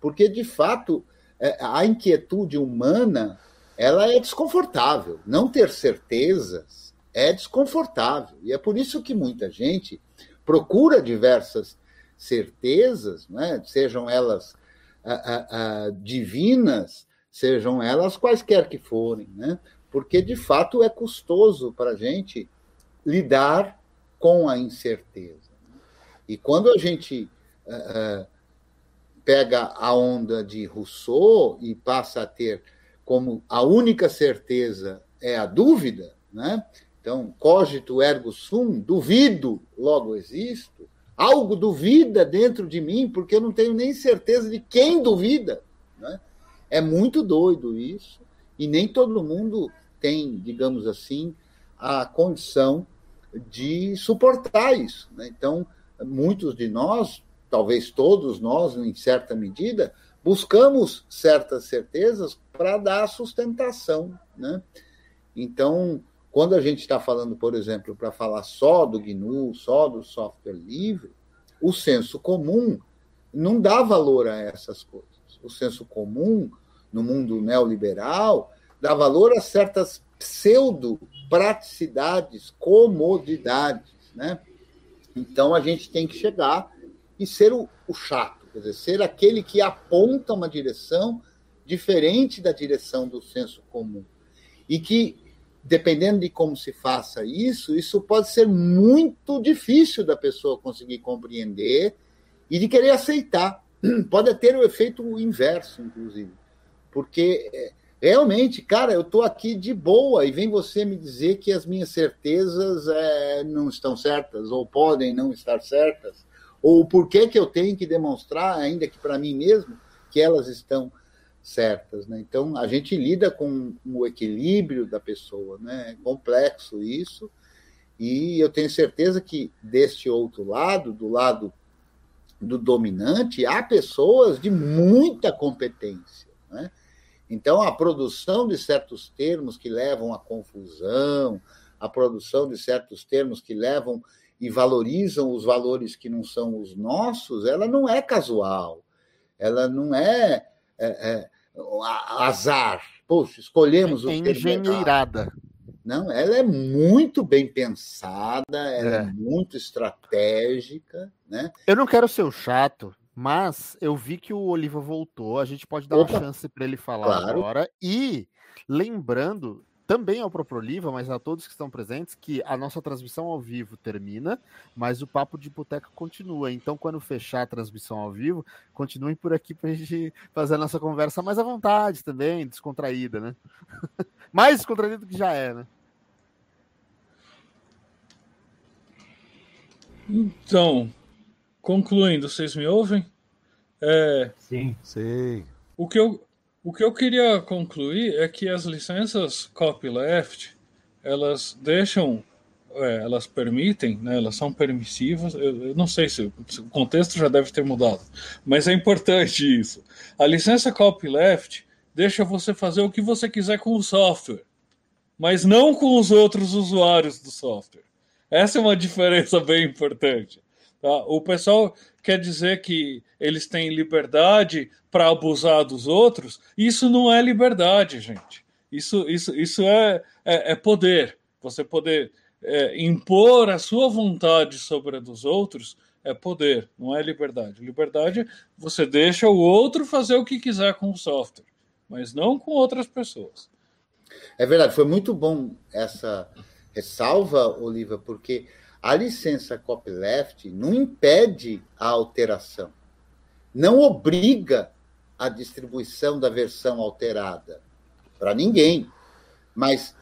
Speaker 2: Porque, de fato, é, a inquietude humana ela é desconfortável. Não ter certezas é desconfortável. E é por isso que muita gente procura diversas certezas, né? sejam elas divinas, sejam elas quaisquer que forem, né? porque de fato é custoso para a gente lidar com a incerteza. E quando a gente uh, pega a onda de Rousseau e passa a ter como a única certeza é a dúvida, né? Então, cogito ergo sum, duvido, logo existo. Algo duvida dentro de mim, porque eu não tenho nem certeza de quem duvida. Né? É muito doido isso, e nem todo mundo tem, digamos assim, a condição de suportar isso. Né? Então, muitos de nós, talvez todos nós, em certa medida, buscamos certas certezas para dar sustentação. Né? Então, quando a gente está falando, por exemplo, para falar só do GNU, só do software livre, o senso comum não dá valor a essas coisas. O senso comum, no mundo neoliberal, dá valor a certas pseudo-praticidades, comodidades. Né? Então a gente tem que chegar e ser o, o chato, quer dizer, ser aquele que aponta uma direção diferente da direção do senso comum. E que, dependendo de como se faça isso, isso pode ser muito difícil da pessoa conseguir compreender e de querer aceitar. Pode ter o efeito inverso, inclusive. Porque é, Realmente, cara, eu estou aqui de boa e vem você me dizer que as minhas certezas é, não estão certas, ou podem não estar certas, Ou por que, que eu tenho que demonstrar, ainda que para mim mesmo, que elas estão certas. Né? Então, a gente lida com o equilíbrio da pessoa, né? é complexo isso, e eu tenho certeza que deste outro lado, do lado do dominante, há pessoas de muita competência. Né? Então, a produção de certos termos que levam à confusão, a produção de certos termos que levam e valorizam os valores que não são os nossos, ela não é casual, ela não é, é, é azar. Poxa, escolhemos
Speaker 7: é o engenheirada.
Speaker 2: Não, ela é muito bem pensada, ela é. é muito estratégica, né?
Speaker 7: Eu não quero ser o chato, mas eu vi que o Oliva voltou, a gente pode dar Opa. uma chance para ele falar claro. agora. E lembrando também ao próprio Oliva, mas a todos que estão presentes, que a nossa transmissão ao vivo termina, mas o papo de boteca continua. Então, quando fechar a transmissão ao vivo, continuem por aqui para a gente fazer a nossa conversa mais à vontade também, descontraída, né? mais descontraída do que já é, né?
Speaker 6: Então, concluindo, vocês me ouvem?
Speaker 1: É, sim. Sim.
Speaker 6: O que, eu, o que eu queria concluir é que as licenças copyleft, elas deixam, é, elas permitem, né, elas são permissivas, eu, eu não sei se, se, o contexto já deve ter mudado, mas é importante isso. A licença copyleft deixa você fazer o que você quiser com o software, mas não com os outros usuários do software. Essa é uma diferença bem importante. Tá? O pessoal quer dizer que eles têm liberdade para abusar dos outros. Isso não é liberdade, gente. Isso, isso, isso é, é, é poder. Você poder é, impor a sua vontade sobre a dos outros é poder, não é liberdade. Liberdade, você deixa o outro fazer o que quiser com o software, mas não com outras pessoas.
Speaker 2: É verdade, foi muito bom essa ressalva, Oliva, porque a licença copyleft não impede a alteração, não obriga a distribuição da versão alterada para ninguém, mas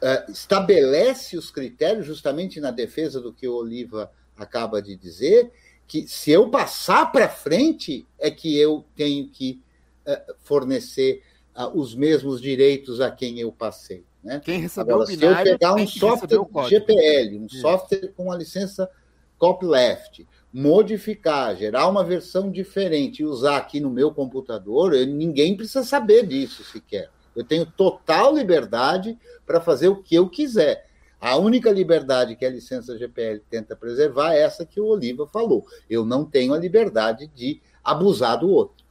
Speaker 2: uh, estabelece os critérios justamente na defesa do que o Oliva acaba de dizer, que se eu passar para frente é que eu tenho que uh, fornecer uh, os mesmos direitos a quem eu passei. Né?
Speaker 7: Quem recebeu Agora, o binário,
Speaker 2: se eu pegar um software GPL, um Isso. software com a licença copyleft, modificar, gerar uma versão diferente e usar aqui no meu computador, eu, ninguém precisa saber disso sequer. Eu tenho total liberdade para fazer o que eu quiser. A única liberdade que a licença GPL tenta preservar é essa que o Oliva falou. Eu não tenho a liberdade de abusar do outro.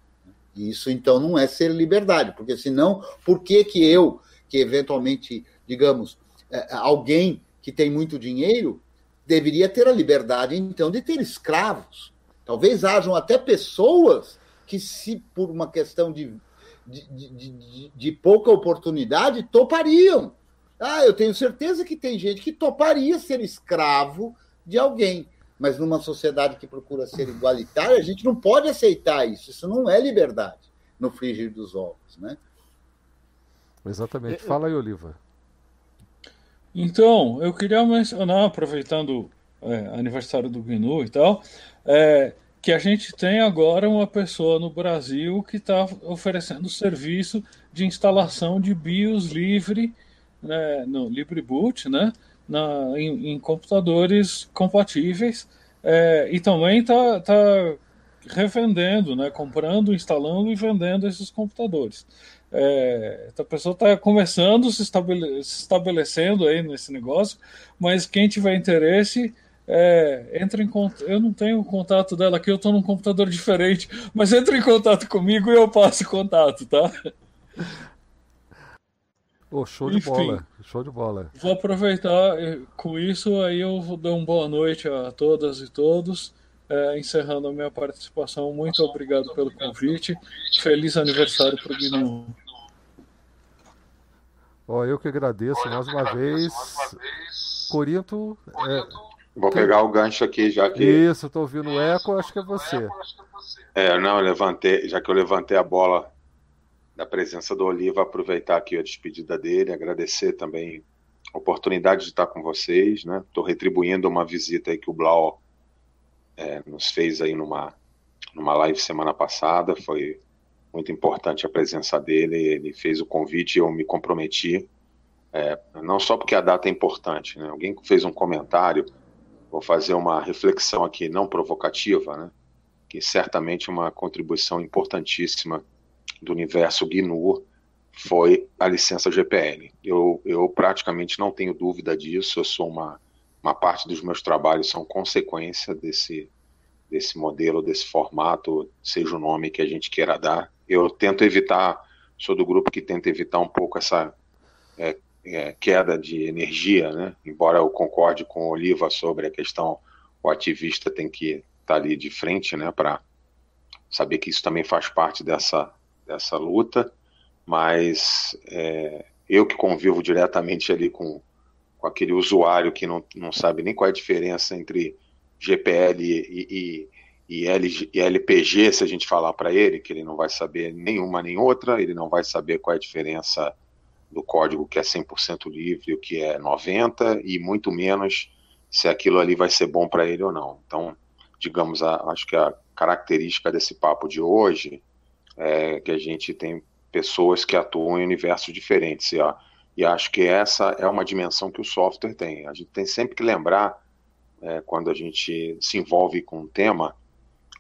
Speaker 2: Isso então não é ser liberdade, porque senão, por que que eu que eventualmente, digamos, é, alguém que tem muito dinheiro deveria ter a liberdade, então, de ter escravos. Talvez hajam até pessoas que, se por uma questão de, de, de, de, pouca oportunidade, topariam. Ah, eu tenho certeza que tem gente que toparia ser escravo de alguém. Mas numa sociedade que procura ser igualitária, a gente não pode aceitar isso. Isso não é liberdade no frigir dos ovos, né?
Speaker 1: Exatamente. Fala aí, Oliva.
Speaker 6: Então, eu queria mencionar, aproveitando é, aniversário do GNU e tal, é, que a gente tem agora uma pessoa no Brasil que está oferecendo serviço de instalação de BIOS livre, né, no LibreBoot, né, na, em, em computadores compatíveis, é, e também está tá revendendo, né, comprando, instalando e vendendo esses computadores. É, a pessoa está começando se, estabele se estabelecendo aí nesse negócio, mas quem tiver interesse, é, entra em contato. Eu não tenho o contato dela aqui, eu estou num computador diferente, mas entre em contato comigo e eu passo contato, tá?
Speaker 1: Oh, show de Enfim, bola, show de bola.
Speaker 6: Vou aproveitar com isso, aí eu vou dar uma boa noite a todas e todos é, encerrando a minha participação. Muito obrigado pelo convite. Feliz aniversário para o Guilherme.
Speaker 1: Ó, eu que agradeço mais uma vez. Corinto. É...
Speaker 5: Vou pegar o gancho aqui, já que.
Speaker 1: Isso, estou ouvindo o eco, acho que é você.
Speaker 5: É, não, eu levantei, já que eu levantei a bola da presença do Oliva, aproveitar aqui a despedida dele, agradecer também a oportunidade de estar com vocês, né? Estou retribuindo uma visita aí que o Blau é, nos fez aí numa, numa live semana passada. Foi muito importante a presença dele. Ele fez o convite e eu me comprometi. É, não só porque a data é importante, né? Alguém fez um comentário, vou fazer uma reflexão aqui não provocativa, né? Que certamente uma contribuição importantíssima do universo GNU foi a licença GPL. Eu, eu praticamente não tenho dúvida disso, eu sou uma, uma parte dos meus trabalhos são consequência desse, desse modelo, desse formato, seja o nome que a gente queira dar. Eu tento evitar, sou do grupo que tenta evitar um pouco essa é, é, queda de energia, né? embora eu concorde com o Oliva sobre a questão, o ativista tem que estar tá ali de frente né, para saber que isso também faz parte dessa, dessa luta mas é, eu que convivo diretamente ali com, com aquele usuário que não, não sabe nem qual é a diferença entre GPL e, e, e, L, e LPG, se a gente falar para ele, que ele não vai saber nenhuma nem outra, ele não vai saber qual é a diferença do código que é 100% livre, o que é 90%, e muito menos se aquilo ali vai ser bom para ele ou não. Então, digamos, a, acho que a característica desse papo de hoje é que a gente tem pessoas que atuam em universos diferentes. E, ó, e acho que essa é uma dimensão que o software tem. A gente tem sempre que lembrar, é, quando a gente se envolve com um tema,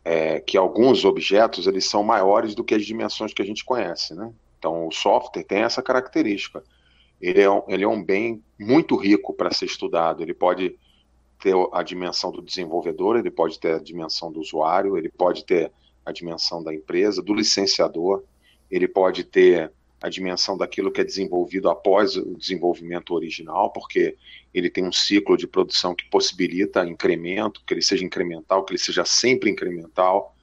Speaker 5: é, que alguns objetos eles são maiores do que as dimensões que a gente conhece. Né? Então, o software tem essa característica. Ele é um, ele é um bem muito rico para ser estudado. Ele pode ter a dimensão do desenvolvedor, ele pode ter a dimensão do usuário, ele pode ter a dimensão da empresa, do licenciador ele pode ter a dimensão daquilo que é desenvolvido após o desenvolvimento original, porque ele tem um ciclo de produção que possibilita incremento, que ele seja incremental, que ele seja sempre incremental.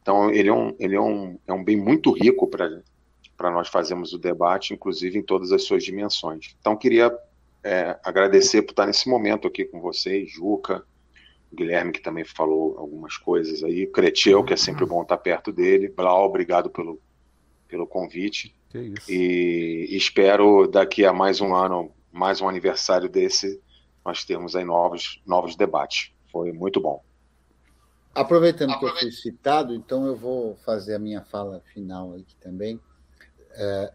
Speaker 5: Então, ele é um, ele é um, é um bem muito rico para nós fazermos o debate, inclusive em todas as suas dimensões. Então, queria é, agradecer por estar nesse momento aqui com vocês, Juca, Guilherme, que também falou algumas coisas aí, Cretil, que é sempre bom estar perto dele, Blau, obrigado pelo pelo convite. E espero daqui a mais um ano, mais um aniversário desse, nós termos aí novos, novos debates. Foi muito bom.
Speaker 2: Aproveitando que eu fui citado, então eu vou fazer a minha fala final aqui também. É,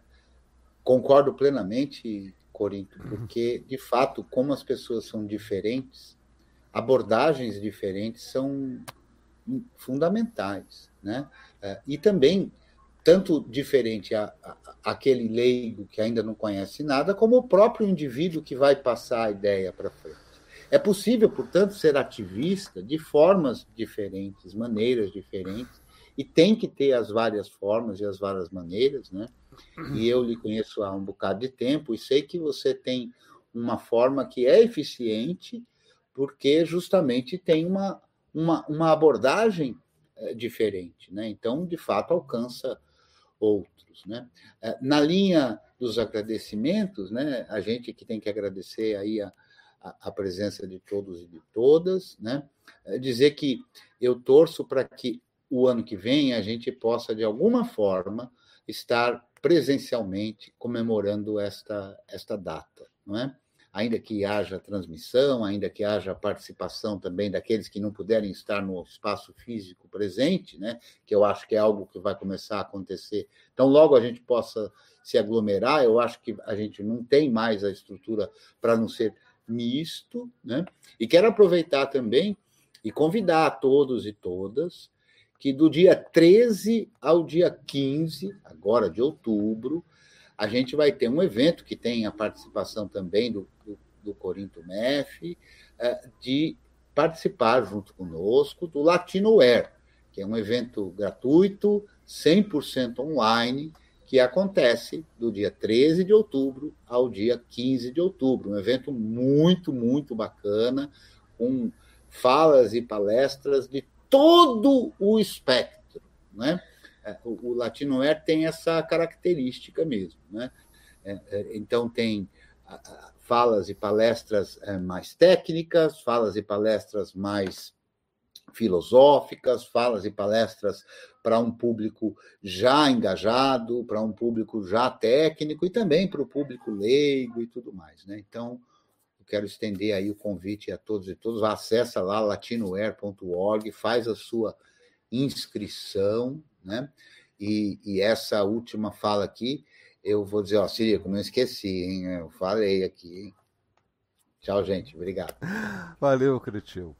Speaker 2: concordo plenamente, Corinto, uhum. porque, de fato, como as pessoas são diferentes, abordagens diferentes são fundamentais. Né? É, e também tanto diferente a, a, aquele leigo que ainda não conhece nada, como o próprio indivíduo que vai passar a ideia para frente. É possível, portanto, ser ativista de formas diferentes, maneiras diferentes, e tem que ter as várias formas e as várias maneiras, né? E eu lhe conheço há um bocado de tempo e sei que você tem uma forma que é eficiente, porque justamente tem uma, uma, uma abordagem é, diferente, né? Então, de fato, alcança outros. Né? É, na linha dos agradecimentos, né, a gente que tem que agradecer aí a, a, presença de todos e de todas, né? É dizer que eu torço para que o ano que vem a gente possa, de alguma forma, estar presencialmente comemorando esta, esta data, não é? Ainda que haja transmissão, ainda que haja participação também daqueles que não puderem estar no espaço físico presente, né? que eu acho que é algo que vai começar a acontecer. Então, logo a gente possa se aglomerar, eu acho que a gente não tem mais a estrutura para não ser misto, né? E quero aproveitar também e convidar a todos e todas que do dia 13 ao dia 15, agora de outubro, a gente vai ter um evento que tem a participação também do, do, do Corinto MEF, é, de participar junto conosco do Latinoware, que é um evento gratuito, 100% online, que acontece do dia 13 de outubro ao dia 15 de outubro. Um evento muito, muito bacana, com falas e palestras de todo o espectro, né? É, o, o Latinoer tem essa característica mesmo. Né? É, é, então, tem falas e palestras mais técnicas, falas e palestras mais filosóficas, falas e palestras para um público já engajado, para um público já técnico e também para o público leigo e tudo mais. Né? Então, quero estender aí o convite a todos e todas. Acessa lá latinoware.org, faz a sua inscrição, né? E, e, essa última fala aqui, eu vou dizer, ó, Sirico, não esqueci, hein? Eu falei aqui, hein? Tchau, gente. Obrigado.
Speaker 1: Valeu, Cretil.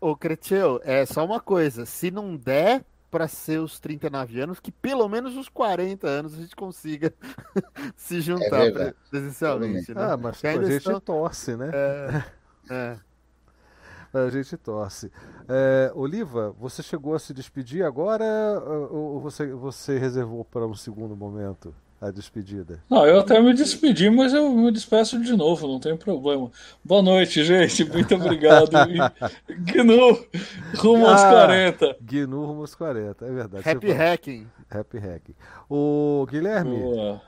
Speaker 7: Ô, Cretil, é só uma coisa. Se não der para ser os 39 anos, que pelo menos os 40 anos a gente consiga se juntar é presencialmente. Né?
Speaker 1: Ah, mas a gente estão... torce, né?
Speaker 7: É, é.
Speaker 1: A gente torce. É, Oliva, você chegou a se despedir agora ou você, você reservou para um segundo momento? a despedida?
Speaker 6: Não, eu até me despedi, mas eu me despeço de novo, não tem problema. Boa noite, gente. Muito obrigado. E, Gnu, rumo ah, aos 40.
Speaker 1: Gnu, rumo aos 40, é verdade.
Speaker 7: Happy hacking.
Speaker 1: Happy hacking. O Guilherme.
Speaker 6: Boa.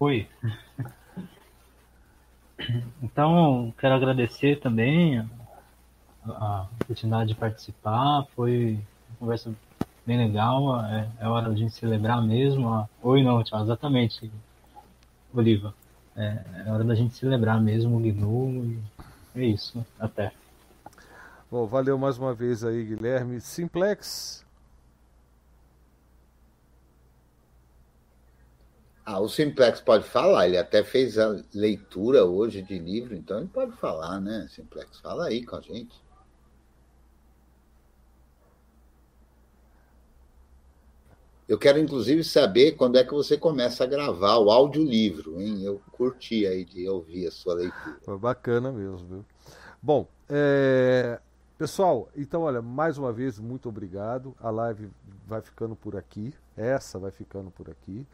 Speaker 4: Oi. Então, quero agradecer também a oportunidade de participar. Foi uma conversa bem legal. É, é hora de celebrar mesmo. Oi, não, tchau, exatamente, Oliva. É, é hora da gente celebrar mesmo o GNU é isso. Até.
Speaker 1: Bom, valeu mais uma vez aí, Guilherme. Simplex.
Speaker 2: Ah, o Simplex pode falar, ele até fez a leitura hoje de livro, então ele pode falar, né, Simplex? Fala aí com a gente. Eu quero, inclusive, saber quando é que você começa a gravar o audiolivro, hein? Eu curti aí de ouvir a sua leitura.
Speaker 1: Foi bacana mesmo, viu? Bom, é... pessoal, então, olha, mais uma vez, muito obrigado. A live vai ficando por aqui. Essa vai ficando por aqui.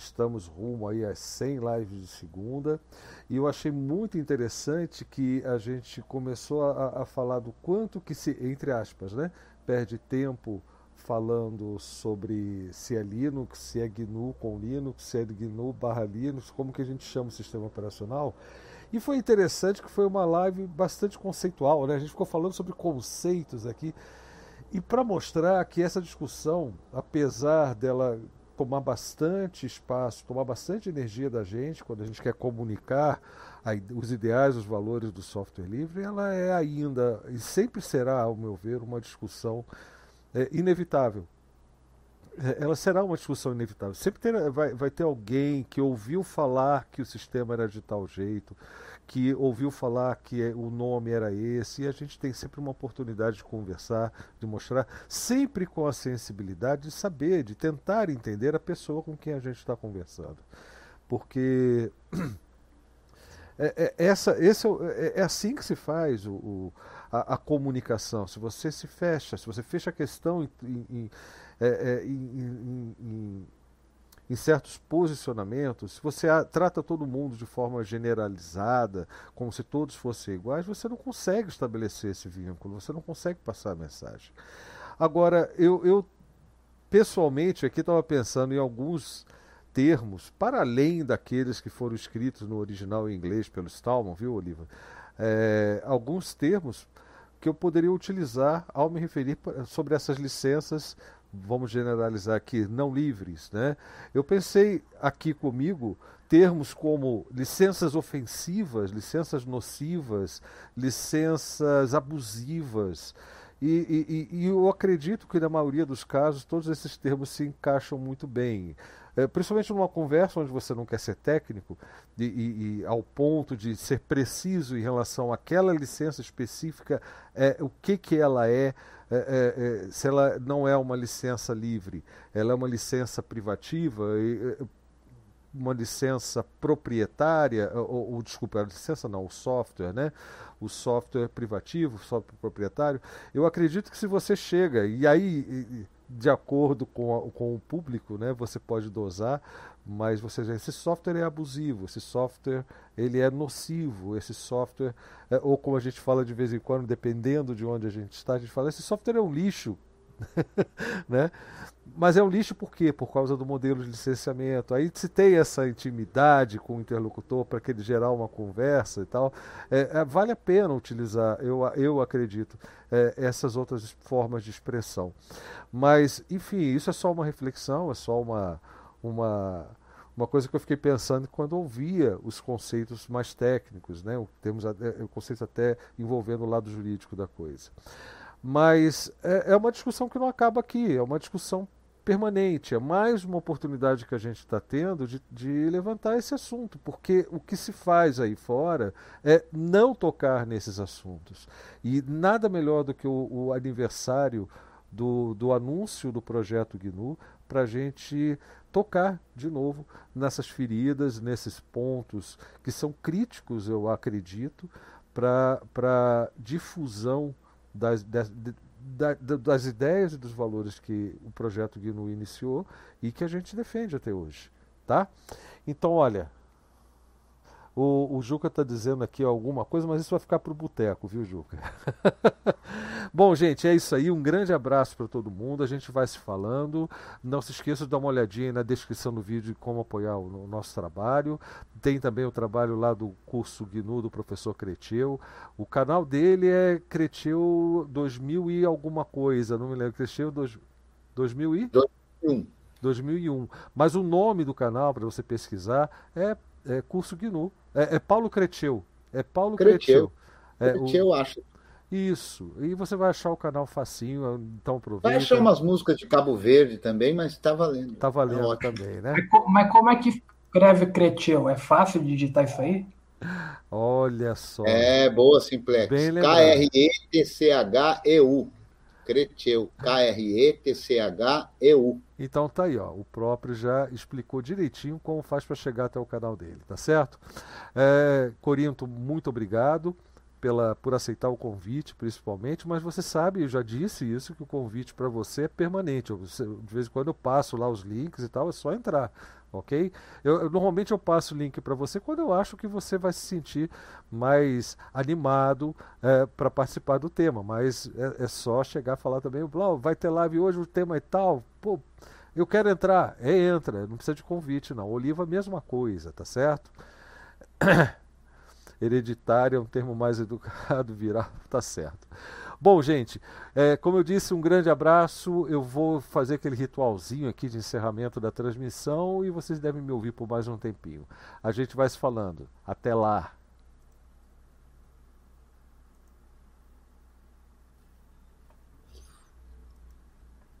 Speaker 1: Estamos rumo aí às 100 lives de segunda. E eu achei muito interessante que a gente começou a, a falar do quanto que se, entre aspas, né, perde tempo falando sobre se é Linux, se é GNU com Linux, se é GNU barra Linux, como que a gente chama o sistema operacional. E foi interessante que foi uma live bastante conceitual, né? A gente ficou falando sobre conceitos aqui. E para mostrar que essa discussão, apesar dela tomar bastante espaço, tomar bastante energia da gente, quando a gente quer comunicar os ideais, os valores do software livre, ela é ainda e sempre será, ao meu ver, uma discussão é, inevitável. É, ela será uma discussão inevitável. Sempre ter, vai, vai ter alguém que ouviu falar que o sistema era de tal jeito, que ouviu falar que é, o nome era esse, e a gente tem sempre uma oportunidade de conversar, de mostrar, sempre com a sensibilidade de saber, de tentar entender a pessoa com quem a gente está conversando. Porque é, é, essa, esse é, é, assim que se faz o, o a, a, comunicação, se você se fecha, se você fecha a questão em, em, é, é em, em, em certos posicionamentos, se você trata todo mundo de forma generalizada, como se todos fossem iguais, você não consegue estabelecer esse vínculo, você não consegue passar a mensagem. Agora, eu, eu pessoalmente aqui estava pensando em alguns termos, para além daqueles que foram escritos no original em inglês pelo Stallman, viu, Oliva? É, alguns termos que eu poderia utilizar ao me referir sobre essas licenças, vamos generalizar aqui, não livres. Né? Eu pensei aqui comigo termos como licenças ofensivas, licenças nocivas, licenças abusivas. E, e, e, eu acredito que na maioria dos casos todos esses termos se encaixam muito bem. É, principalmente numa conversa onde você não quer ser técnico e, e, e, ao ponto de ser preciso em relação àquela licença específica, é, o que, que ela é, é, é, é se ela não é uma licença livre, ela é uma licença privativa, uma licença proprietária, ou, ou desculpa, a licença não, o software, né? O software privativo, o software proprietário. Eu acredito que se você chega, e aí de acordo com, a, com o público, né, você pode dosar, mas você esse software é abusivo, esse software ele é nocivo, esse software, é, ou como a gente fala de vez em quando, dependendo de onde a gente está, a gente fala, esse software é um lixo, né? Mas é um lixo por quê? Por causa do modelo de licenciamento. Aí se tem essa intimidade com o interlocutor para que ele gerar uma conversa e tal, é, é, vale a pena utilizar, eu, eu acredito, é, essas outras formas de expressão. Mas, enfim, isso é só uma reflexão, é só uma, uma, uma coisa que eu fiquei pensando quando ouvia os conceitos mais técnicos, né? Temos o conceito até envolvendo o lado jurídico da coisa. Mas é, é uma discussão que não acaba aqui, é uma discussão permanente, é mais uma oportunidade que a gente está tendo de, de, levantar esse assunto, porque o que se faz aí fora é não tocar nesses assuntos. E nada melhor do que o, o aniversário do, do anúncio do projeto GNU para a gente tocar de novo nessas feridas, nesses pontos que são críticos, eu acredito, para difusão das, das, das ideias e dos valores que o projeto GNU iniciou e que a gente defende até hoje. Tá? Então, olha, o, o Juca está dizendo aqui alguma coisa, mas isso vai ficar para o boteco, viu, Juca? Bom, gente, é isso aí. Um grande abraço para todo mundo. A gente vai se falando. Não se esqueça de dar uma olhadinha na descrição do vídeo de como apoiar o, o nosso trabalho. Tem também o trabalho lá do curso GNU do professor Creteu. O canal dele é Creteu 2000 e alguma coisa, não me lembro. Creteu dois, 2000 e? 2001. 2001. Mas o nome do canal, para você pesquisar, é, é Curso GNU. É, é Paulo Creteu. É Paulo Creteu.
Speaker 2: Creteu, é, o... acho.
Speaker 1: Isso. E você vai achar o canal facinho, então aproveita. Vai
Speaker 2: achar umas músicas de Cabo Verde também, mas tá valendo.
Speaker 1: Tá valendo tá também, né?
Speaker 8: Mas como é que escreve Creteu? É fácil digitar isso aí?
Speaker 1: Olha só.
Speaker 2: É, boa, Simplex. K-R-E-T-C-H-E-U. Creteu. K-R-E-T-C-H-E-U.
Speaker 1: Então tá aí, ó. O próprio já explicou direitinho como faz para chegar até o canal dele, tá certo? É, Corinto, muito obrigado pela, por aceitar o convite, principalmente, mas você sabe, eu já disse isso, que o convite para você é permanente. Eu, de vez em quando eu passo lá os links e tal, é só entrar, ok? Eu, normalmente eu passo o link para você quando eu acho que você vai se sentir mais animado é, para participar do tema, mas é, é, só chegar a falar também, Blau, vai ter live hoje, o tema é tal, pô, eu quero entrar, é entra, não precisa de convite não. Oliva, mesma coisa, tá certo? hereditário é um termo mais educado, viral, tá certo. Bom, gente, é, como eu disse, um grande abraço. Eu vou fazer aquele ritualzinho aqui de encerramento da transmissão e vocês devem me ouvir por mais um tempinho. A gente vai se falando. Até lá.